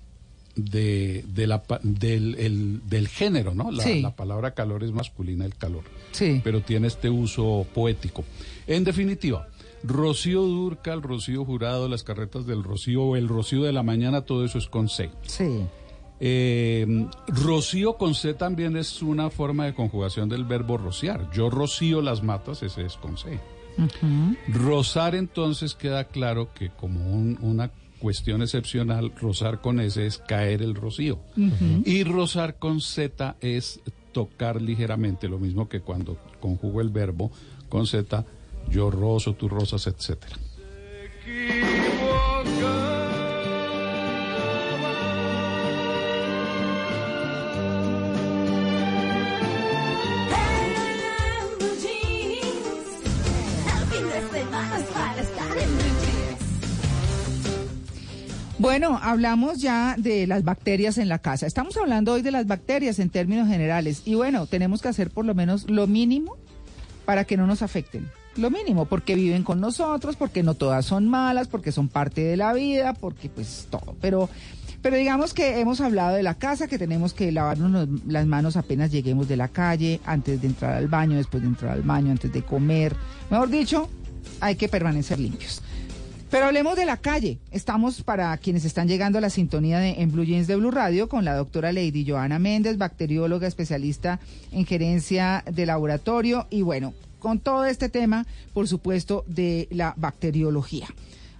de, de la, del, el- del género, ¿no? La, Sí. la palabra calor es masculina, el calor. Sí. Pero tiene este uso poético. En definitiva, Rocío Durcal, Rocío Jurado, las carretas del Rocío, o el Rocío de la mañana, todo eso es con C. Sí. Eh, rocío con C también es una forma de conjugación del verbo rociar. Yo rocío las matas, ese es con C. Rozar entonces queda claro que como un- una cuestión excepcional, rozar con S es caer el rocío. Y rozar con Z es tocar ligeramente, lo mismo que cuando conjugo el verbo con Z, yo rozo, tú rozas, etcétera. Bueno, hablamos ya de las bacterias en la casa. Estamos hablando hoy de las bacterias en términos generales. Y bueno, tenemos que hacer por lo menos lo mínimo para que no nos afecten. Lo mínimo, porque viven con nosotros, porque no todas son malas, porque son parte de la vida, porque pues todo. Pero, pero digamos que hemos hablado de la casa, que tenemos que lavarnos las manos apenas lleguemos de la calle, antes de entrar al baño, después de entrar al baño, antes de comer. Mejor dicho, hay que permanecer limpios. Pero hablemos de la calle. Estamos para quienes están llegando a la sintonía de en Blue Jeans de Blue Radio con la doctora Lady Joana Méndez, bacterióloga especialista en gerencia de laboratorio y bueno, con todo este tema, por supuesto, de la bacteriología.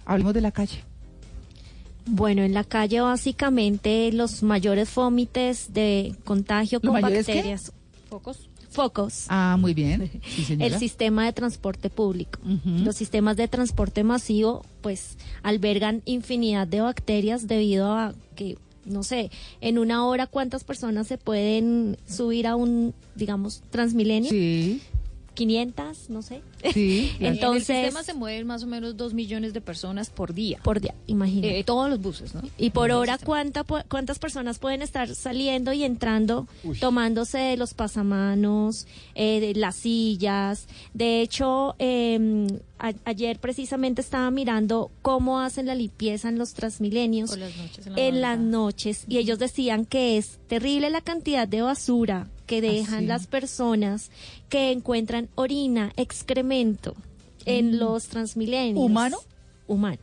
Hablemos de la calle. Bueno, en la calle básicamente los mayores fómites de contagio ¿Los con qué? bacterias. Focos. Focos. Ah, muy bien. Sí. El sistema de transporte público. Los sistemas de transporte masivo, pues, albergan infinidad de bacterias debido a que, no sé, en una hora cuántas personas se pueden subir a un, digamos, Transmilenio. Sí. 500, no sé. Sí. en el Entonces, sistema se mueven más o menos dos millones de personas por día. por día, imagínate. Eh, todos los buses, ¿no? Y por hora. ¿cuánta, ¿cuántas personas pueden estar saliendo y entrando, tomándose de los pasamanos, eh, de las sillas? De hecho, eh, a- ayer precisamente estaba mirando cómo hacen la limpieza en los Transmilenios Por las noches, en la en las noches y ellos decían que es terrible la cantidad de basura que dejan las personas que encuentran orina, excremento en los Transmilenios. ¿Humano? Humano.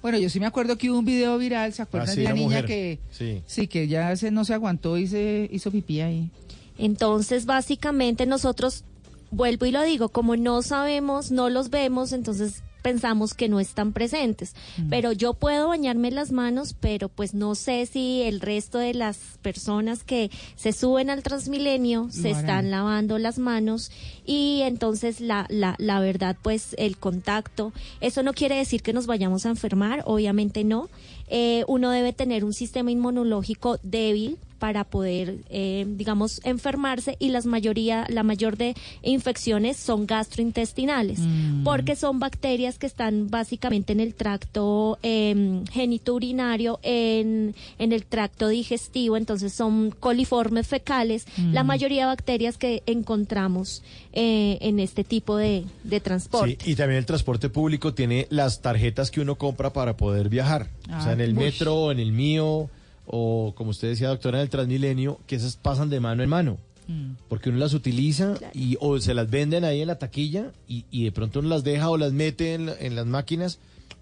Bueno, yo sí me acuerdo que hubo un video viral, ¿se acuerdan Ah, sí, de la niña mujer. que Sí. sí que ya se, no se aguantó y se hizo pipí ahí? Entonces, básicamente nosotros, vuelvo y lo digo, como no sabemos, no los vemos, entonces pensamos que no están presentes. Pero yo puedo bañarme las manos, pero pues no sé si el resto de las personas que se suben al Transmilenio se están lavando las manos y entonces la, la, la verdad, pues el contacto, eso no quiere decir que nos vayamos a enfermar, obviamente no. Eh, uno debe tener un sistema inmunológico débil para poder, eh, digamos, enfermarse y las mayoría, la mayor de infecciones son gastrointestinales, Mm. porque son bacterias que están básicamente en el tracto eh, genitourinario, en, en el tracto digestivo, entonces son coliformes fecales, la Mm. mayoría de bacterias que encontramos eh, en este tipo de, de transporte. Sí, y también el transporte público tiene las tarjetas que uno compra para poder viajar. o sea, en el uy. metro, en el mío, o como usted decía, doctora, en el Transmilenio, que esas pasan de mano en mano. Mm. Porque uno las utiliza y o se las venden ahí en la taquilla y, y de pronto uno las deja o las mete en, la- en las máquinas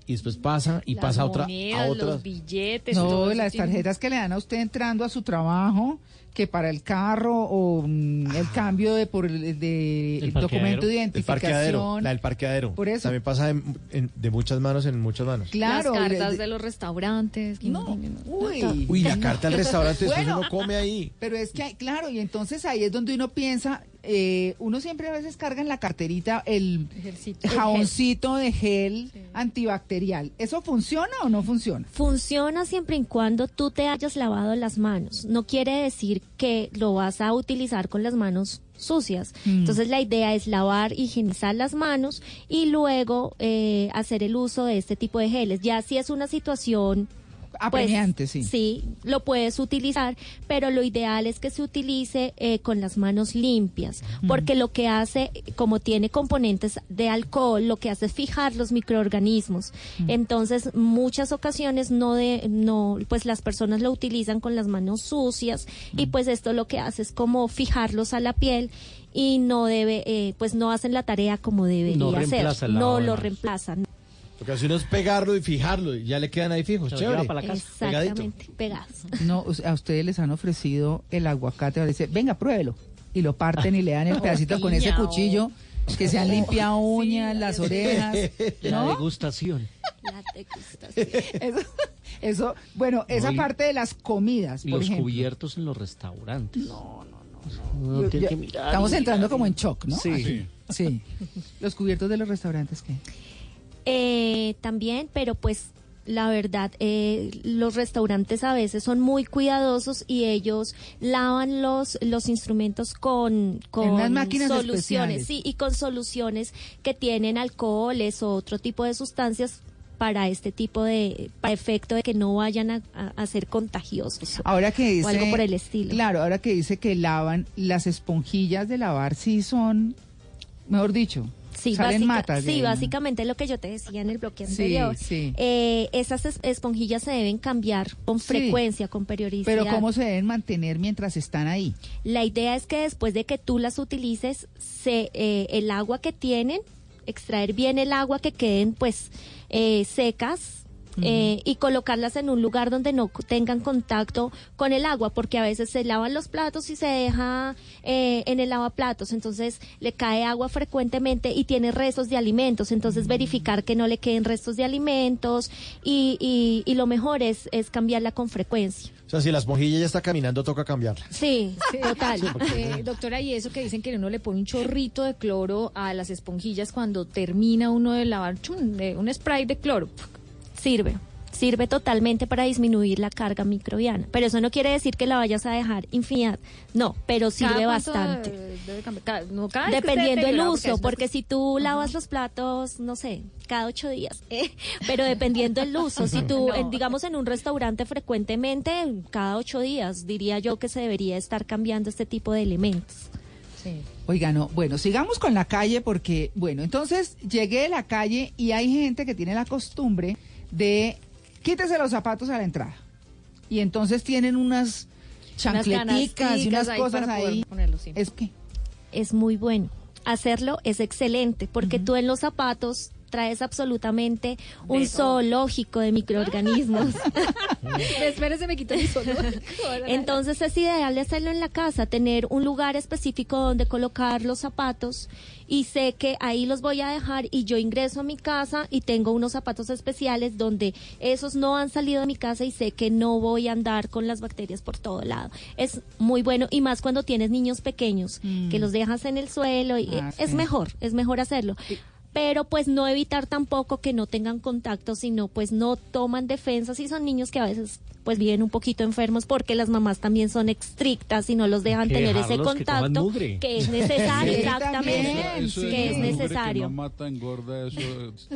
y después pasa y Las pasa a otra, a monedas, otra. los billetes. No, las tiene- tarjetas que le dan a usted entrando a su trabajo, que para el carro o mm, el cambio de por el- de El documento de El parqueadero, identificación. la del parqueadero. Por eso. También pasa en- en- de muchas manos en muchas manos. Claro, Las de- cartas de- de los restaurantes. que No, uy. Uy, la carta al restaurante, después Bueno, uno come ahí. Pero es que, hay- claro, y entonces ahí es donde uno piensa, eh, uno siempre a veces carga en la carterita el Ejercito. jaboncito de gel antibacterial. ¿Eso funciona o no funciona? Funciona siempre y cuando tú te hayas lavado las manos. No quiere decir que lo vas a utilizar con las manos sucias. Mm. Entonces la idea es lavar, higienizar las manos y luego eh, hacer el uso de este tipo de geles. Ya si es una situación Apremiante, sí. Sí, lo puedes utilizar, pero lo ideal es que se utilice eh, con las manos limpias, porque lo que hace, como tiene componentes de alcohol, lo que hace es fijar los microorganismos. Entonces, muchas ocasiones no de, no, pues las personas lo utilizan con las manos sucias y pues esto lo que hace es como fijarlos a la piel y no debe, eh, pues no hacen la tarea como debería el lavado no lo reemplazan. Lo que hace uno es pegarlo y fijarlo y ya le quedan ahí fijos. Chévere. para la casa. Pegadito. Exactamente, pegados. No, a ustedes les han ofrecido el aguacate, dice, venga, pruébelo. Y lo parten y le dan el pedacito con ese cuchillo que se han limpiado uñas, las orejas. La ¿no? degustación. Eso, eso, bueno, esa No, parte de las comidas, Y por los ejemplo. cubiertos en los restaurantes. No, no, no. Yo- tiene ya- que mirar estamos entrando mirar como en shock, ¿no? Sí. Aquí. Sí. Los cubiertos de los restaurantes, ¿qué? Eh, también, pero pues la verdad, eh, los restaurantes a veces son muy cuidadosos y ellos lavan los, los instrumentos con, con soluciones, especiales. sí, y con soluciones que tienen alcoholes o otro tipo de sustancias para este tipo de para efecto de que no vayan a, a- a ser contagiosos Ahora que dice, o algo por el estilo. Claro, ahora que dice que lavan, las esponjillas de lavar sí son, mejor dicho, Sí, salen matas. sí básicamente lo que yo te decía en el bloque Sí, anterior. sí. Eh, esas es- esponjillas se deben cambiar con Sí. frecuencia, con periodicidad. Pero ¿cómo se deben mantener mientras están ahí? La idea es que después de que tú las utilices, se, eh, el agua que tienen, extraer bien el agua, que queden pues eh, secas. Eh, y colocarlas en un lugar donde no tengan contacto con el agua, porque a veces se lavan los platos y se deja eh, en el lavaplatos, entonces le cae agua frecuentemente y tiene restos de alimentos, entonces verificar que no le queden restos de alimentos y, y, y lo mejor es, es cambiarla con frecuencia. O sea, si la esponjilla ya está caminando, toca cambiarla. Sí, total. Eh, doctora, y eso que dicen que uno le pone un chorrito de cloro a las esponjillas cuando termina uno de lavar, chun, de- un spray de cloro. Sirve. Sirve totalmente para disminuir la carga microbiana. Pero eso no quiere decir que la vayas a dejar infinidad. No, pero sirve ¿Cada cuánto bastante. debe- debe cambiar? Cada- no, cada Dependiendo del deteriorado, uso, porque si tú lavas los platos, no sé, cada ocho días, eh, pero dependiendo del uso, si tú, No. en- digamos, en un restaurante frecuentemente, cada ocho días, diría yo que se debería estar cambiando este tipo de elementos. Oiga, no, bueno, sigamos con la calle porque, bueno, entonces llegué a la calle y hay gente que tiene la costumbre de quítese los zapatos a la entrada. Y entonces tienen unas chancleticas y unas ahí cosas ahí. sí. Es que Es muy bueno. Hacerlo es excelente, porque tú en los zapatos traes absolutamente un zoológico de microorganismos. Espérese, me quito mi solo. Entonces es ideal hacerlo en la casa, tener un lugar específico donde colocar los zapatos y sé que ahí los voy a dejar y yo ingreso a mi casa y tengo unos zapatos especiales donde esos no han salido de mi casa y sé que no voy a andar con las bacterias por todo lado. Es muy bueno y más cuando tienes niños pequeños que los dejas en el suelo y Ah, es sí. mejor, es mejor hacerlo. Pero pues no evitar tampoco que no tengan contacto, sino pues no toman defensas y son niños que a veces pues viven un poquito enfermos porque las mamás también son estrictas y no los dejan que tener ese que contacto que es necesario, Sí, exactamente, Eso sí. que es mugre Que necesario. no mata, engorda, eso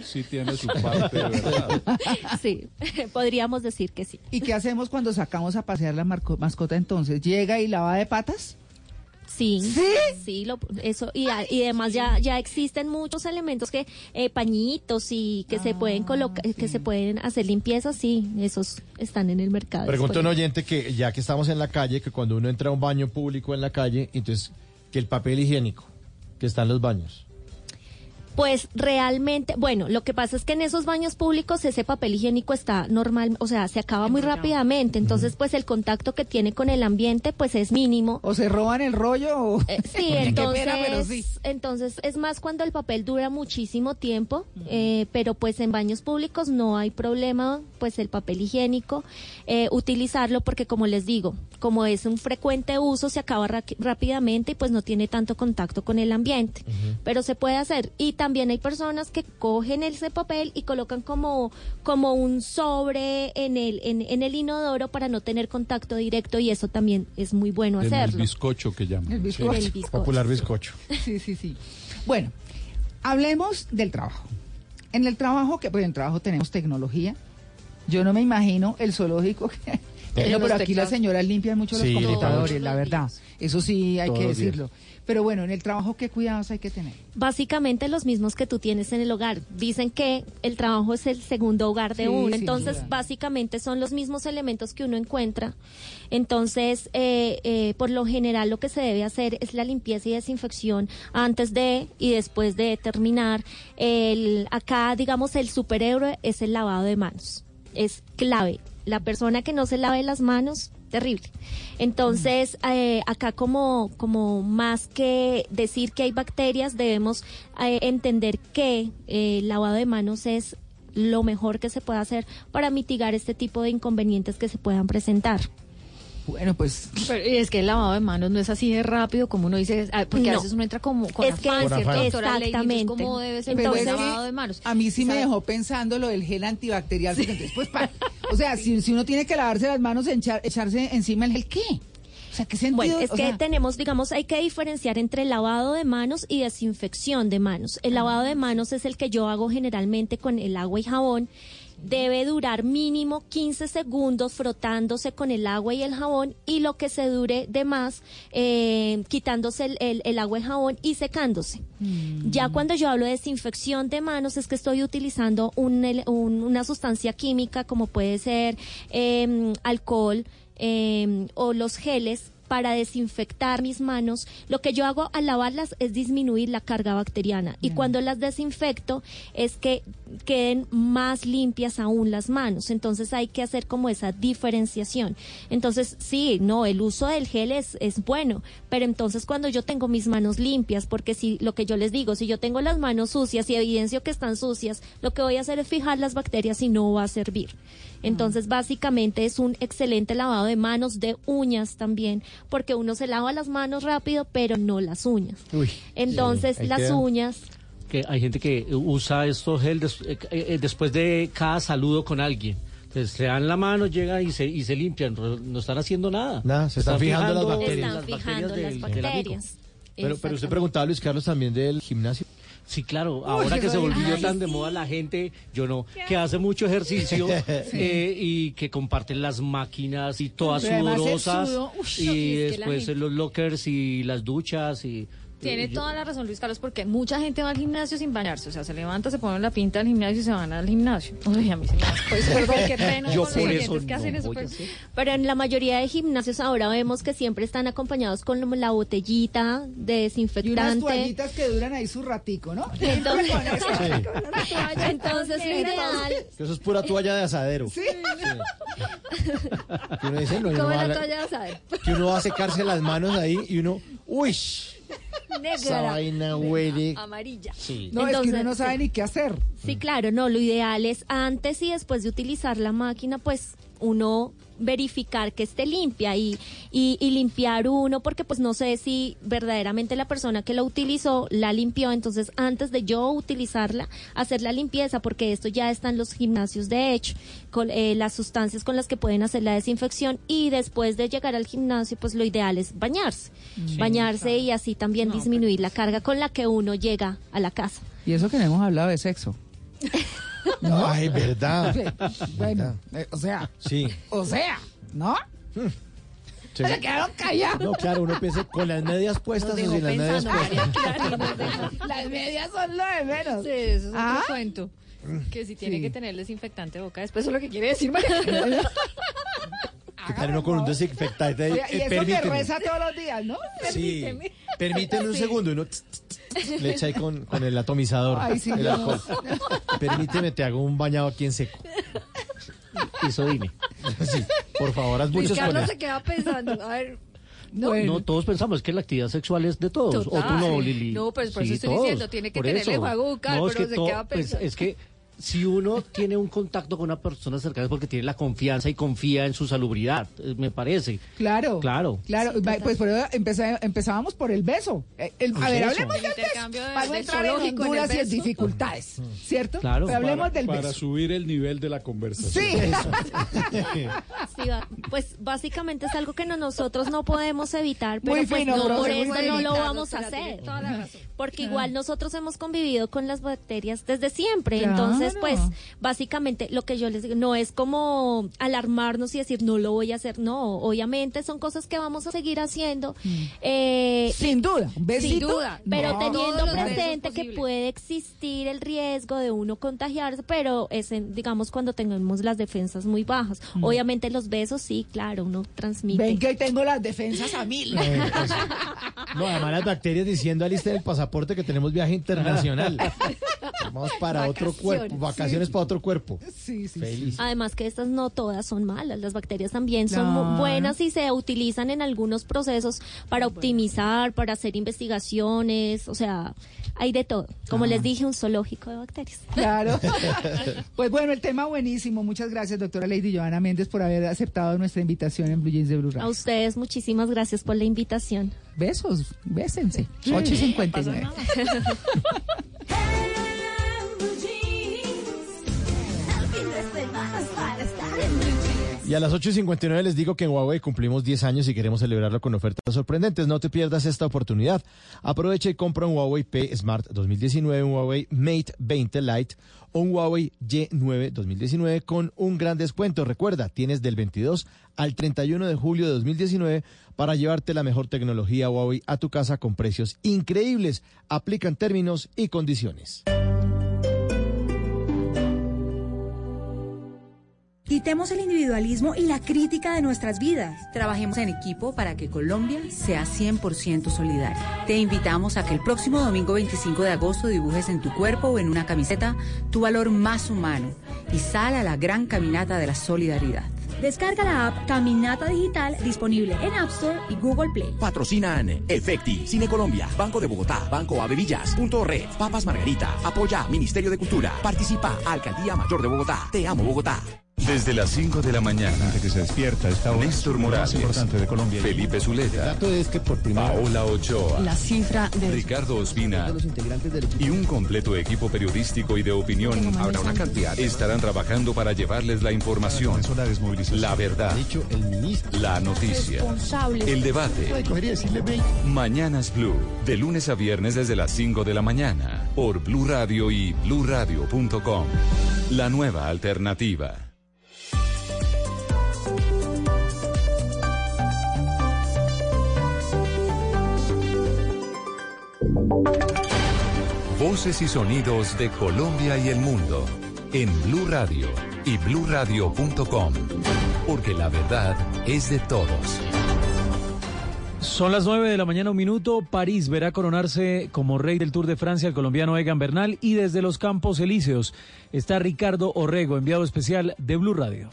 sí tiene su parte, de ¿verdad? Sí, podríamos decir que sí. ¿Y qué hacemos cuando sacamos a pasear la mascota entonces? ¿Llega y lava de patas? Sí, sí, lo- eso y, a- y además ya ya existen muchos elementos que eh, pañitos y que se pueden colocar, que se pueden hacer limpieza, sí, esos están en el mercado. Pregunta un oyente que ya que estamos en la calle, que cuando uno entra a un baño público en la calle, entonces que el papel higiénico que está en los baños. Pues realmente, bueno, lo que pasa es que en esos baños públicos ese papel higiénico está normal, o sea, se acaba muy rápidamente, entonces pues el contacto que tiene con el ambiente pues es mínimo. ¿O se roban el rollo? O... Eh, sí, entonces, pena, pero sí. entonces es más cuando el papel dura muchísimo tiempo, eh, pero pues en baños públicos no hay problema, pues el papel higiénico, eh, utilizarlo porque como les digo, como es un frecuente uso, se acaba rápidamente y pues no tiene tanto contacto con el ambiente, pero se puede hacer. Y también hay personas que cogen ese papel y colocan como, como un sobre en el, en, en el inodoro para no tener contacto directo y eso también es muy bueno En el hacerlo. bizcocho que llaman. El bizcocho. El bizcocho. Popular bizcocho. Sí, sí, sí. Bueno, hablemos del trabajo. En el trabajo, que pues en el trabajo tenemos tecnología, Yo no me imagino el zoológico que... Los pero aquí las señoras limpian mucho Sí, los computadores, la verdad. Eso sí hay que los días. Pero bueno, en el trabajo, ¿qué cuidados hay que tener? Básicamente los mismos que tú tienes en el hogar. Dicen que el trabajo es el segundo hogar de Sí, uno. Entonces, duda. básicamente son los mismos elementos que uno encuentra. Entonces, eh, eh, por lo general, lo que se debe hacer es la limpieza y desinfección antes de y después de terminar. El, acá, digamos, el superhéroe es el lavado de manos. Es clave. La persona que no se lave las manos, terrible. Entonces, eh, acá como, como más que decir que hay bacterias, debemos eh, entender que eh, el lavado de manos es lo mejor que se puede hacer para mitigar este tipo de inconvenientes que se puedan presentar. Bueno, pues Pero es que el lavado de manos no es así de rápido como uno dice, ah, porque a No. veces uno entra como con Es que- afán, ¿cierto, afán. doctora Exactamente. ¿Cómo debe ser que lavado de manos? A mí sí me dejó pensando lo del gel antibacterial. porque entonces, pues, pa- o sea, si, si uno tiene que lavarse las manos, enchar- echarse encima el gel, ¿qué? O sea, ¿qué sentido? Bueno, es O que sea, tenemos, digamos, hay que diferenciar entre lavado de manos y desinfección de manos. El lavado de manos es el que yo hago generalmente con el agua y jabón. Debe durar mínimo 15 segundos frotándose con el agua y el jabón y lo que se dure de más eh, quitándose el, el- el agua y jabón y secándose. Ya cuando yo hablo de desinfección de manos es que estoy utilizando un una sustancia química como puede ser em, alcohol em, o los geles para desinfectar mis manos, lo que yo hago al lavarlas es disminuir la carga bacteriana. Y cuando las desinfecto es que queden más limpias aún las manos. Entonces hay que hacer como esa diferenciación. Entonces, sí, no, el uso del gel es, es bueno, pero entonces cuando yo tengo mis manos limpias, porque si lo que yo les digo, si yo tengo las manos sucias y evidencio que están sucias, lo que voy a hacer es fijar las bacterias y no va a servir. Entonces, básicamente es un excelente lavado de manos, de uñas también, porque uno se lava las manos rápido, pero no las uñas. Uy, Entonces, las queda. uñas, que hay gente que usa estos gel des- eh, eh, después de cada saludo con alguien. Entonces se dan la mano, llegan y se, y se limpian. No están haciendo nada. Nada, se están fijando las bacterias. están fijando del- las del amigo. bacterias. Pero, pero usted preguntaba, Luis Carlos, también del gimnasio. Sí, claro. Ahora que se volvió tan de moda la gente, yo no, que hace mucho ejercicio eh, y que comparten las máquinas y todas Pero sudorosas sudo, y es que la después gente- los lockers y las duchas y Tiene yo- toda la razón Luis Carlos, porque mucha gente va al gimnasio sin bañarse. O sea, se levanta, se pone la pinta del gimnasio y se van al gimnasio. Uy, a mí se me pues, perdón, qué pena Yo por eso que hacen no eso, voy a pero- hacer. Pero en la mayoría de gimnasios ahora vemos que siempre están acompañados con la botellita de y unas desinfectante. toallitas que duran ahí su ratico, ¿no? Entonces, eso. entonces lo ideal, Que eso es pura toalla de asadero. Sí. Que uno dice, no, uno ¿Cómo la- toalla de asadero? que uno va a secarse las manos ahí y uno, uy, esa Negra. vaina huele. Amarilla. Sí. No, es que uno no sabe sí. ni qué hacer. Sí, claro, no, lo ideal es antes y después de utilizar la máquina, pues uno verificar que esté limpia y, y, y limpiar uno, porque pues no sé si verdaderamente la persona que la utilizó la limpió, entonces antes de yo utilizarla, hacer la limpieza, porque esto ya está en los gimnasios de hecho, con eh, las sustancias con las que pueden hacer la desinfección y después de llegar al gimnasio, pues lo ideal es bañarse, bañarse y así también disminuir la carga con la que uno llega a la casa. Y eso que no hemos hablado de sexo. No, ay, verdad. Bueno, eh, o sea, Sí. o sea, ¿no? Se- Se quedaron callados. No, claro, uno piensa con las medias puestas o sin las medias puestas. Las medias son lo de menos. Sí, eso es ¿Ah? otro cuento. Que si tiene Sí. que tener desinfectante de boca después, eso es lo que quiere decir Uno con un desinfectante ahí. Y eh, eso que reza todos los días, ¿no? Sí. Permíteme un segundo. y Uno tss, tss, tss, le echa ahí con, con el atomizador. Ay, sí, el alcohol. Permíteme, te hago un bañado aquí en seco. Eso dime. Sí, por favor, haz muchos con Carlos eso. se queda pensando, a ver, No, no, todos pensamos que la actividad sexual es de todos. Total. O tú no, Lili. No, pues por eso Sí, estoy todos. diciendo, tiene que Por tener eso. lenguaje bucal, No, es pero que se queda pues, pensando. es que si uno tiene un contacto con una persona cercana es porque tiene la confianza y confía en su salubridad, eh, me parece. Claro. Claro. Claro, pues por eso empecé- empezábamos por el beso. Eh, el- a ver, hablemos El del beso. de- Para entrar en honduras y en dificultades, ¿cierto? Claro. Pero hablemos para, del para beso. subir el nivel de la conversación. Sí. Pues básicamente es algo que no- nosotros no podemos evitar, pero Muy pues fino, no, por eso no lo vamos a hacer. toda la razón. Porque igual nosotros hemos convivido con las bacterias desde siempre, Claro. entonces Entonces, pues, básicamente lo que yo les digo, no es como alarmarnos y decir, no lo voy a hacer, no, obviamente son cosas que vamos a seguir haciendo. Eh, Sin duda, un sin besito. duda, pero No. teniendo presente que puede existir el riesgo de uno contagiarse, pero es, en, digamos, cuando tengamos las defensas muy bajas. Mm. Obviamente los besos, sí, claro, uno transmite. Ven que tengo las defensas a mil. Eh, eso. No, además las bacterias diciendo alista en el pasaporte que tenemos viaje internacional. Vamos para otro cuerpo, Vacaciones para otro cuerpo. Sí, sí, Feliz. Además que estas no todas son malas, las bacterias también son buenas y se utilizan en algunos procesos para optimizar, para hacer investigaciones, o sea, hay de todo. Como les ah. dije, un zoológico de bacterias. Claro. pues bueno, el tema buenísimo. Muchas gracias, doctora Lady Joana Méndez, por haber aceptado nuestra invitación en Blue Jeans de Blue A ustedes muchísimas gracias por la invitación. Besos, bésense. 8.59. y 59. Y a las 8.59 les digo que en Huawei cumplimos 10 años y queremos celebrarlo con ofertas sorprendentes. No te pierdas esta oportunidad. Aprovecha y compra un Huawei P Smart 2019, un Huawei Mate 20 Lite o un Huawei Y9 2019 con un gran descuento. Recuerda, tienes del 22 al 31 de julio de 2019 para llevarte la mejor tecnología Huawei a tu casa con precios increíbles. Aplican términos y condiciones. Quitemos el individualismo y la crítica de nuestras vidas. Trabajemos en equipo para que Colombia sea 100% solidaria. Te invitamos a que el próximo domingo 25 de agosto dibujes en tu cuerpo o en una camiseta tu valor más humano y sal a la gran caminata de la solidaridad. Descarga la app Caminata Digital disponible en App Store y Google Play. Patrocinan Efecti, Cine Colombia, Banco de Bogotá, Banco Avevillas, Punto Red, Papas Margarita, Apoya, Ministerio de Cultura, Participa, Alcaldía Mayor de Bogotá, Te Amo Bogotá. Desde las 5 de la mañana. que se despierta esta Néstor Morales. importante de Colombia. Felipe Zuleta. es que por Paola Ochoa. La cifra de Ricardo Ospina y un completo equipo periodístico y de opinión habrá una cantidad estarán trabajando para llevarles la información, la verdad, la noticia, el debate. Mañanas Blue, de lunes a viernes desde las 5 de la mañana, por Blue Radio y bluradio.com. La nueva alternativa. Voces y sonidos de Colombia y el mundo en Blue Radio y bluradio.com, porque la verdad es de todos. Son las 9 de la mañana, un minuto. París verá coronarse como rey del Tour de Francia el colombiano Egan Bernal y desde los Campos Elíseos está Ricardo Orrego, enviado especial de Blue Radio.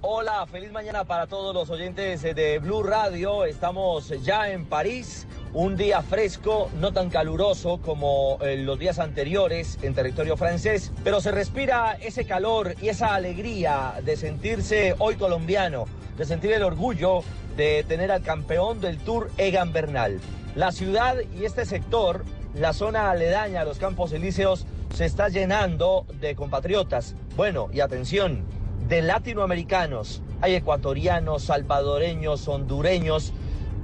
Hola, feliz mañana para todos los oyentes de Blue Radio. Estamos ya en París, un día fresco, no tan caluroso como eh, los días anteriores en territorio francés, pero se respira ese calor y esa alegría de sentirse hoy colombiano, de sentir el orgullo de tener al campeón del Tour Egan Bernal. La ciudad y este sector, la zona aledaña a los Campos Elíseos, se está llenando de compatriotas. Bueno, y atención, de latinoamericanos. Hay ecuatorianos, salvadoreños, hondureños,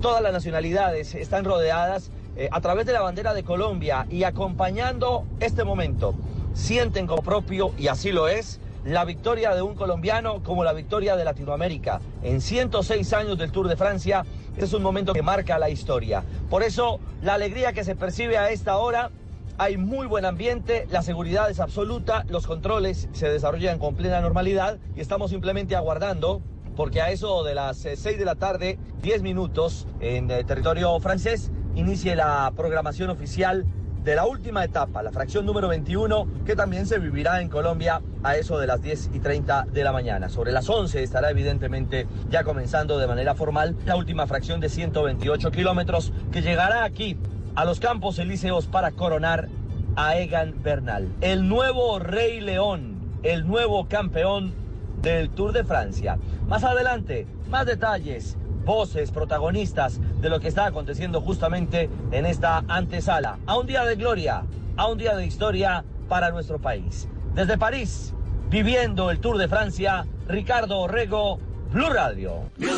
todas las nacionalidades están rodeadas eh, a través de la bandera de Colombia y acompañando este momento. Sienten como propio, y así lo es, la victoria de un colombiano como la victoria de Latinoamérica. En 106 años del Tour de Francia, este es un momento que marca la historia. Por eso, la alegría que se percibe a esta hora hay muy buen ambiente, la seguridad es absoluta, los controles se desarrollan con plena normalidad y estamos simplemente aguardando porque a eso de las 6 de la tarde, 10 minutos en eh, territorio francés, inicie la programación oficial de la última etapa, la fracción número 21, que también se vivirá en Colombia a eso de las 10 y 30 de la mañana. Sobre las 11 estará evidentemente ya comenzando de manera formal la última fracción de 128 kilómetros que llegará aquí a los Campos Elíseos para coronar a Egan Bernal, el nuevo Rey León, el nuevo campeón del Tour de Francia. Más adelante, más detalles, voces, protagonistas de lo que está aconteciendo justamente en esta antesala, a un día de gloria, a un día de historia para nuestro país. Desde París, viviendo el Tour de Francia, Ricardo Orrego, Blue Radio. Blue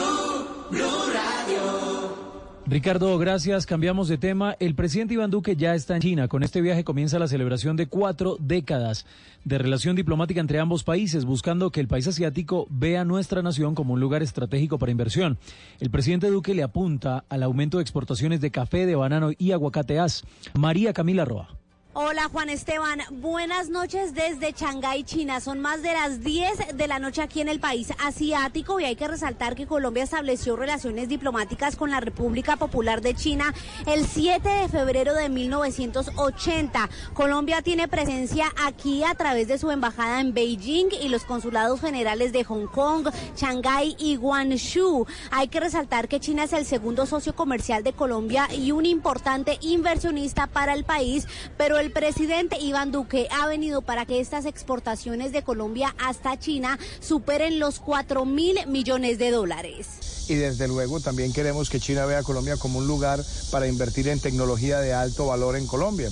Radio. Ricardo, gracias. Cambiamos de tema. El presidente Iván Duque ya está en China. Con este viaje comienza la celebración de cuatro décadas de relación diplomática entre ambos países, buscando que el país asiático vea nuestra nación como un lugar estratégico para inversión. El presidente Duque le apunta al aumento de exportaciones de café, de banano y aguacateas. María Camila Roa. Hola Juan Esteban, buenas noches desde Shanghái, China. Son más de las 10 de la noche aquí en el país asiático y hay que resaltar que Colombia estableció relaciones diplomáticas con la República Popular de China el 7 de febrero de 1980. Colombia tiene presencia aquí a través de su embajada en Beijing y los consulados generales de Hong Kong, Shanghái y Guangzhou. Hay que resaltar que China es el segundo socio comercial de Colombia y un importante inversionista para el país, pero el presidente Iván Duque ha venido para que estas exportaciones de Colombia hasta China superen los 4 mil millones de dólares. Y desde luego también queremos que China vea a Colombia como un lugar para invertir en tecnología de alto valor en Colombia.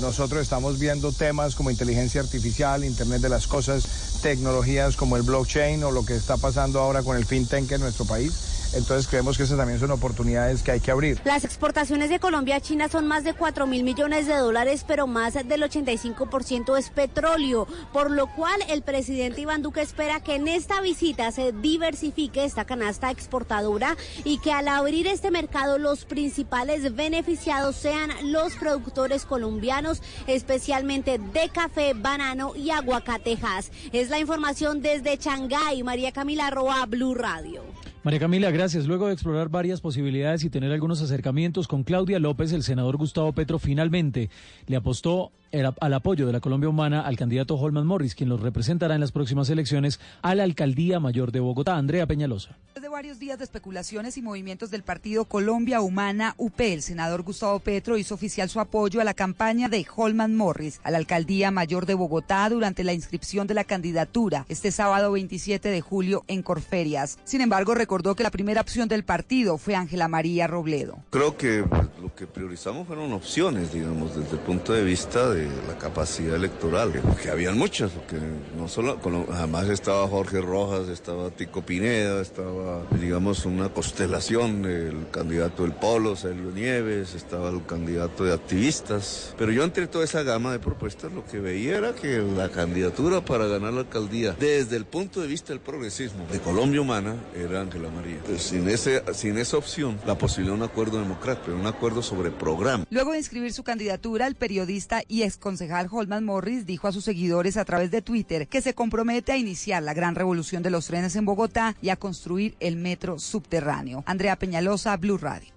Nosotros estamos viendo temas como inteligencia artificial, Internet de las Cosas, tecnologías como el blockchain o lo que está pasando ahora con el fintech en nuestro país. Entonces creemos que esas también son oportunidades que hay que abrir. Las exportaciones de Colombia a China son más de 4 mil millones de dólares, pero más del 85% es petróleo, por lo cual el presidente Iván Duque espera que en esta visita se diversifique esta canasta exportadora y que al abrir este mercado los principales beneficiados sean los productores colombianos, especialmente de café, banano y aguacatejas. Es la información desde Shanghái, María Camila Roa, Blue Radio. María Camila, gracias. Luego de explorar varias posibilidades y tener algunos acercamientos con Claudia López, el senador Gustavo Petro finalmente le apostó el- al apoyo de la Colombia Humana al candidato Holman Morris, quien los representará en las próximas elecciones a la alcaldía mayor de Bogotá, Andrea Peñalosa. Después de varios días de especulaciones y movimientos del partido Colombia Humana UP, el senador Gustavo Petro hizo oficial su apoyo a la campaña de Holman Morris a la alcaldía mayor de Bogotá durante la inscripción de la candidatura este sábado 27 de julio en Corferias. Sin embargo, recordó que la primera opción del partido fue Ángela María Robledo. Creo que pues, lo que priorizamos fueron opciones, digamos, desde el punto de vista de la capacidad electoral, que, que habían muchas, porque no solo, con- además estaba Jorge Rojas, estaba Tico Pineda, estaba, digamos, una constelación del candidato del Polo, Celio Nieves, estaba el candidato de activistas, pero yo entre toda esa gama de propuestas lo que veía era que la candidatura para ganar la alcaldía, desde el punto de vista del progresismo de Colombia Humana, era Ángela María. Pues, sin, ese, sin esa opción, la posibilidad de un acuerdo democrático, un acuerdo sobre programa. Luego de inscribir su candidatura, el periodista y exconcejal Holman Morris dijo a sus seguidores a través de Twitter que se compromete a iniciar la gran revolución de los trenes en Bogotá y a construir el metro subterráneo. Andrea Peñalosa, Blue Radio.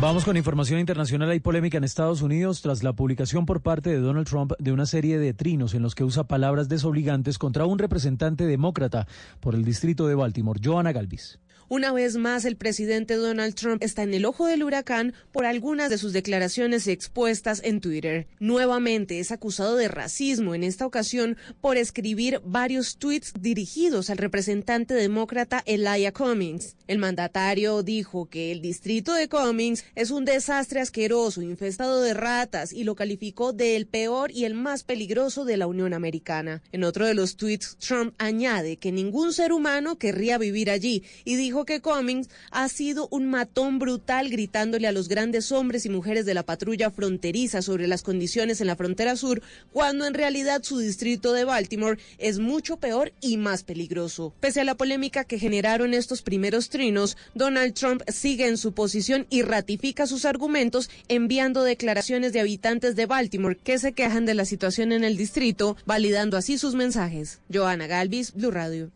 Vamos con información internacional. Hay polémica en Estados Unidos tras la publicación por parte de Donald Trump de una serie de trinos en los que usa palabras desobligantes contra un representante demócrata por el distrito de Baltimore, Joanna Galvis. Una vez más, el presidente Donald Trump está en el ojo del huracán por algunas de sus declaraciones expuestas en Twitter. Nuevamente es acusado de racismo, en esta ocasión por escribir varios tweets dirigidos al representante demócrata Elijah Cummings. El mandatario dijo que el distrito de Cummings es un desastre asqueroso, infestado de ratas, y lo calificó de el peor y el más peligroso de la Unión Americana. En otro de los tweets, Trump añade que ningún ser humano querría vivir allí y dijo que Cummings ha sido un matón brutal gritándole a los grandes hombres y mujeres de la patrulla fronteriza sobre las condiciones en la frontera sur, cuando en realidad su distrito de Baltimore es mucho peor y más peligroso. Pese a la polémica que generaron estos primeros trinos, Donald Trump sigue en su posición y ratifica sus argumentos enviando declaraciones de habitantes de Baltimore que se quejan de la situación en el distrito, validando así sus mensajes. Joana Galvis, Blue Radio.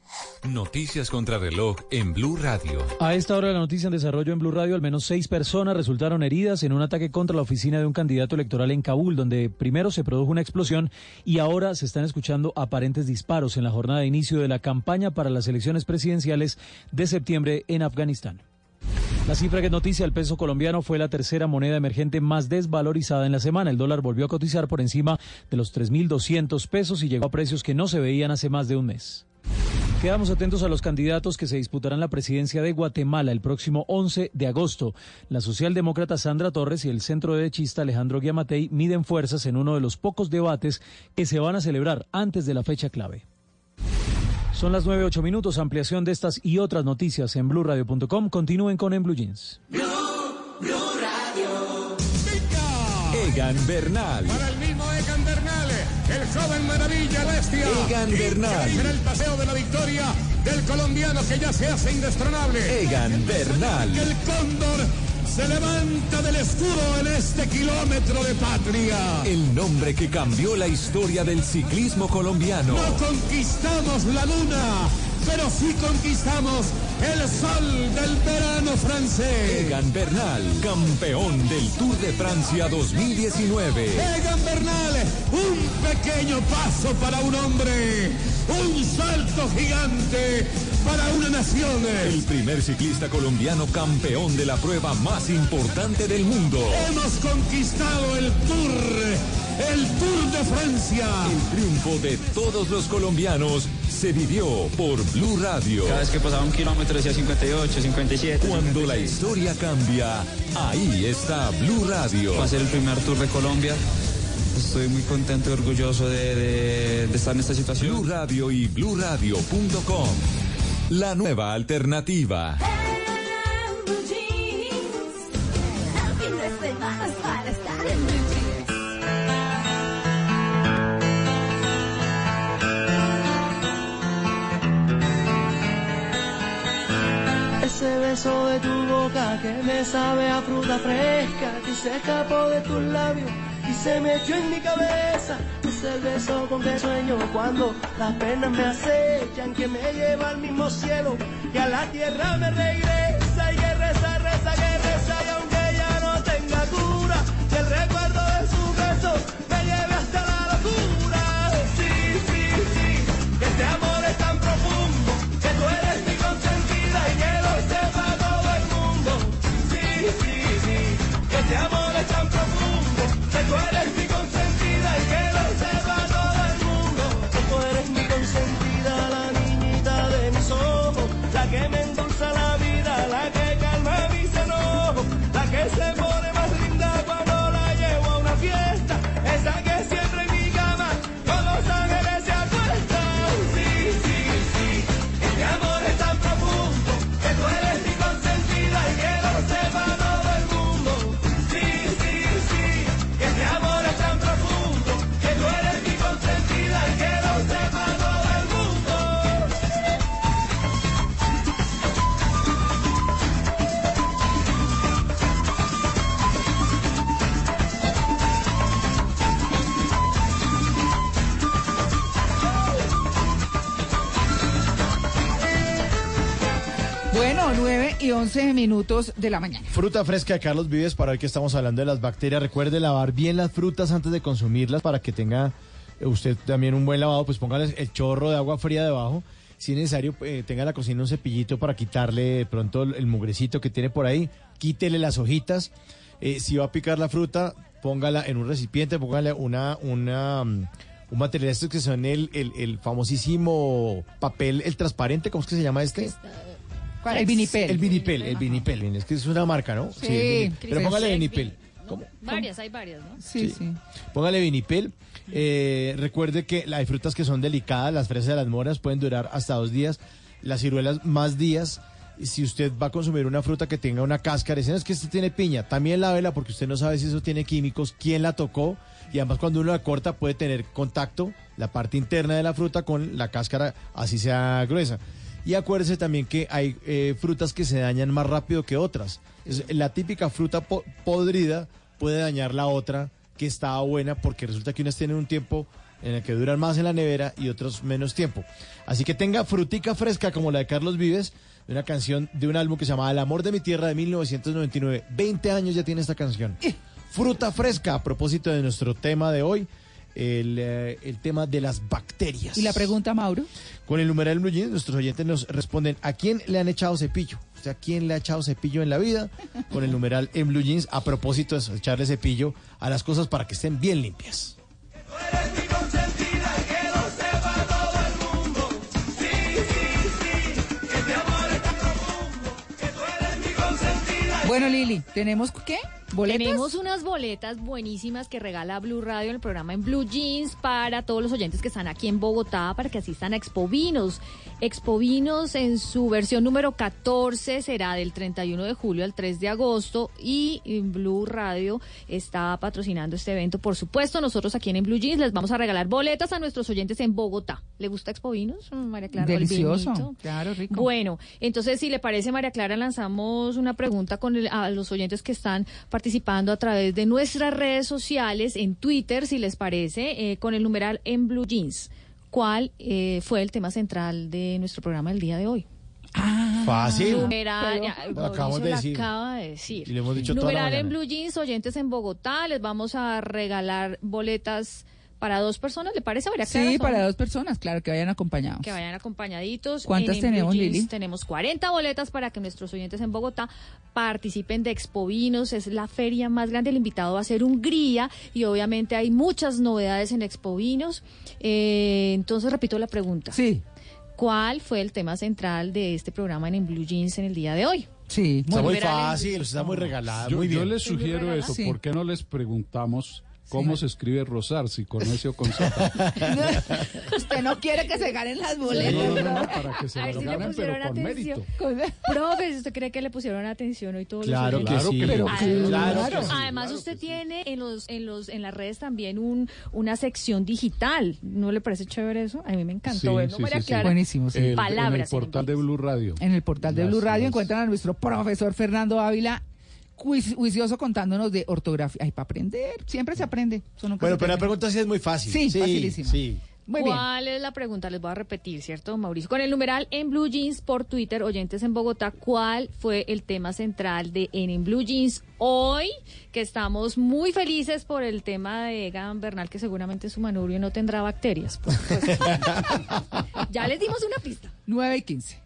Noticias contra reloj en Blue Radio. A esta hora de la noticia en desarrollo en Blue Radio, al menos seis personas resultaron heridas en un ataque contra la oficina de un candidato electoral en Kabul, donde primero se produjo una explosión y ahora se están escuchando aparentes disparos en la jornada de inicio de la campaña para las elecciones presidenciales de septiembre en Afganistán. La cifra que es noticia, el peso colombiano fue la tercera moneda emergente más desvalorizada en la semana. El dólar volvió a cotizar por encima de los 3.200 pesos y llegó a precios que no se veían hace más de un mes. Quedamos atentos a los candidatos que se disputarán la presidencia de Guatemala el próximo 11 de agosto. La socialdemócrata Sandra Torres y el centro derechista Alejandro Guiamatei miden fuerzas en uno de los pocos debates que se van a celebrar antes de la fecha clave. Son las 9, 8 minutos. Ampliación de estas y otras noticias en blurradio.com. Continúen con En Blue Jeans. Blue, Blue Radio. Egan Bernal bestia. Egan Bernal. Será el paseo de la victoria del colombiano que ya se hace indestronable. Egan Bernal. El cóndor se levanta del escudo en este kilómetro de patria. El nombre que cambió la historia del ciclismo colombiano. No conquistamos la luna, pero sí conquistamos el sol del verano francés. Egan Bernal, campeón del Tour de Francia 2019. Egan Bernal, un pequeño paso para un hombre, un salto gigante para una El primer ciclista colombiano campeón de la prueba más importante del mundo. Hemos conquistado el Tour, el Tour de Francia. El triunfo de todos los colombianos se vivió por Blue Radio. Cada vez que pasaba un kilómetro decía 58, 57. Cuando la historia cambia, ahí está Blue Radio. Va a ser el primer Tour de Colombia. Estoy muy contento y orgulloso de, de- de estar en esta situación. Blue Radio y BlueRadio.com. La nueva alternativa. Ese beso de tu boca que me sabe a fruta fresca, que se escapó de tus labios y se metió en mi cabeza. El beso con que sueño cuando las penas me acechan, que me lleva al mismo cielo y a la tierra me regresa. Y 11 minutos de la mañana. Fruta fresca de Carlos Vives para el que estamos hablando de las bacterias. Recuerde lavar bien las frutas antes de consumirlas para que tenga eh, usted también un buen lavado. Pues póngale el chorro de agua fría debajo. Si es necesario, eh, tenga en la cocina un cepillito para quitarle de pronto el, mugrecito que tiene por ahí. Quítele las hojitas. Eh, si va a picar la fruta, póngala en un recipiente, póngale una, una, mm, un material estos que son el, el, el famosísimo papel, el transparente, ¿cómo es que se llama este? ¿Cuál? El vinipel. El vinipel, el vinipel. Es que es una marca, ¿no? Sí, el. Pero póngale vinipel. ¿Cómo? Varias, hay varias, ¿no? Sí, sí. Póngale vinipel. Eh, recuerde que hay frutas que son delicadas, las fresas y las moras pueden durar hasta dos días, las ciruelas más días. Si usted va a consumir una fruta que tenga una cáscara, dicen es que este tiene piña, también lávela porque usted no sabe si eso tiene químicos, quién la tocó y además cuando uno la corta puede tener contacto la parte interna de la fruta con la cáscara, así sea gruesa. Y acuérdese también que hay eh, frutas que se dañan más rápido que otras. Es- la típica fruta po- podrida puede dañar la otra que estaba buena porque resulta que unas tienen un tiempo en el que duran más en la nevera y otros menos tiempo. Así que tenga frutica fresca como la de Carlos Vives, de una canción de un álbum que se llama El amor de mi tierra de 1999. 20 años ya tiene esta canción. Fruta fresca, a propósito de nuestro tema de hoy, el, eh, el tema de las bacterias. ¿Y la pregunta, Mauro? Con el numeral Blue Jeans, nuestros oyentes nos responden ¿a quién le han echado cepillo? O sea, ¿a quién le ha echado cepillo en la vida? Con el numeral en Blue Jeans, a propósito de eso, echarle cepillo a las cosas para que estén bien limpias. Bueno, Lili, ¿tenemos qué? Tenemos unas boletas buenísimas que regala Blue Radio en el programa en Blue Jeans para todos los oyentes que están aquí en Bogotá para que asistan a Expo Vinos. Expo Vinos en su versión número 14 será del 31 de julio al 3 de agosto y Blue Radio está patrocinando este evento. Por supuesto, nosotros aquí en Blue Jeans les vamos a regalar boletas a nuestros oyentes en Bogotá. ¿Le gusta Expo Vinos, María Clara? El Delicioso. Claro, rico. Bueno, entonces si le parece, María Clara, lanzamos una pregunta con el- a los oyentes que están participando a través de nuestras redes sociales, en Twitter, si les parece, eh, con el numeral en Blue Jeans. ¿Cuál eh, fue el tema central de nuestro programa del día de hoy? Fácil. Numeral, Pero- ya, Lo acabamos Mauricio de decir. acaba de decir. Y lo hemos dicho toda la Numeral en. Blue Jeans, oyentes en Bogotá, les vamos a regalar boletas para dos personas, ¿le parece, María Clara? Sí, para dos personas, claro, que vayan acompañados. que vayan acompañaditos. ¿Cuántas En- en tenemos, Jeans Lili? Tenemos 40 boletas para que nuestros oyentes en Bogotá participen de Expo Vinos. Es la feria más grande. El invitado va a ser Hungría y obviamente hay muchas novedades en Expo Vinos. Eh, entonces, repito la pregunta. Sí. ¿Cuál fue el tema central de este programa en, en Blue Jeans en el día de hoy? Sí, Está muy Numeral en- fácil, está muy regalada, Yo, muy yo bien. les sugiero eso, Sí. ¿por qué no les preguntamos cómo se escribe Rosar, si con S o con Z? Usted no quiere que se ganen las boletas. no, no, ¿no? no, para que se A ver lo si le ganen, pusieron pero con atención. mérito. Profe, ¿usted cree que le pusieron atención hoy todos Claro los que oyentes? sí. Pero Además, claro que sí. además usted tiene en los en los en las redes también un una sección digital. ¿No le parece chévere eso? A mí me encantó. Sí, Bueno, sí, María sí, sí. Clara, Buenísimo, sí. El- en el Palabras, portal de Blue Radio. En el portal de Blue Radio encuentran a nuestro profesor Fernando Ávila juicioso contándonos de ortografía. Ay, para aprender, siempre se aprende. Eso nunca Bueno, se pero la pregunta sí es muy fácil. Sí, facilísima. Sí. Muy bien. ¿Cuál es la pregunta? Les voy a repetir, ¿cierto, Mauricio? Con el numeral en Blue Jeans por Twitter, oyentes en Bogotá, ¿cuál fue el tema central de En, en Blue Jeans hoy? Que estamos muy felices por el tema de Egan Bernal, que seguramente su manubrio no tendrá bacterias. ya les dimos una pista. 9 y 15.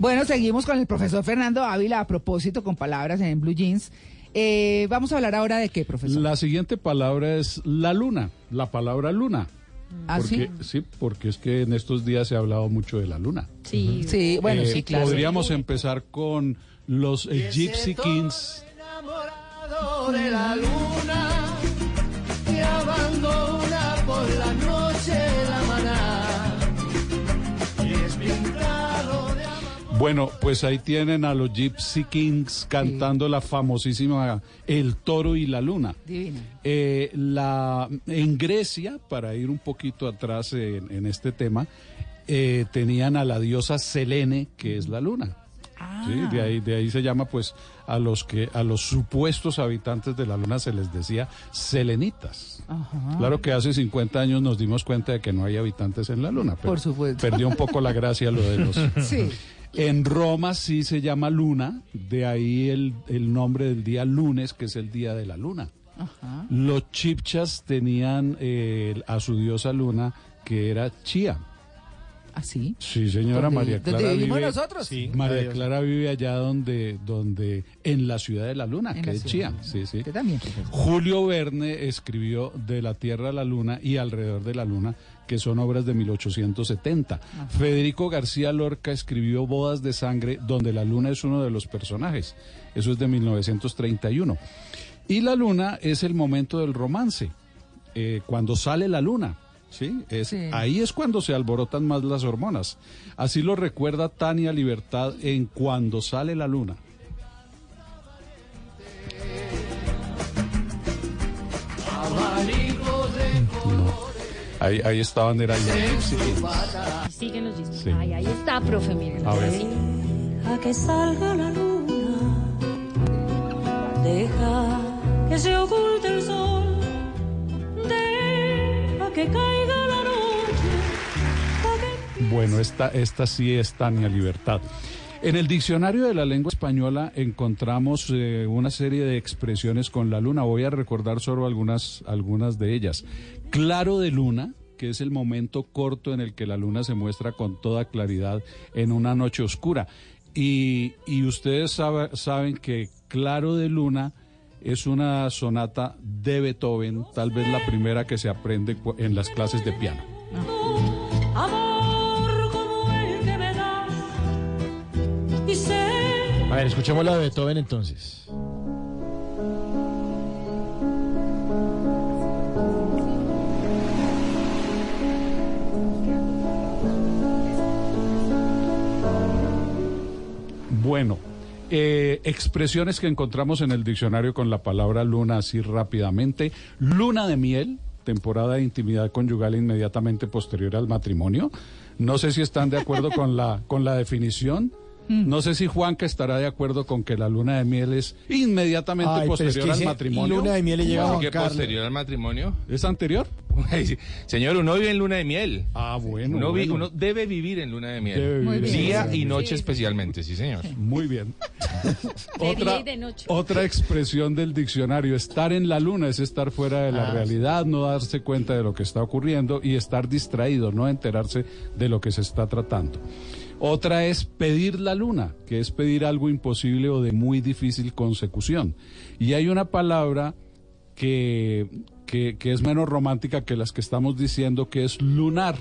Bueno, seguimos con el profesor Fernando Ávila a propósito con palabras en Blue Jeans. Eh, vamos a hablar ahora de qué, profesor. La siguiente palabra es la luna, la palabra luna. ¿Ah, porque, sí? porque es que en estos días se ha hablado mucho de la luna. Sí. Sí, bueno, Eh, sí, claro. Podríamos empezar con los eh, Gypsy Kings. enamorado de la luna Bueno, pues ahí tienen a los Gypsy Kings cantando la famosísima El toro y la luna. Divina. Eh, la, en Grecia, para ir un poquito atrás en, en este tema, eh, tenían a la diosa Selene, que es la luna. Sí, de ahí, de ahí se llama pues a los que a los supuestos habitantes de la luna se les decía selenitas. Ajá. Claro que hace 50 años nos dimos cuenta de que no hay habitantes en la luna, pero Por supuesto. perdió un poco la gracia lo de los Sí. En Roma sí se llama luna, de ahí el, el nombre del día lunes, que es el día de la luna. Ajá. Los chipchas tenían eh, a su diosa luna, que era Chía. ¿Así? Sí, señora ¿Dónde- María dónde Clara vivimos vive, nosotros? Sí, María. Clara vive allá donde, donde, en la ciudad de la luna, En que la es. Chía. Sí, sí. También. Julio Verne escribió De la Tierra a la Luna y Alrededor de la Luna, que son obras de 1870. Federico García Lorca escribió Bodas de Sangre, donde la Luna es uno de los personajes. Eso es de 1931. Y la Luna es el momento del romance, eh, cuando sale la Luna. ¿sí? Es, Sí. Ahí es cuando se alborotan más las hormonas. Así lo recuerda Tania Libertad en Cuando sale la Luna. Ahí, ahí estaban, era ya. Sí. Siguen los discos. Sí. Ay, ahí está, profe, miren. A ver. Sí. Deja que salga la luna, deja que se oculte el sol, deja que caiga la noche. Bueno, esta, esta sí es Tania Libertad. En el diccionario de la lengua española encontramos eh, una serie de expresiones con la luna. Voy a recordar solo algunas, algunas de ellas. Claro de luna, que es el momento corto en el que la luna se muestra con toda claridad en una noche oscura. Y, y ustedes sabe- saben que claro de luna es una sonata de Beethoven, tal vez la primera que se aprende en las clases de piano. Sé A ver, escuchemos la de Beethoven entonces. Bueno, eh, expresiones que encontramos en el diccionario con la palabra luna así rápidamente. Luna de miel, temporada de intimidad conyugal inmediatamente posterior al matrimonio. No sé si están de acuerdo con la, con la definición. No sé si Juanca estará de acuerdo con que la luna de miel es inmediatamente Ay, pero es posterior que al ese matrimonio. luna de miel le llega a ¿Cómo Juan que posterior al matrimonio? ¿Es anterior? Señor, uno vive en luna de miel. Ah, bueno. Uno, vi- bueno. uno debe vivir en luna de miel. Debe vivir Muy en bien. Día y noche especialmente, sí, señor. Muy bien. De otra, día y de noche. otra expresión del diccionario, estar en la luna es estar fuera de la Ah, realidad, no darse cuenta de lo que está ocurriendo y estar distraído, no enterarse de lo que se está tratando. Otra es pedir la luna, que es pedir algo imposible o de muy difícil consecución. Y hay una palabra que, que, que es menos romántica que las que estamos diciendo, que es lunar.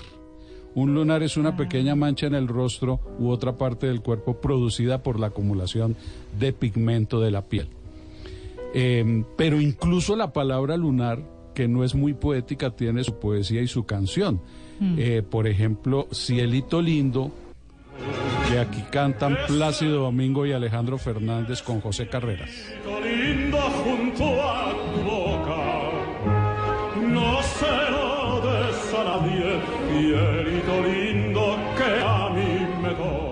Un lunar es una pequeña mancha en el rostro u otra parte del cuerpo producida por la acumulación de pigmento de la piel. Eh, pero incluso la palabra lunar, que no es muy poética, tiene su poesía y su canción. Eh, por ejemplo, Cielito Lindo, que aquí cantan Plácido Domingo y Alejandro Fernández con José Carreras. lindo junto a tu boca. No se lo des a nadie, cielito lindo que a mí me toca.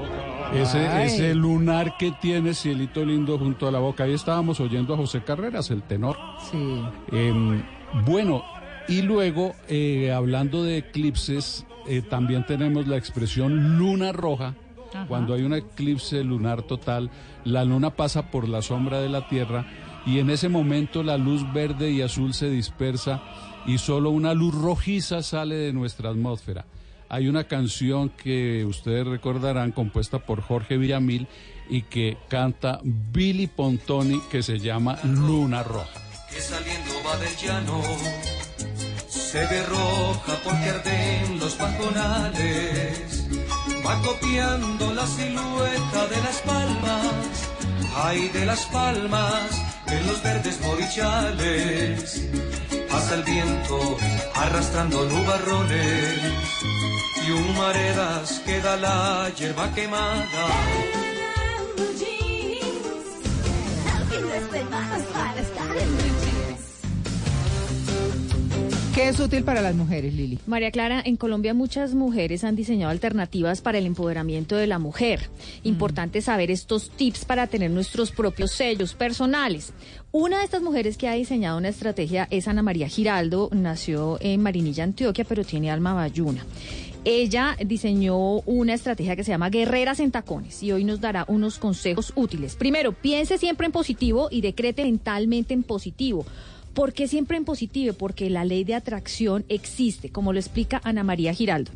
Ese lunar que tiene Cielito Lindo junto a la boca. Ahí estábamos oyendo a José Carreras, el tenor. Sí. Em, bueno, y luego, eh, hablando de eclipses, eh, también tenemos la expresión luna roja. Ajá. Cuando hay un eclipse lunar total, la luna pasa por la sombra de la Tierra y en ese momento la luz verde y azul se dispersa y solo una luz rojiza sale de nuestra atmósfera. Hay una canción que ustedes recordarán compuesta por Jorge Villamil y que canta Billy Pontoni que se llama Luna Roja. que saliendo va del llano se ve roja porque arden los pajonales va copiando la silueta de las palmas ay de las palmas en los verdes morichales pasa el viento arrastrando nubarrones y humaredas queda la hierba quemada ¿Qué es útil para las mujeres, Lili? María Clara, en Colombia muchas mujeres han diseñado alternativas para el empoderamiento de la mujer. Importante saber estos tips para tener nuestros propios sellos personales. Una de estas mujeres que ha diseñado una estrategia es Ana María Giraldo, nació en Marinilla, Antioquia, pero tiene alma bayuna. Ella diseñó una estrategia que se llama Guerreras en Tacones y hoy nos dará unos consejos útiles. Primero, piense siempre en positivo y decrete mentalmente en positivo. ¿Por qué siempre en positivo? Porque la ley de atracción existe, como lo explica Ana María Giraldo.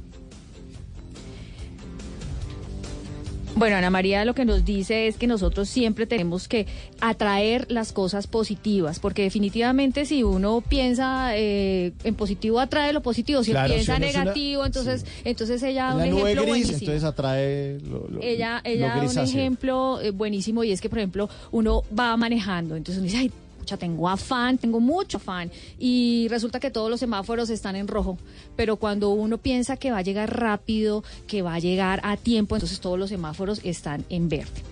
Bueno, Ana María lo que nos dice es que nosotros siempre tenemos que atraer las cosas positivas, porque definitivamente si uno piensa eh, en positivo atrae lo positivo, si Claro, piensa si una- negativo, entonces entonces ella un ejemplo gris, buenísimo. entonces atrae lo, lo- Ella, lo ella da un ejemplo eh, buenísimo y es que, por ejemplo, uno va manejando, entonces uno dice, ay, pucha, tengo afán, tengo mucho afán, y resulta que todos los semáforos están en rojo, pero cuando uno piensa que va a llegar rápido, que va a llegar a tiempo, entonces todos los semáforos están en verde.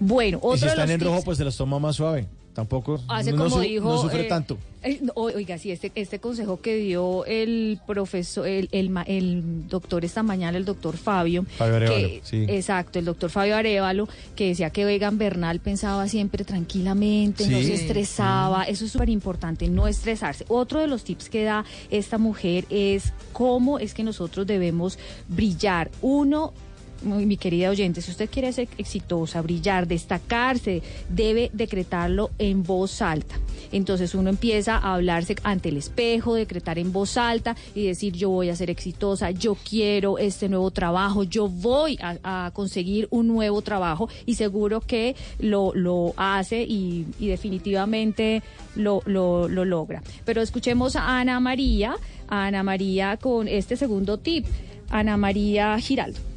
Bueno, otro Y si de están los en rojo, pues se los toma más suave. Tampoco. Hace no, como dijo. no sufre eh, tanto. eh, no, o- oiga, sí, este, este consejo que dio el profesor, el, el, doctor esta mañana, el doctor Fabio. Fabio Arévalo, que- sí. Exacto, el doctor Fabio Arevalo, que decía que Egan Bernal pensaba siempre tranquilamente, no se estresaba. Eso es súper importante, no estresarse. Otro de los tips que da esta mujer es cómo es que nosotros debemos brillar. Uno mi querida oyente, si usted quiere ser exitosa, brillar, destacarse, debe decretarlo en voz alta. Entonces uno empieza a hablarse ante el espejo, decretar en voz alta y decir yo voy a ser exitosa, yo quiero este nuevo trabajo, yo voy a, conseguir un nuevo trabajo y seguro que lo, hace y, definitivamente lo, lo, lo logra. Pero escuchemos a Ana María, a Ana María con este segundo tip. Ana María Giraldo.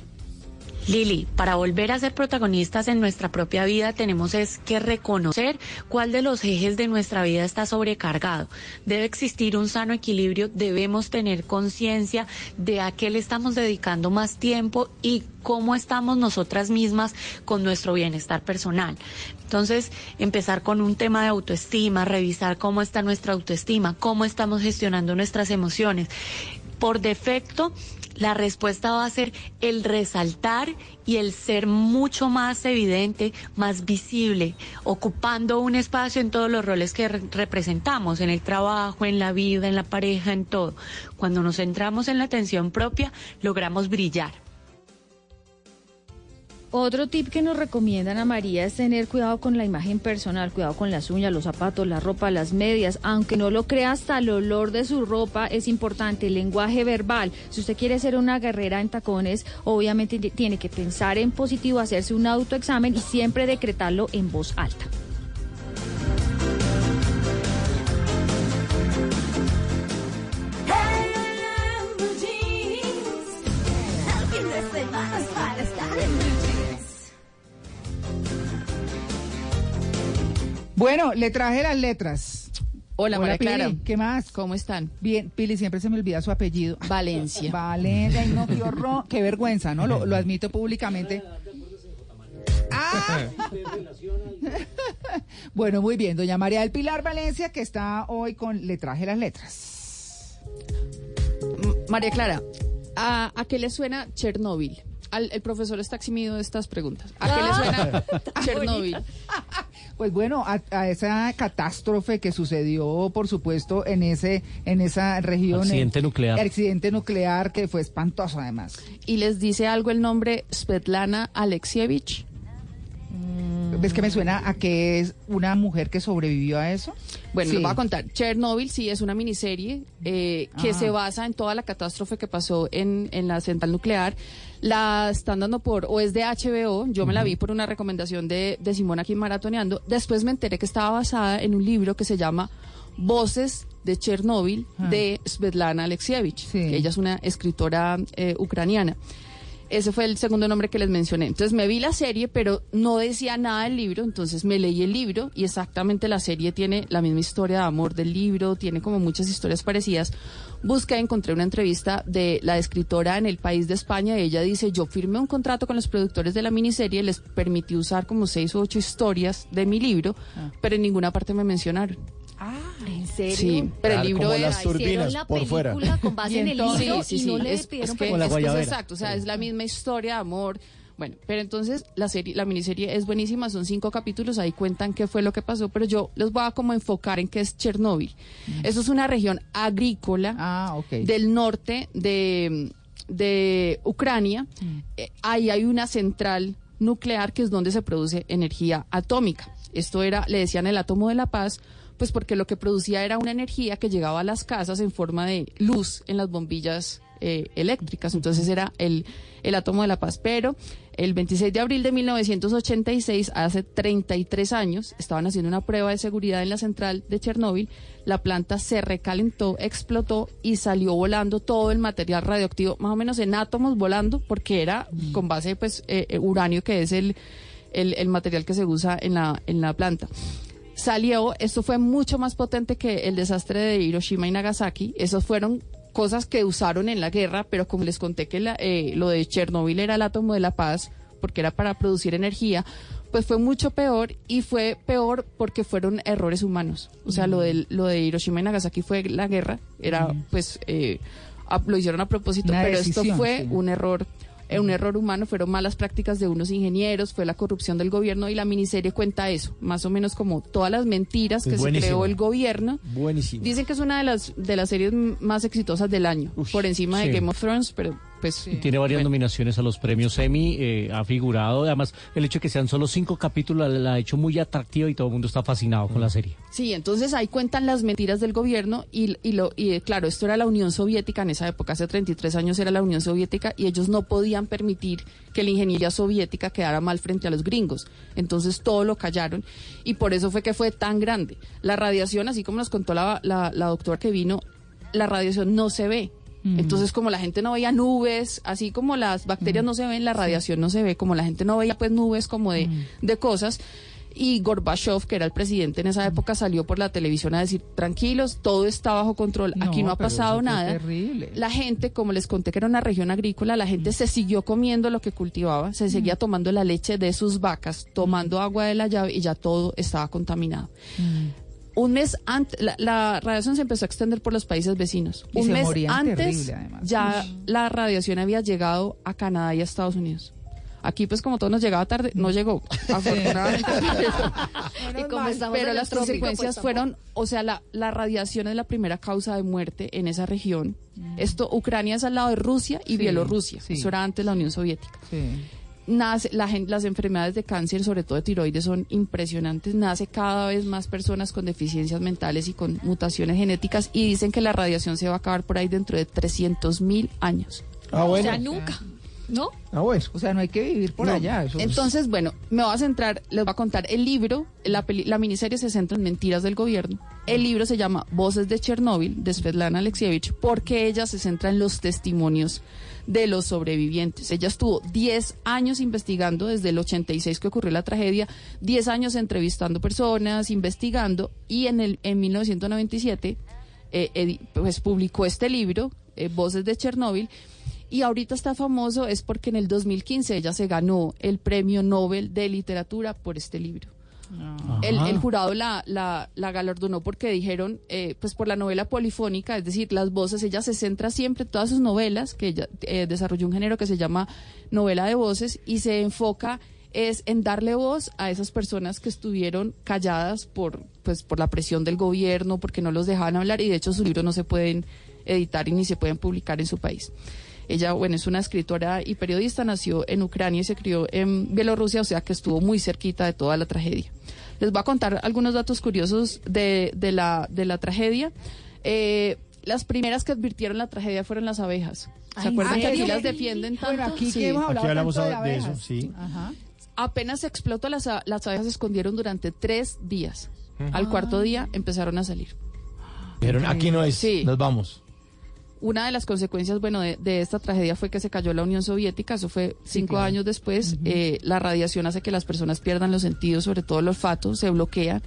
Lili, para volver a ser protagonistas en nuestra propia vida tenemos que reconocer cuál de los ejes de nuestra vida está sobrecargado. Debe existir un sano equilibrio, debemos tener conciencia de a qué le estamos dedicando más tiempo y cómo estamos nosotras mismas con nuestro bienestar personal. Entonces, empezar con un tema de autoestima, revisar cómo está nuestra autoestima, cómo estamos gestionando nuestras emociones. Por defecto, la respuesta va a ser el resaltar y el ser mucho más evidente, más visible, ocupando un espacio en todos los roles que re- representamos, en el trabajo, en la vida, en la pareja, en todo. Cuando nos centramos en la atención propia, logramos brillar. Otro tip que nos recomienda Ana María es tener cuidado con la imagen personal, cuidado con las uñas, los zapatos, la ropa, las medias. Aunque no lo crea, hasta el olor de su ropa es importante, el lenguaje verbal. Si usted quiere ser una guerrera en tacones, obviamente ti- tiene que pensar en positivo, hacerse un autoexamen y siempre decretarlo en voz alta. Bueno, le traje las letras. Hola, María Pili, Clara. ¿Qué más? ¿Cómo están? Bien, Pili, siempre se me olvida su apellido. Valencia. Valencia, ay, no, qué horror, qué vergüenza, ¿no? Lo, lo admito públicamente. Ah. Bueno, muy bien, doña María del Pilar Valencia, que está hoy con Le traje las letras. María Clara, ¿a, a qué le suena Chernóbil? Al- el profesor está eximido de estas preguntas. ¿A qué le suena Chernóbil? Pues bueno, a, a esa catástrofe que sucedió, por supuesto, en ese, en esa región. Accidente nuclear. Accidente nuclear que fue espantoso, además. ¿Y les dice algo el nombre Svetlana Alexievich? ¿Ves que me suena a que es una mujer que sobrevivió a eso? Bueno, Sí. les voy a contar. Chernobyl sí es una miniserie eh, que Ah. se basa en toda la catástrofe que pasó en, en la central nuclear. La están dando por, o es de HBO, yo me la vi por una recomendación de, de Simón aquí maratoneando. Después me enteré que estaba basada en un libro que se llama Voces de Chernobyl Ah. de Svetlana Alexievich. que ella es una escritora eh, ucraniana. Ese fue el segundo nombre que les mencioné. Entonces me vi la serie, pero no decía nada del libro, entonces me leí el libro y exactamente la serie tiene la misma historia de amor del libro, tiene como muchas historias parecidas. Busqué, encontré una entrevista de la escritora en el país de España y ella dice, yo firmé un contrato con los productores de la miniserie, les permití usar como seis u ocho historias de mi libro, pero en ninguna parte me mencionaron. ¿En serio? Sí, pero el libro como es... las turbinas la por fuera. película con base Y en el libro sí, y sí, no le es- pidieron es que- permiso. es que es exacto, o sea, es la misma historia de amor. Bueno, pero entonces la serie, la miniserie es buenísima, son cinco capítulos, ahí cuentan qué fue lo que pasó, pero yo les voy a como enfocar en qué es Chernóbil. Eso es una región agrícola Ah, del norte de, de Ucrania. Eh, ahí hay una central nuclear que es donde se produce energía atómica. Esto era, le decían el átomo de la paz, pues porque lo que producía era una energía que llegaba a las casas en forma de luz en las bombillas eh, eléctricas. Entonces era el, el átomo de la paz. Pero el 26 de abril de 1986, hace 33 años, estaban haciendo una prueba de seguridad en la central de Chernóbil. La planta se recalentó, explotó y salió volando todo el material radioactivo, más o menos en átomos volando, porque era con base pues eh, eh, uranio, que es el, el, el material que se usa en la, en la planta salió, esto fue mucho más potente que el desastre de Hiroshima y Nagasaki, esos fueron cosas que usaron en la guerra, pero como les conté que la- eh, lo de Chernobyl era el átomo de la paz, porque era para producir energía, pues fue mucho peor y fue peor porque fueron errores humanos. O sea, lo, del, lo de Hiroshima y Nagasaki fue la guerra, era pues, eh, a- lo hicieron a propósito, Una pero decisión, esto fue sí. un error un error humano, fueron malas prácticas de unos ingenieros, fue la corrupción del gobierno y la miniserie cuenta eso, más o menos como todas las mentiras Es que se creó el gobierno. Buenísimo. Dicen que es una de las de las series más exitosas del año, por encima sí. de Game of Thrones, pero pues... Y tiene varias bueno. nominaciones a los premios Emmy, eh, ha figurado, además el hecho de que sean solo cinco capítulos la, la ha hecho muy atractiva y todo el mundo está fascinado con la serie. Sí, entonces ahí cuentan las mentiras del gobierno y, y lo y eh, claro, esto era la Unión Soviética en esa época, hace 33 años era la Unión Soviética y ellos no podían permitir que la ingeniería soviética quedara mal frente a los gringos. Entonces todo lo callaron y por eso fue que fue tan grande. La radiación, así como nos contó la, la, la doctora que vino, la radiación no se ve. Entonces, como la gente no veía nubes, así como las bacterias no se ven, la radiación no se ve, como la gente no veía pues nubes como de, de cosas. Y Gorbachev, que era el presidente en esa época, salió por la televisión a decir, tranquilos, todo está bajo control, aquí no ha pasado nada. terrible. La gente, como les conté que era una región agrícola, la gente se siguió comiendo lo que cultivaba, se seguía tomando la leche de sus vacas, tomando agua de la llave y ya todo estaba contaminado. Un mes antes, la, la radiación se empezó a extender por los países vecinos. Y Un se mes antes terrible, ya la radiación había llegado a Canadá y a Estados Unidos. Aquí, pues, como todo nos llegaba tarde, no llegó. Afortunadamente. Y como estamos Pero las trópico, consecuencias pues, fueron, o sea, la, la radiación es la primera causa de muerte en esa región. Esto, Ucrania es al lado de Rusia y Sí, Bielorrusia. sí. Eso era antes la Unión Soviética. Sí. Nace, la las enfermedades de cáncer, sobre todo de tiroides, son impresionantes. Nace cada vez más personas con deficiencias mentales y con mutaciones genéticas y dicen que la radiación se va a acabar por ahí dentro de 300 mil años. Ah, O bueno. sea, nunca. ¿No? Ah, bueno. O sea, no hay que vivir por No. allá. eso es- Entonces, bueno, me voy a centrar, les voy a contar el libro, la, peli- la miniserie se centra en mentiras del gobierno. El libro se llama Voces de Chernóbil, de Svetlana Alexievich, porque ella se centra en los testimonios de los sobrevivientes. Ella estuvo 10 años investigando, desde el 86 que ocurrió la tragedia, 10 años entrevistando personas, investigando, y en, el, en 1997 eh, edi- pues, publicó este libro, eh, Voces de Chernóbil, y ahorita está famoso es porque en el 2015 ella se ganó el premio Nobel de Literatura por este libro. El, el jurado la, la, la galardonó porque dijeron, eh, pues por la novela polifónica, es decir, las voces, ella se centra siempre en todas sus novelas, que ella eh, desarrolló un género que se llama novela de voces y se enfoca es en darle voz a esas personas que estuvieron calladas por, pues, por la presión del gobierno, porque no los dejaban hablar y de hecho sus libros no se pueden editar y ni se pueden publicar en su país. Ella, bueno, es una escritora y periodista, nació en Ucrania y se crió en Bielorrusia, o sea que estuvo muy cerquita de toda la tragedia. Les voy a contar algunos datos curiosos de, de la, de la tragedia. Eh, las primeras que advirtieron la tragedia fueron las abejas. ¿Se Ay, acuerdan ¿en que aquí las defienden tanto? Bueno, aquí Sí. que hemos hablado Aquí hablamos tanto de de eso, abejas. sí. Ajá. Apenas se explotó, las, las abejas se escondieron durante tres días. Al Ah. cuarto día empezaron a salir. Dijeron, aquí no es, Sí. nos vamos. Una de las consecuencias, bueno, de, de esta tragedia fue que se cayó la Unión Soviética, eso fue cinco claro. años después. Eh, la radiación hace que las personas pierdan los sentidos, sobre todo el olfato, se bloquea.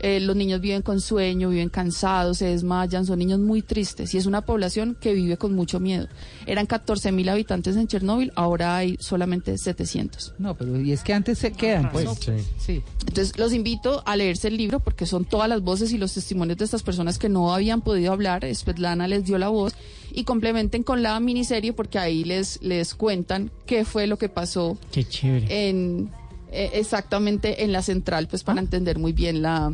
Eh, los niños viven con sueño, viven cansados, se desmayan, son niños muy tristes y es una población que vive con mucho miedo. Eran 14 mil habitantes en Chernóbil, ahora hay solamente 700. No, pero y es que antes se quedan, pues. Sí. Entonces los invito a leerse el libro porque son todas las voces y los testimonios de estas personas que no habían podido hablar. Svetlana les dio la voz y complementen con la miniserie porque ahí les, les cuentan qué fue lo que pasó Qué chévere. en eh, exactamente en la central, pues para entender muy bien la,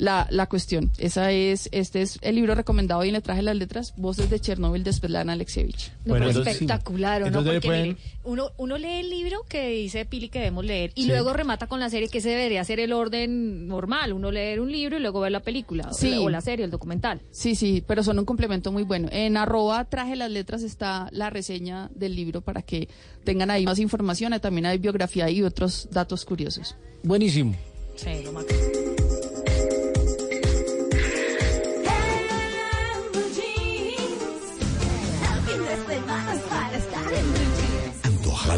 la, la cuestión. Esa es, este es el libro recomendado y le traje las letras, Voces de Chernóbil de Svetlana Alexievich. No, Bueno, pero entonces- espectacular, ¿o ¿no? Porque pueden- mire, uno, uno lee el libro que dice Pili que debemos leer y Sí. luego remata con la serie que ese debería ser el orden normal, uno leer un libro y luego ver la película o Sí. la- o la serie, el documental. Sí, sí, pero son un complemento muy bueno. En arroba traje las letras está la reseña del libro para que tengan ahí más información. También hay biografía y otros datos curiosos. Buenísimo. Sí, lo máximo.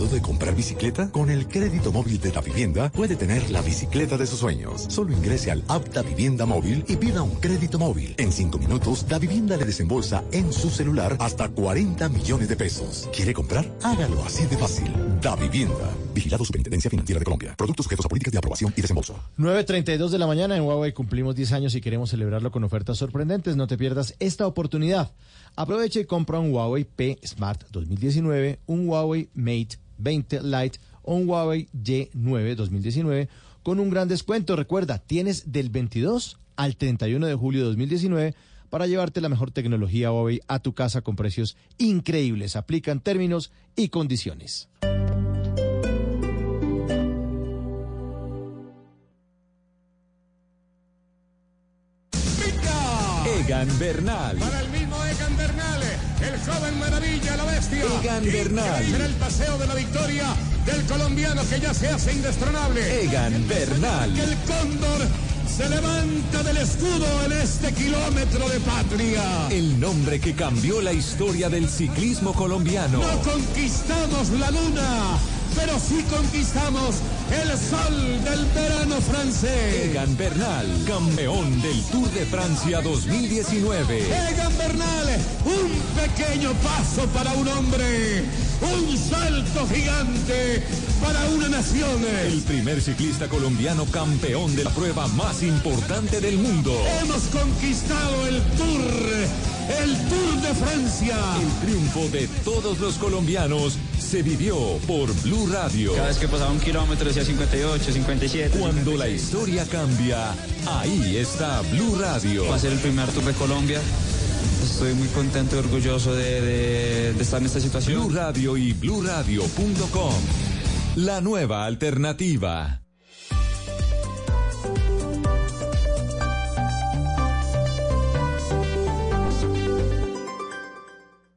¿Antojado de comprar bicicleta? Con el crédito móvil de Da Vivienda puede tener la bicicleta de sus sueños. Solo ingrese al app Da Vivienda Móvil y pida un crédito móvil. En cinco minutos, Da Vivienda le desembolsa en su celular hasta 40 millones de pesos. ¿Quiere comprar? Hágalo así de fácil. Da Vivienda. Vigilado Superintendencia Financiera de Colombia. Productos sujetos a políticas de aprobación y desembolso. 9.32 de la mañana en Huawei cumplimos 10 años y queremos celebrarlo con ofertas sorprendentes. No te pierdas esta oportunidad. Aprovecha y compra un Huawei P Smart 2019, un Huawei Mate 20 Lite o un Huawei Y9 2019 con un gran descuento. Recuerda, tienes del 22 al 31 de julio de 2019 para llevarte la mejor tecnología Huawei a tu casa con precios increíbles. Aplican términos y condiciones. Egan Bernal. Para el joven maravilla, la bestia. Egan Bernal. Será el paseo de la victoria del colombiano que ya se hace indestronable. Egan Bernal. El cóndor se levanta del escudo en este kilómetro de patria. El nombre que cambió la historia del ciclismo colombiano. No conquistamos la luna, pero sí conquistamos el sol del verano francés. Egan Bernal, campeón del Tour de Francia 2019. Egan Bernal, un pequeño paso para un hombre, un salto gigante para una nación. El primer ciclista colombiano campeón de la prueba más importante del mundo. Hemos conquistado el Tour, el Tour de Francia. El triunfo de todos los colombianos se vivió por Blue Radio. Cada vez que pasaba un kilómetro decía 58, 57. Cuando la historia cambia, ahí está Blue Radio. Va a ser el primer Tour de Colombia. Estoy muy contento y orgulloso de, de- de estar en esta situación. Blue Radio y bluradio.com. La nueva alternativa.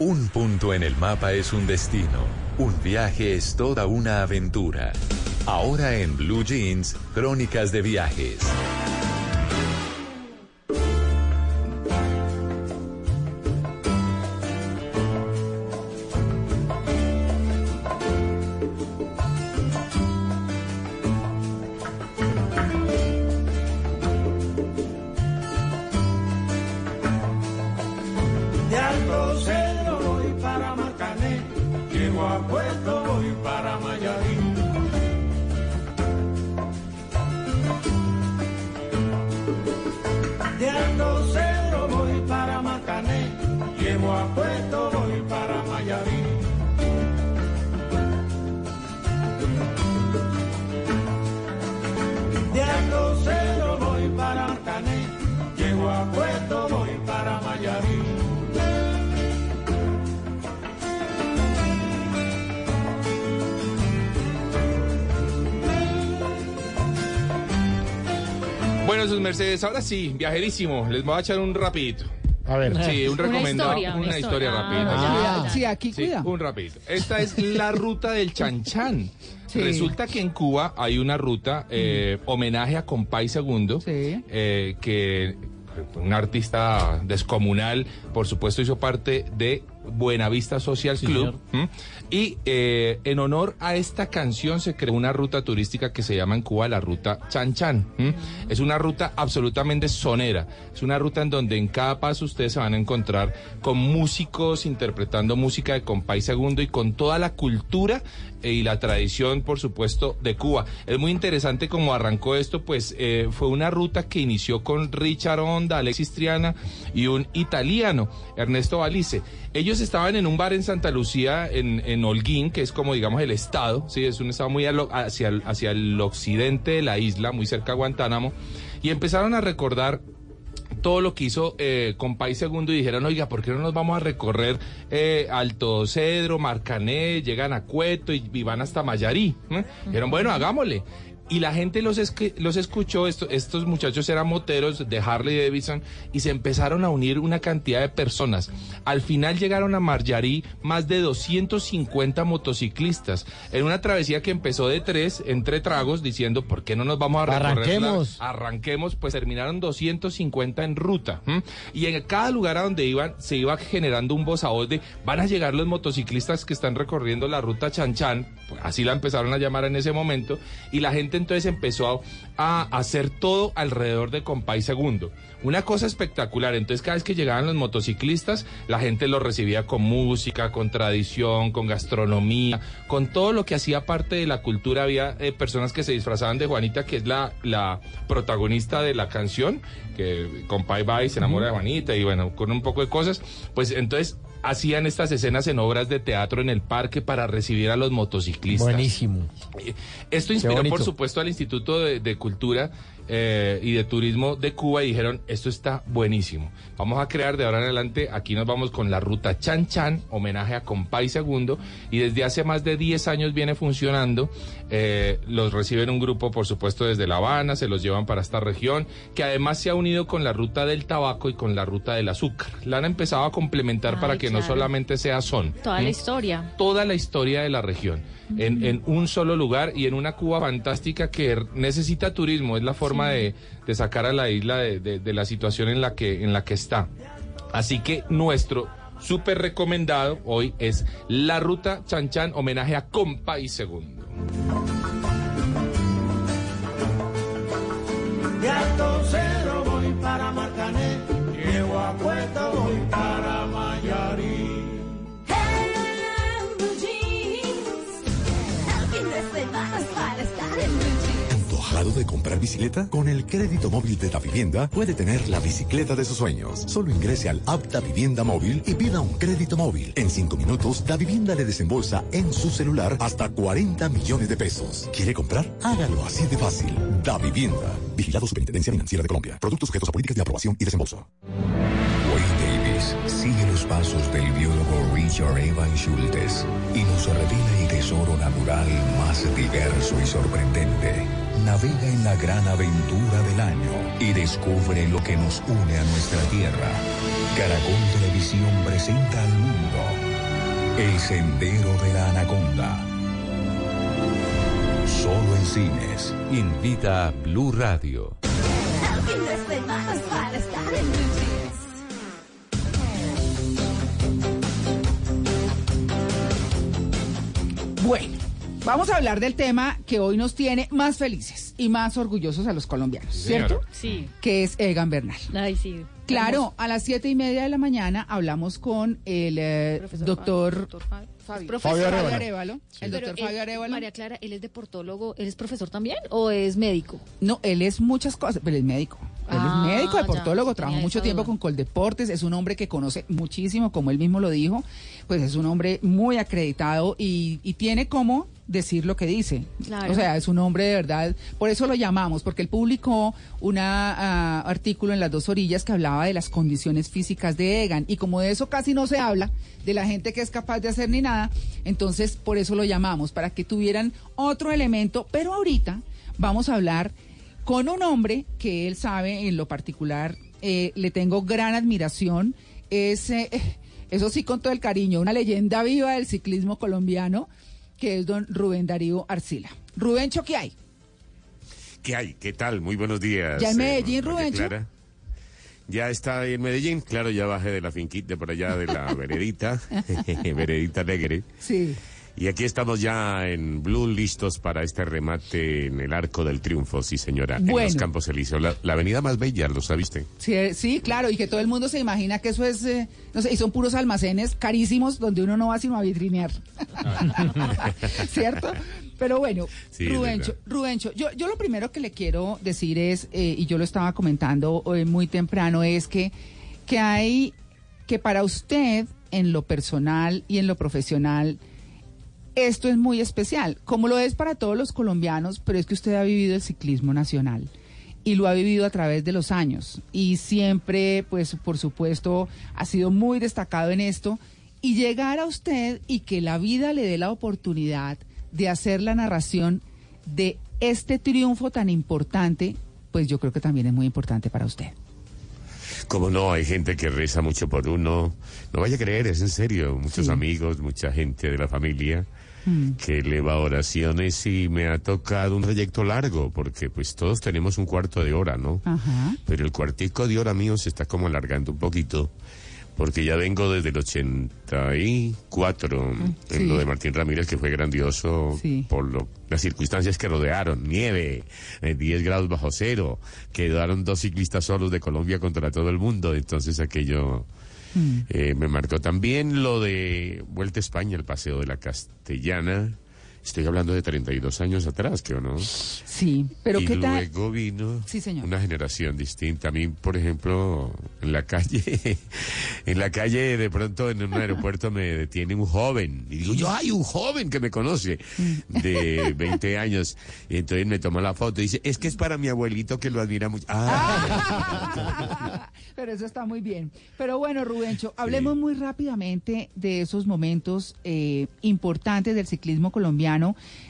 Un punto en el mapa es un destino. Un viaje es toda una aventura. Ahora en Blue Jeans, Crónicas de Viajes. Mercedes, ahora sí, viajerísimo. Les voy a echar un rapidito. A ver. Sí, un Una recomendado. historia, una, una historia, historia. rápida. Ah. Sí, aquí Sí, cuida. un rapidito. Esta es la ruta del Chanchan. Sí. Resulta que en Cuba hay una ruta eh, homenaje a Compay Segundo, eh, que un artista descomunal, por supuesto hizo parte de Buenavista Social Club. Y eh, en honor a esta canción se creó una ruta turística que se llama en Cuba la ruta Chan Chan. ¿m? Es una ruta absolutamente sonera. Es una ruta en donde en cada paso ustedes se van a encontrar con músicos interpretando música de Compay Segundo y con toda la cultura y la tradición, por supuesto, de Cuba. Es muy interesante cómo arrancó esto, pues eh, fue una ruta que inició con Richard Honda, Alexis Triana y un italiano, Ernesto Balice. Ellos estaban en un bar en Santa Lucía, en, Holguín, que es como, digamos, el estado, sí, es un estado muy hacia hacia el occidente de la isla, muy cerca a Guantánamo, y empezaron a recordar todo lo que hizo eh, Compay Segundo y dijeron, oiga, ¿por qué no nos vamos a recorrer eh, Alto Cedro, Marcané, llegan a Cueto y, y van hasta Mayarí? ¿eh? Dijeron, bueno, hagámosle. Y la gente los, los escuchó, esto- estos muchachos eran moteros de Harley Davidson y se empezaron a unir una cantidad de personas. Al final llegaron a Marjarí más de 250 motociclistas en una travesía que empezó de tres, entre tragos, diciendo, ¿por qué no nos vamos a la- Arranquemos. arranquemos, pues terminaron 250 en ruta. ¿m? Y en cada lugar a donde iban, se iba generando un voz a voz de, van a llegar los motociclistas que están recorriendo la ruta Chan Chan, pues así la empezaron a llamar en ese momento, y la gente entonces empezó a, a hacer todo alrededor de Compay Segundo. Una cosa espectacular, entonces cada vez que llegaban los motociclistas, la gente los recibía con música, con tradición, con gastronomía, con todo lo que hacía parte de la cultura. Había eh, personas que se disfrazaban de Juanita, que es la, la protagonista de la canción, que Compay va y se enamora de Juanita, y bueno, con un poco de cosas. Pues entonces hacían estas escenas en obras de teatro en el parque para recibir a los motociclistas. Buenísimo. Eh, Esto inspiró, por supuesto, al Instituto de, de Cultura eh, y de Turismo de Cuba y dijeron, esto está buenísimo. Vamos a crear de ahora en adelante, aquí nos vamos con la ruta Chan Chan, homenaje a Compay Segundo, y desde hace más de 10 años viene funcionando. Eh, los reciben un grupo, por supuesto, desde La Habana, se los llevan para esta región, que además se ha unido con la ruta del tabaco y con la ruta del azúcar. La han empezado a complementar Ay, para que no solamente sea son. Toda la historia. toda la historia de la región en, en un solo lugar y en una Cuba fantástica que necesita turismo. Es la forma de, de sacar a la isla de, de- de la situación en la que, en la que está. Así que nuestro súper recomendado hoy es la ruta Chan Chan, homenaje a Compay Segundo. De Alto Cedro voy para Marcané, llego a Cuesta voy para ¿Antojado de comprar bicicleta? Con el crédito móvil de Da Vivienda puede tener la bicicleta de sus sueños. Solo ingrese al app Da Vivienda Móvil y pida un crédito móvil. En cinco minutos, Da Vivienda le desembolsa en su celular hasta 40 millones de pesos. ¿Quiere comprar? Hágalo así de fácil. Da Vivienda. Vigilado Superintendencia Financiera de Colombia. Productos sujetos a políticas de aprobación y desembolso. Wayne Davis sigue los pasos del biólogo Richard Evan Schultes y nos revela el tesoro natural más diverso y sorprendente. Navega en la gran aventura del año y descubre lo que nos une a nuestra tierra. Caracol Televisión presenta al mundo El Sendero de la Anaconda. Solo en cines. Invita a Blue Radio. Bueno, vamos a hablar del tema que hoy nos tiene más felices y más orgullosos a los colombianos, ¿cierto? Sí. Que es Egan Bernal. Ay, sí. Claro, a las siete y media de la mañana hablamos con el eh, doctor Fabio, Profesor Fabio Fabio Arevalo. El doctor él- Fabio Arevalo. María Clara, ¿él es deportólogo? ¿Él es profesor también o es médico? No, él es muchas cosas, pero es médico. Él Ah, es médico, ya, deportólogo, tenía trabajó mucho tiempo duda. con Coldeportes, es un hombre que conoce muchísimo, como él mismo lo dijo, pues es un hombre muy acreditado y, y tiene cómo decir lo que dice. Claro. O sea, es un hombre de verdad, por eso lo llamamos, porque él publicó un artículo en las dos orillas que hablaba de las condiciones físicas de Egan y como de eso casi no se habla, de la gente que es capaz de hacer ni nada, entonces por eso lo llamamos, para que tuvieran otro elemento, pero ahorita vamos a hablar con un hombre que él sabe en lo particular, eh, le tengo gran admiración, es, eh, eso sí con todo el cariño, una leyenda viva del ciclismo colombiano, que es don Rubén Darío Arcila. Rubén ¿qué hay? ¿Qué hay? ¿Qué tal? Muy buenos días. ¿Ya en eh, Medellín, Rubencho? Clara. Ya está en Medellín, claro, ya bajé de la finquita por allá de la veredita, veredita alegre. Sí. Y aquí estamos ya en Blue listos para este remate en el Arco del Triunfo, sí señora, en Bueno. los Campos Elíseos. La, la avenida más bella, ¿lo sabiste? Sí, eh, sí, claro, y que todo el mundo se imagina que eso es, eh, no sé, y son puros almacenes carísimos donde uno no va sino a vitrinear. ¿Cierto? Pero bueno, Sí, Rubencho. Rubencho, yo, yo lo primero que le quiero decir es, eh, y yo lo estaba comentando eh, muy temprano, es que, que hay, que para usted, en lo personal y en lo profesional, esto es muy especial, como lo es para todos los colombianos, pero es que usted ha vivido el ciclismo nacional y lo ha vivido a través de los años y siempre, pues por supuesto, ha sido muy destacado en esto y llegar a usted y que la vida le dé la oportunidad de hacer la narración de este triunfo tan importante, pues yo creo que también es muy importante para usted. Como no, hay gente que reza mucho por uno. No vaya a creer, es en serio. Muchos Sí. amigos, mucha gente de la familia Mm. que eleva oraciones y me ha tocado un trayecto largo, porque pues todos tenemos un cuarto de hora, ¿no? Ajá. Pero el cuartico de hora mío se está como alargando un poquito, porque ya vengo desde el 84 Mm, sí. en lo de Martín Ramírez, que fue grandioso Sí. por lo- las circunstancias que rodearon, nieve, eh, 10 grados bajo cero, quedaron dos ciclistas solos de Colombia contra todo el mundo, entonces aquello Mm. eh, me marcó también lo de Vuelta a España, el paseo de la Castellana. Estoy hablando de 32 años atrás, creo, ¿no? Sí, pero y ¿qué tal? luego vino Sí, señor. una generación distinta. A mí, por ejemplo, en la calle, en la calle de pronto en un aeropuerto me detiene un joven. Y digo, yo hay un joven que me conoce de 20 años. Y entonces me toma la foto y dice, es que es para mi abuelito que lo admira mucho. Ah, Pero eso está muy bien. Pero bueno, Rubencho, hablemos muy rápidamente de esos momentos eh, importantes del ciclismo colombiano.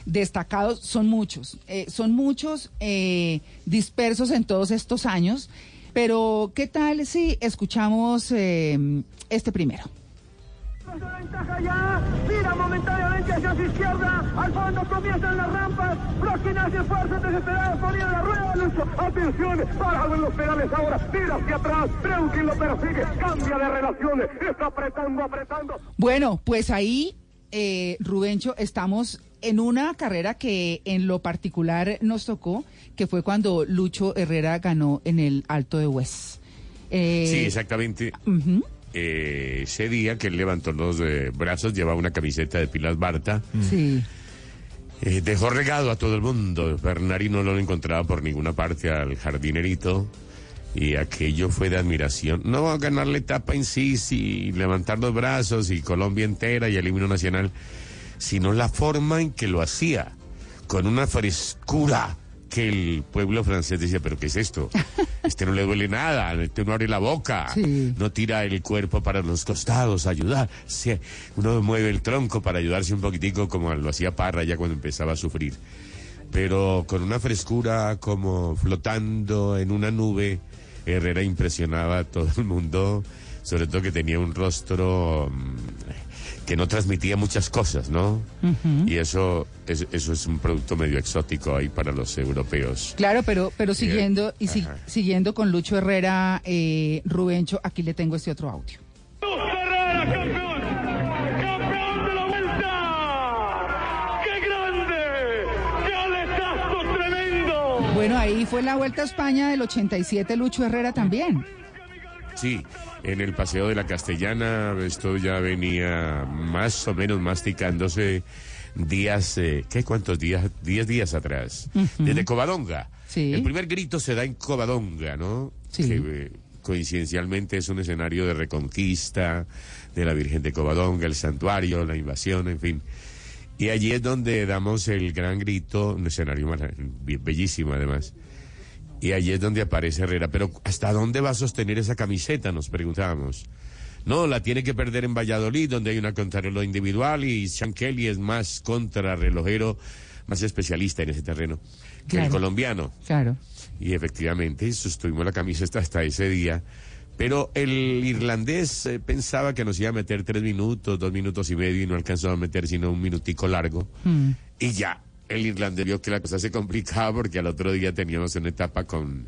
Destacados, son muchos. eh, son muchos eh, dispersos en todos estos años. Pero, ¿qué tal si escuchamos eh, este primero? Ventaja ya, mira momentáneamente hacia su izquierda, al fondo comienzan las rampas, Brokin hace esfuerzos desesperados, ponía la rueda, Lucho, atención, parado en los pedales ahora, mira hacia atrás, Breukin lo persigue, cambia de relaciones, está apretando, apretando. Bueno, pues ahí, eh, Rubencho, estamos en una carrera que en lo particular nos tocó, que fue cuando Lucho Herrera ganó en el Alto de Hues. Eh, sí, exactamente. Eh, ese día que él levantó los eh, brazos, llevaba una camiseta de Pilas Barta. Sí. Eh, dejó regado a todo el mundo. Bernari no lo encontraba por ninguna parte al jardinerito. Y aquello fue de admiración. No ganar la etapa en sí, sí, levantar los brazos y Colombia entera y el himno nacional, sino la forma en que lo hacía, con una frescura que el pueblo francés decía, pero ¿qué es esto? Este no le duele nada, este no abre la boca, no tira el cuerpo para los costados, ayudar. Uno mueve el tronco para ayudarse un poquitico como lo hacía Parra ya cuando empezaba a sufrir. Pero con una frescura como flotando en una nube, Herrera impresionaba a todo el mundo, sobre todo que tenía un rostro mm, que no transmitía muchas cosas, ¿no? Y eso, es- eso es un producto medio exótico ahí para los europeos. Claro, pero, pero siguiendo y si- siguiendo con Lucho Herrera, eh, Rubencho, aquí le tengo este otro audio. Bueno, ahí fue la Vuelta a España del 87, Lucho Herrera también. Sí, en el Paseo de la Castellana esto ya venía más o menos masticándose días, eh, ¿qué cuántos días? Diez días atrás, desde Covadonga. Sí. El primer grito se da en Covadonga, ¿no? Sí. Que eh, coincidencialmente es un escenario de reconquista de la Virgen de Covadonga, el santuario, la invasión, en fin. Y allí es donde damos el gran grito, un escenario bellísimo además. Y allí es donde aparece Herrera. Pero ¿hasta dónde va a sostener esa camiseta? Nos preguntábamos. No, la tiene que perder en Valladolid, donde hay una contrarreloj individual y Sean Kelly es más contrarrelojero, más especialista en ese terreno que el colombiano. Claro. Y efectivamente sostuvimos la camiseta hasta ese día. Pero el irlandés eh, pensaba que nos iba a meter tres minutos, dos minutos y medio y no alcanzó a meter sino un minutico largo. Mm. Y ya, el irlandés vio que la cosa se complicaba porque al otro día teníamos una etapa con,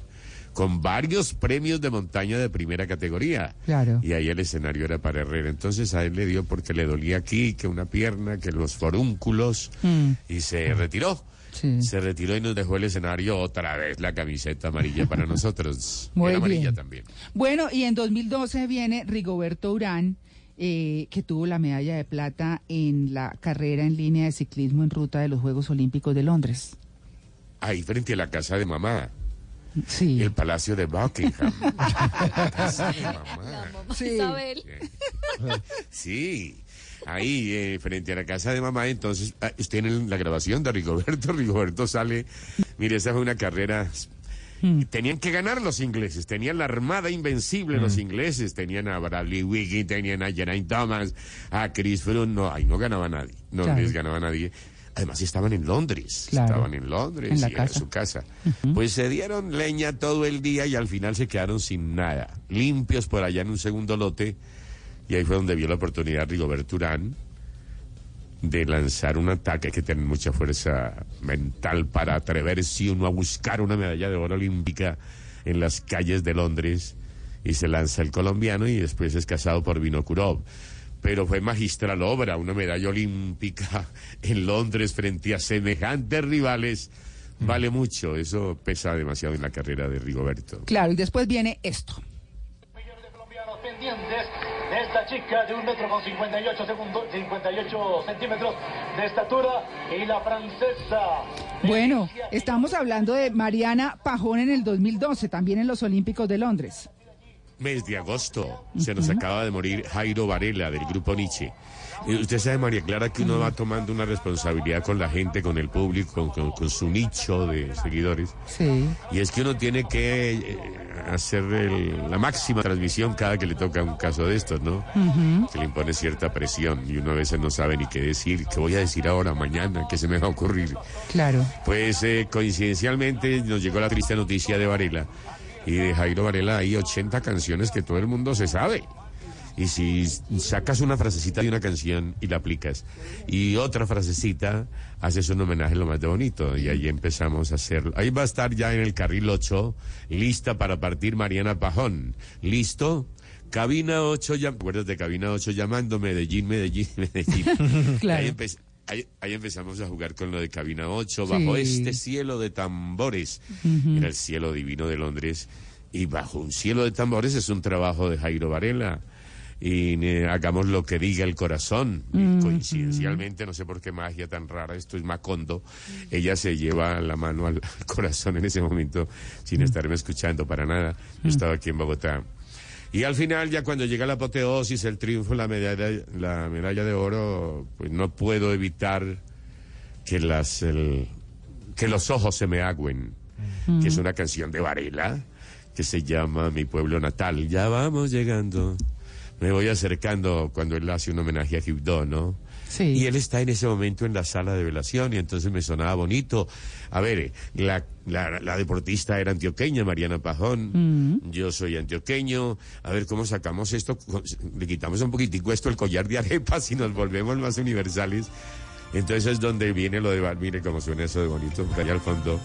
con varios premios de montaña de primera categoría. Claro. Y ahí el escenario era para Herrera. Entonces a él le dio porque le dolía aquí, que una pierna, que los forúnculos, Mm. y se retiró. Sí. Se retiró y nos dejó el escenario otra vez la camiseta amarilla para nosotros. Muy Era amarilla bien. también. Bueno, y en 2012 viene Rigoberto Urán, eh, que tuvo la medalla de plata en la carrera en línea de ciclismo en ruta de los Juegos Olímpicos de Londres. Ahí frente a la casa de mamá. Sí. El palacio de Buckingham. La casa de mamá. Sí. Isabel. Sí, ahí eh, frente a la casa de mamá, entonces ah, tienen la grabación de Rigoberto, Rigoberto sale, mire, esa fue una carrera, Hmm. tenían que ganar los ingleses, tenían la armada invencible los ingleses, tenían a Bradley Wiggins, tenían a Geraint Thomas, a Chris Froome, no, ahí no ganaba nadie, no Claro. les ganaba nadie. Además estaban en Londres, Claro. estaban en Londres En la y era casa. su casa. Pues se dieron leña todo el día y al final se quedaron sin nada, limpios por allá en un segundo lote. Y ahí fue donde vio la oportunidad Rigoberto Urán de lanzar un ataque. Hay que tener mucha fuerza mental para atreverse uno a buscar una medalla de oro olímpica en las calles de Londres. Y se lanza el colombiano y después es casado por Vinokurov. Pero fue magistral obra, una medalla olímpica en Londres frente a semejantes rivales. Vale mucho, eso pesa demasiado en la carrera de Rigoberto. Claro, y después viene esto. de esta chica de un metro con 58 segundos, 58 centímetros de estatura y la francesa. Bueno, estamos hablando de Mariana Pajón en el 2012, también en los Olímpicos de Londres. Mes de agosto. Se nos acaba de morir Jairo Varela del grupo Nietzsche. Usted sabe, María Clara, que uno va tomando una responsabilidad con la gente, con el público, con, con- con su nicho de seguidores. Sí. Y es que uno tiene que eh, hacer el- la máxima transmisión cada que le toca un caso de estos, ¿no? Se le impone cierta presión y uno a veces no sabe ni qué decir, qué voy a decir ahora, mañana, qué se me va a ocurrir. Claro. Pues eh, coincidencialmente nos llegó la triste noticia de Varela. Y de Jairo Varela hay 80 canciones que todo el mundo se sabe. Y si sacas una frasecita de una canción y la aplicas, y otra frasecita, haces un homenaje lo más de bonito. Y ahí empezamos a hacerlo. Ahí va a estar ya en el carril 8, lista para partir Mariana Pajón. ¿Listo? Cabina 8, ya, ¿recuerdas de Cabina 8 llamando Medellín, Medellín, Medellín? Claro. Ahí, empe- ahí- ahí empezamos a jugar con lo de Cabina 8, bajo Sí. este cielo de tambores. Ujú. Era el cielo divino de Londres. Y bajo un cielo de tambores es un trabajo de Jairo Varela. Y eh, hagamos lo que diga el corazón. Y coincidencialmente, no sé por qué magia tan rara, esto es Macondo, ella se lleva la mano al, al corazón en ese momento sin estarme escuchando para nada. Yo estaba aquí en Bogotá. Y al final, ya cuando llega la apoteosis, el triunfo, la medalla, la medalla de oro, pues no puedo evitar que las el- que los ojos se me agüen, que es una canción de Varela que se llama Mi pueblo natal. Ya vamos llegando. Me voy acercando cuando él hace un homenaje a Gibdó, ¿no? Sí. Y él está en ese momento en la sala de velación y entonces me sonaba bonito. A ver, eh, la, la, la deportista era antioqueña, Mariana Pajón. Yo soy antioqueño. A ver cómo sacamos esto. Le quitamos un poquitico esto el collar de arepas y nos volvemos más universales. Entonces es donde viene lo de mire cómo suena eso de bonito, por allá al fondo.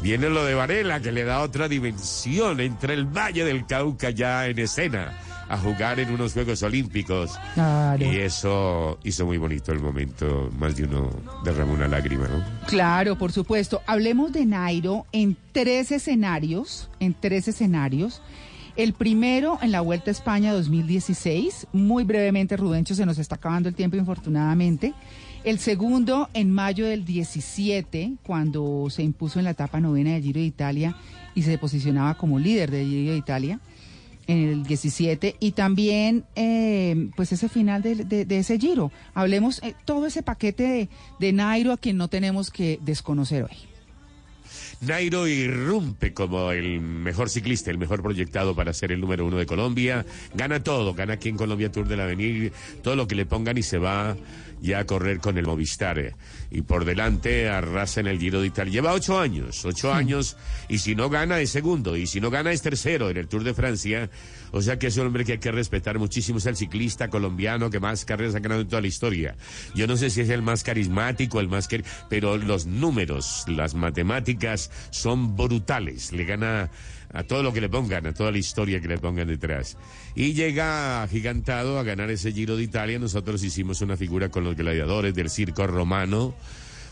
Viene lo de Varela, que le da otra dimensión entre el Valle del Cauca ya en escena, a jugar en unos Juegos Olímpicos. Claro. Y eso hizo muy bonito el momento, más de uno derramó una lágrima, ¿no? Claro, por supuesto. Hablemos de Nairo en tres escenarios, en tres escenarios. El primero en la Vuelta a España 2016, muy brevemente, Rubencho, se nos está acabando el tiempo, infortunadamente. El segundo en mayo del 17, cuando se impuso en la etapa novena del Giro de Italia y se posicionaba como líder del Giro de Italia en el 17 y también eh, pues ese final de, de- de ese giro. Hablemos eh, todo ese paquete de, de Nairo a quien no tenemos que desconocer hoy. Nairo irrumpe como el mejor ciclista, el mejor proyectado para ser el número uno de Colombia. Gana todo, gana aquí en Colombia Tour del Avenir, todo lo que le pongan y se va ya a correr con el Movistar. eh. Y por delante arrasa en el Giro de Italia. Lleva ocho años, ocho años, y si no gana es segundo, y si no gana es tercero en el Tour de Francia. O sea que es un hombre que hay que respetar muchísimo. Es el ciclista colombiano que más carreras ha ganado en toda la historia. Yo no sé si es el más carismático, el más... quer- Pero los números, las matemáticas son brutales. Le gana a todo lo que le pongan, a toda la historia que le pongan detrás. Y llega gigantado a ganar ese Giro de Italia. Nosotros hicimos una figura con los gladiadores del circo romano,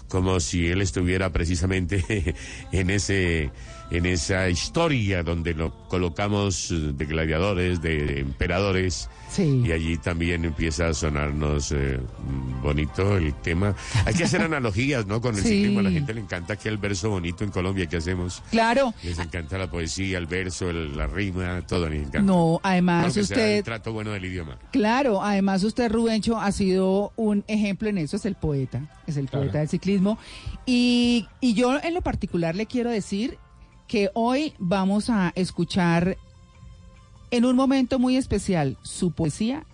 como si él estuviera precisamente en ese en esa historia donde lo colocamos de gladiadores, de emperadores. Y allí también empieza a sonarnos eh, mm, bonito el tema. Hay que hacer analogías, ¿no? Con el Sí. ciclismo. A la gente le encanta aquel verso bonito en Colombia que hacemos. Claro. Les encanta la poesía, el verso, el- la rima, todo les encanta. No, además que sea usted- el trato bueno del idioma. Claro, además usted, Rubencho, ha sido un ejemplo en eso, es el poeta, es el poeta del ciclismo. Y, y yo en lo particular le quiero decir que hoy vamos a escuchar en un momento muy especial su poesía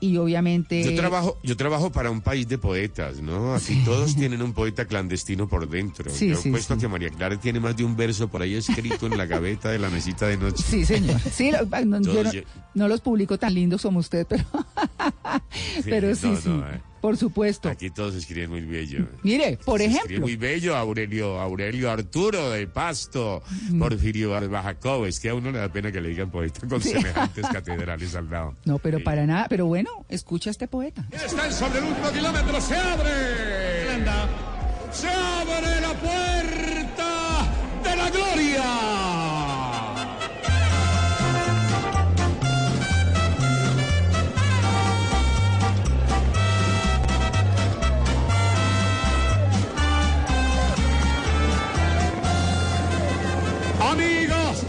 y obviamente... Yo trabajo, yo trabajo para un país de poetas, ¿no? Aquí todos tienen un poeta clandestino por dentro. Sí, yo sí, puesto sí. que María Clara tiene más de un verso por ahí escrito en la gaveta de la mesita de noche. Sí, señor. Sí, lo- no, yo no, los publico tan lindos como usted, pero, pero sí, no, sí, no, eh. Por supuesto. Aquí todos escriben muy bello. Mire, por Se ejemplo, muy bello Aurelio, Aurelio Arturo de Pasto, Mm. Porfirio Barbajacob. Es que a uno le da pena que le digan poeta con Sí. semejantes catedrales al lado. no, pero para nada, pero bueno, escucha a este poeta. Están sobre el último kilómetro, se abre. Anda. Se abre la puerta de la gloria. Amigos,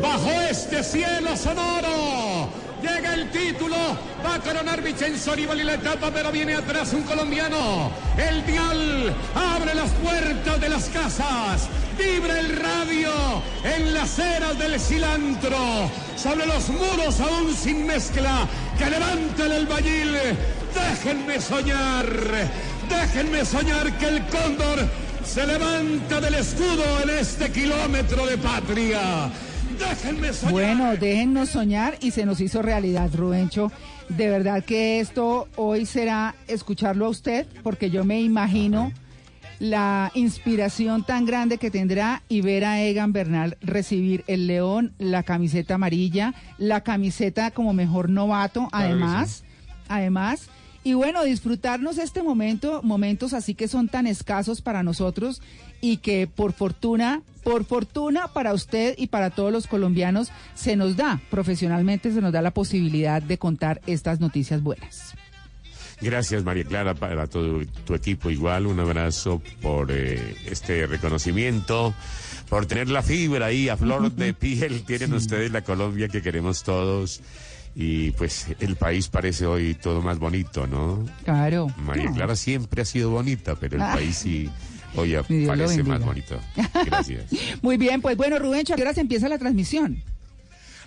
bajo este cielo sonoro, llega el título, va a coronar Vincenzo Nibali la etapa, pero viene atrás un colombiano. El dial abre las puertas de las casas, vibra el radio en las eras del cilantro, sobre los muros aún sin mezcla, que levanta el albañil. Déjenme soñar, déjenme soñar que el cóndor se levanta del escudo en este kilómetro de patria. Déjenme soñar. Bueno, déjennos soñar y se nos hizo realidad, Rubencho. De verdad que esto hoy será escucharlo a usted, porque yo me imagino la inspiración tan grande que tendrá y ver a Egan Bernal recibir el león, la camiseta amarilla, la camiseta como mejor novato, Claro además, además. Y bueno, disfrutarnos este momento, momentos así que son tan escasos para nosotros y que por fortuna, por fortuna para usted y para todos los colombianos se nos da, profesionalmente se nos da la posibilidad de contar estas noticias buenas. Gracias, María Clara, para todo tu equipo igual. Un abrazo por eh, este reconocimiento, por tener la fibra ahí a flor de piel. Tienen ustedes la Colombia que queremos todos. Y pues el país parece hoy todo más bonito, ¿no? Claro. María No. Clara siempre ha sido bonita, pero el Ah. país sí hoy parece más bonito. Gracias. Muy bien, pues bueno, Rubencho, ¿a qué hora se empieza la transmisión?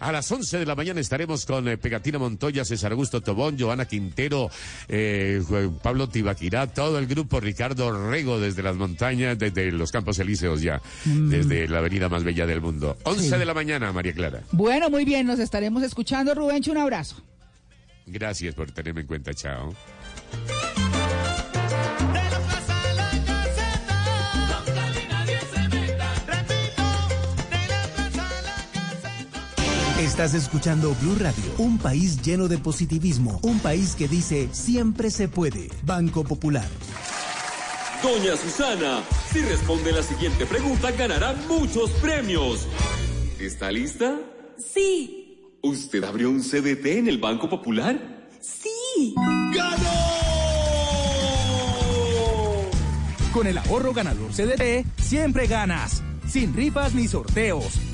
A las 11 de la mañana estaremos con eh, Pegatina Montoya, César Augusto Tobón, Joana Quintero, eh, Pablo Tibaquirá, todo el grupo Ricardo Rego desde las montañas, desde los Campos Elíseos ya, desde la avenida más bella del mundo. 11 Sí. de la mañana, María Clara. Bueno, muy bien, nos estaremos escuchando, Rubencho, un abrazo. Gracias por tenerme en cuenta, chao. Estás escuchando Blue Radio, un país lleno de positivismo, un país que dice siempre se puede. Banco Popular. Doña Susana, si responde la siguiente pregunta ganará muchos premios. ¿Está lista? Sí, ¿Usted abrió un CDT en el Banco Popular? sí. Con el ahorro ganador CDT, siempre ganas. Sin rifas ni sorteos.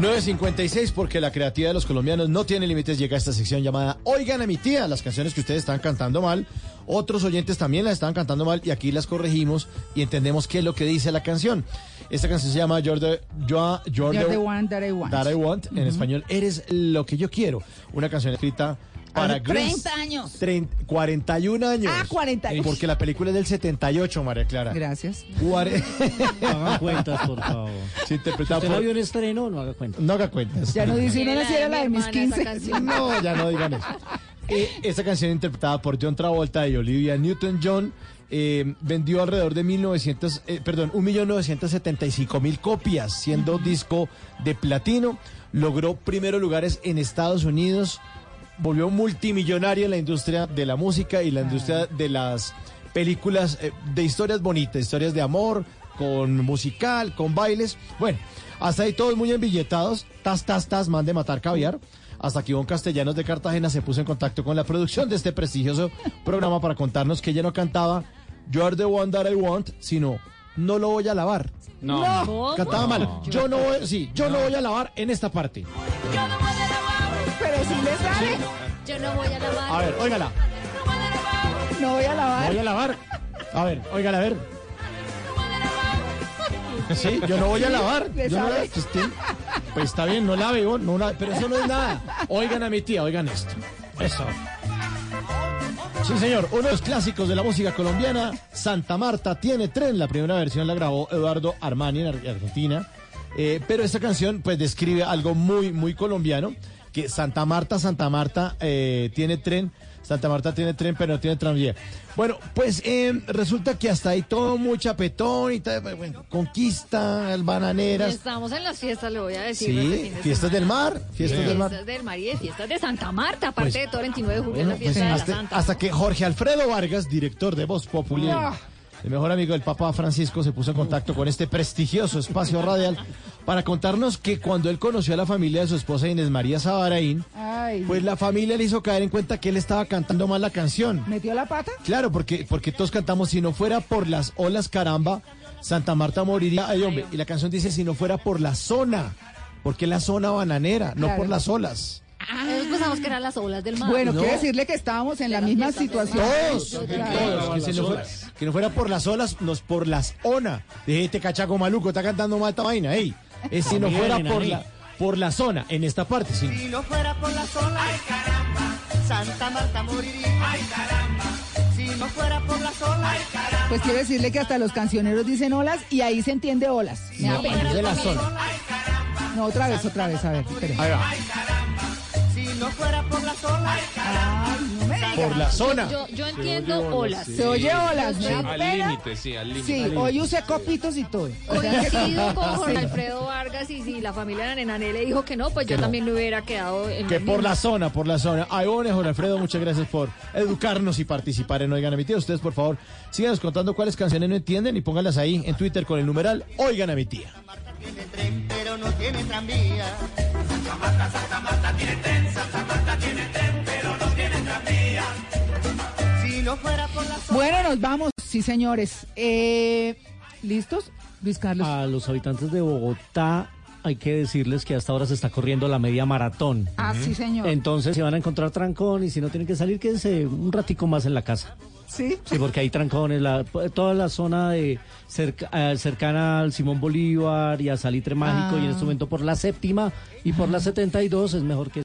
9.56 porque la creatividad de los colombianos no tiene límites. Llega a esta sección llamada Oigan a mi tía, las canciones que ustedes están cantando mal. Otros oyentes también las estaban cantando mal y aquí las corregimos y entendemos qué es lo que dice la canción. Esta canción se llama You're the, You're- You're You're the the one that I want. That I Want. En español, Eres lo que yo quiero. Una canción escrita para Grease. 30 años. Trein- 41 años. Ah, 41. Porque la película es del 78, María Clara. Gracias. Cuare- Haga cuentas, por favor. Si interpretada usted por- la vio en estreno, no haga cuentas. No haga cuentas. Ya no dice uno naciera la de mis hermana, esa 15. canción. No, ya no digan eso. Eh, esta canción interpretada por John Travolta y Olivia Newton-John eh, vendió alrededor de 1900, eh, perdón, 1.975.000 copias, siendo disco de platino. Logró primeros lugares en Estados Unidos, volvió multimillonario en la industria de la música y la industria de las películas eh, de historias bonitas, historias de amor, con musical, con bailes. Bueno, hasta ahí todos muy embilletados. Tas, tas, tas, man de matar caviar. Hasta que Ivonne Castellanos de Cartagena se puso en contacto con la producción de este prestigioso programa para contarnos que ella no cantaba You're the one that I want, sino No lo voy a lavar. No. ¿Cómo? Cantaba mal. No. Yo no voy, sí, yo no voy a lavar en esta parte. Pero si le sale. Yo no voy a lavar. A ver, óigala. No voy a lavar. Voy a lavar. A ver, óigala, a ver. Sí, yo no voy a lavar. ¿Le Yo no pues, pues está bien, no lave, vos, no la- pero eso no es nada. Oigan a mi tía, oigan esto. Eso. Sí, señor, uno de los clásicos de la música colombiana, Santa Marta tiene tren. La primera versión la grabó Eduardo Armani en Ar- Argentina. Eh, pero esta canción pues describe algo muy, muy colombiano, que Santa Marta, Santa Marta eh, tiene tren. Santa Marta tiene tren, pero no tiene tranvía. Bueno, pues eh, resulta que hasta ahí todo muy chapetón y tal, bueno, conquista, el bananeras. Estamos en las fiestas, le voy a decir. Sí, de fiestas semana. del mar, fiestas del mar. Fiestas del mar y de fiestas de Santa Marta, aparte Pues, de todo el 29 de julio, Bueno, la pues, fiesta de la hasta, Santa. hasta que Jorge Alfredo Vargas, director de Voz Popular, Ah. El mejor amigo del Papa Francisco, se puso en contacto con este prestigioso espacio radial para contarnos que cuando él conoció a la familia de su esposa Inés María Sabaraín, Ay. pues la familia le hizo caer en cuenta que él estaba cantando mal la canción. ¿Metió la pata? Claro, porque, porque todos cantamos, si no fuera por las olas, caramba, Santa Marta moriría. Ay, hombre, y la canción dice, si no fuera por la zona, porque la zona bananera, no Claro. por las olas. Nosotros pensamos que eran las olas del mar. Bueno, No. quiero decirle que estábamos en la misma situación. Todos, Claro. todos, que, si no fuera, que no fuera por las olas, nos por las ONA. De este cachaco maluco, está cantando mal esta vaina, ey. Es si no fuera por la, por la zona, en esta parte, sí. Si no fuera por la sola, ay caramba, Santa Marta moriría. Ay caramba. Si no fuera por la sola, ay caramba. Pues quiero decirle que hasta los cancioneros dicen olas y ahí se entiende olas. Me da No, pena. es de la zona. No, otra vez, otra vez, a ver. espere. Ahí va. Si no fuera por la sola, ay caramba. Por la zona. Yo, yo entiendo olas. Se oye olas, da Al límite, sí, al límite. Sí, hoy usé copitos y todo. Coincido con Jorge Sí. Alfredo Vargas y si la familia de la Nenané le dijo que no, pues Que yo no. también me hubiera quedado en Que por mismo. la zona, por la zona. Ay, bueno, Jorge Alfredo, muchas gracias por educarnos y participar en Oigan a mi tía. Ustedes, por favor, síganos contando cuáles canciones no entienden y pónganlas ahí en Twitter con el numeral Oigan a mi tía. Tiene tren, pero no tiene tranvía. Si no fuera por la. Bueno, nos vamos, sí, señores. Eh, ¿Listos? Luis Carlos. A los habitantes de Bogotá hay que decirles que hasta ahora se está corriendo la media maratón. Ah, sí, señor. Entonces, si van a encontrar trancón y si no tienen que salir, quédense un ratico más en la casa. Sí. Sí, porque hay trancones, la, toda la zona de cerca- eh, cercana al Simón Bolívar y a Salitre Mágico Ah. y en este momento por la séptima y por la 72 es mejor que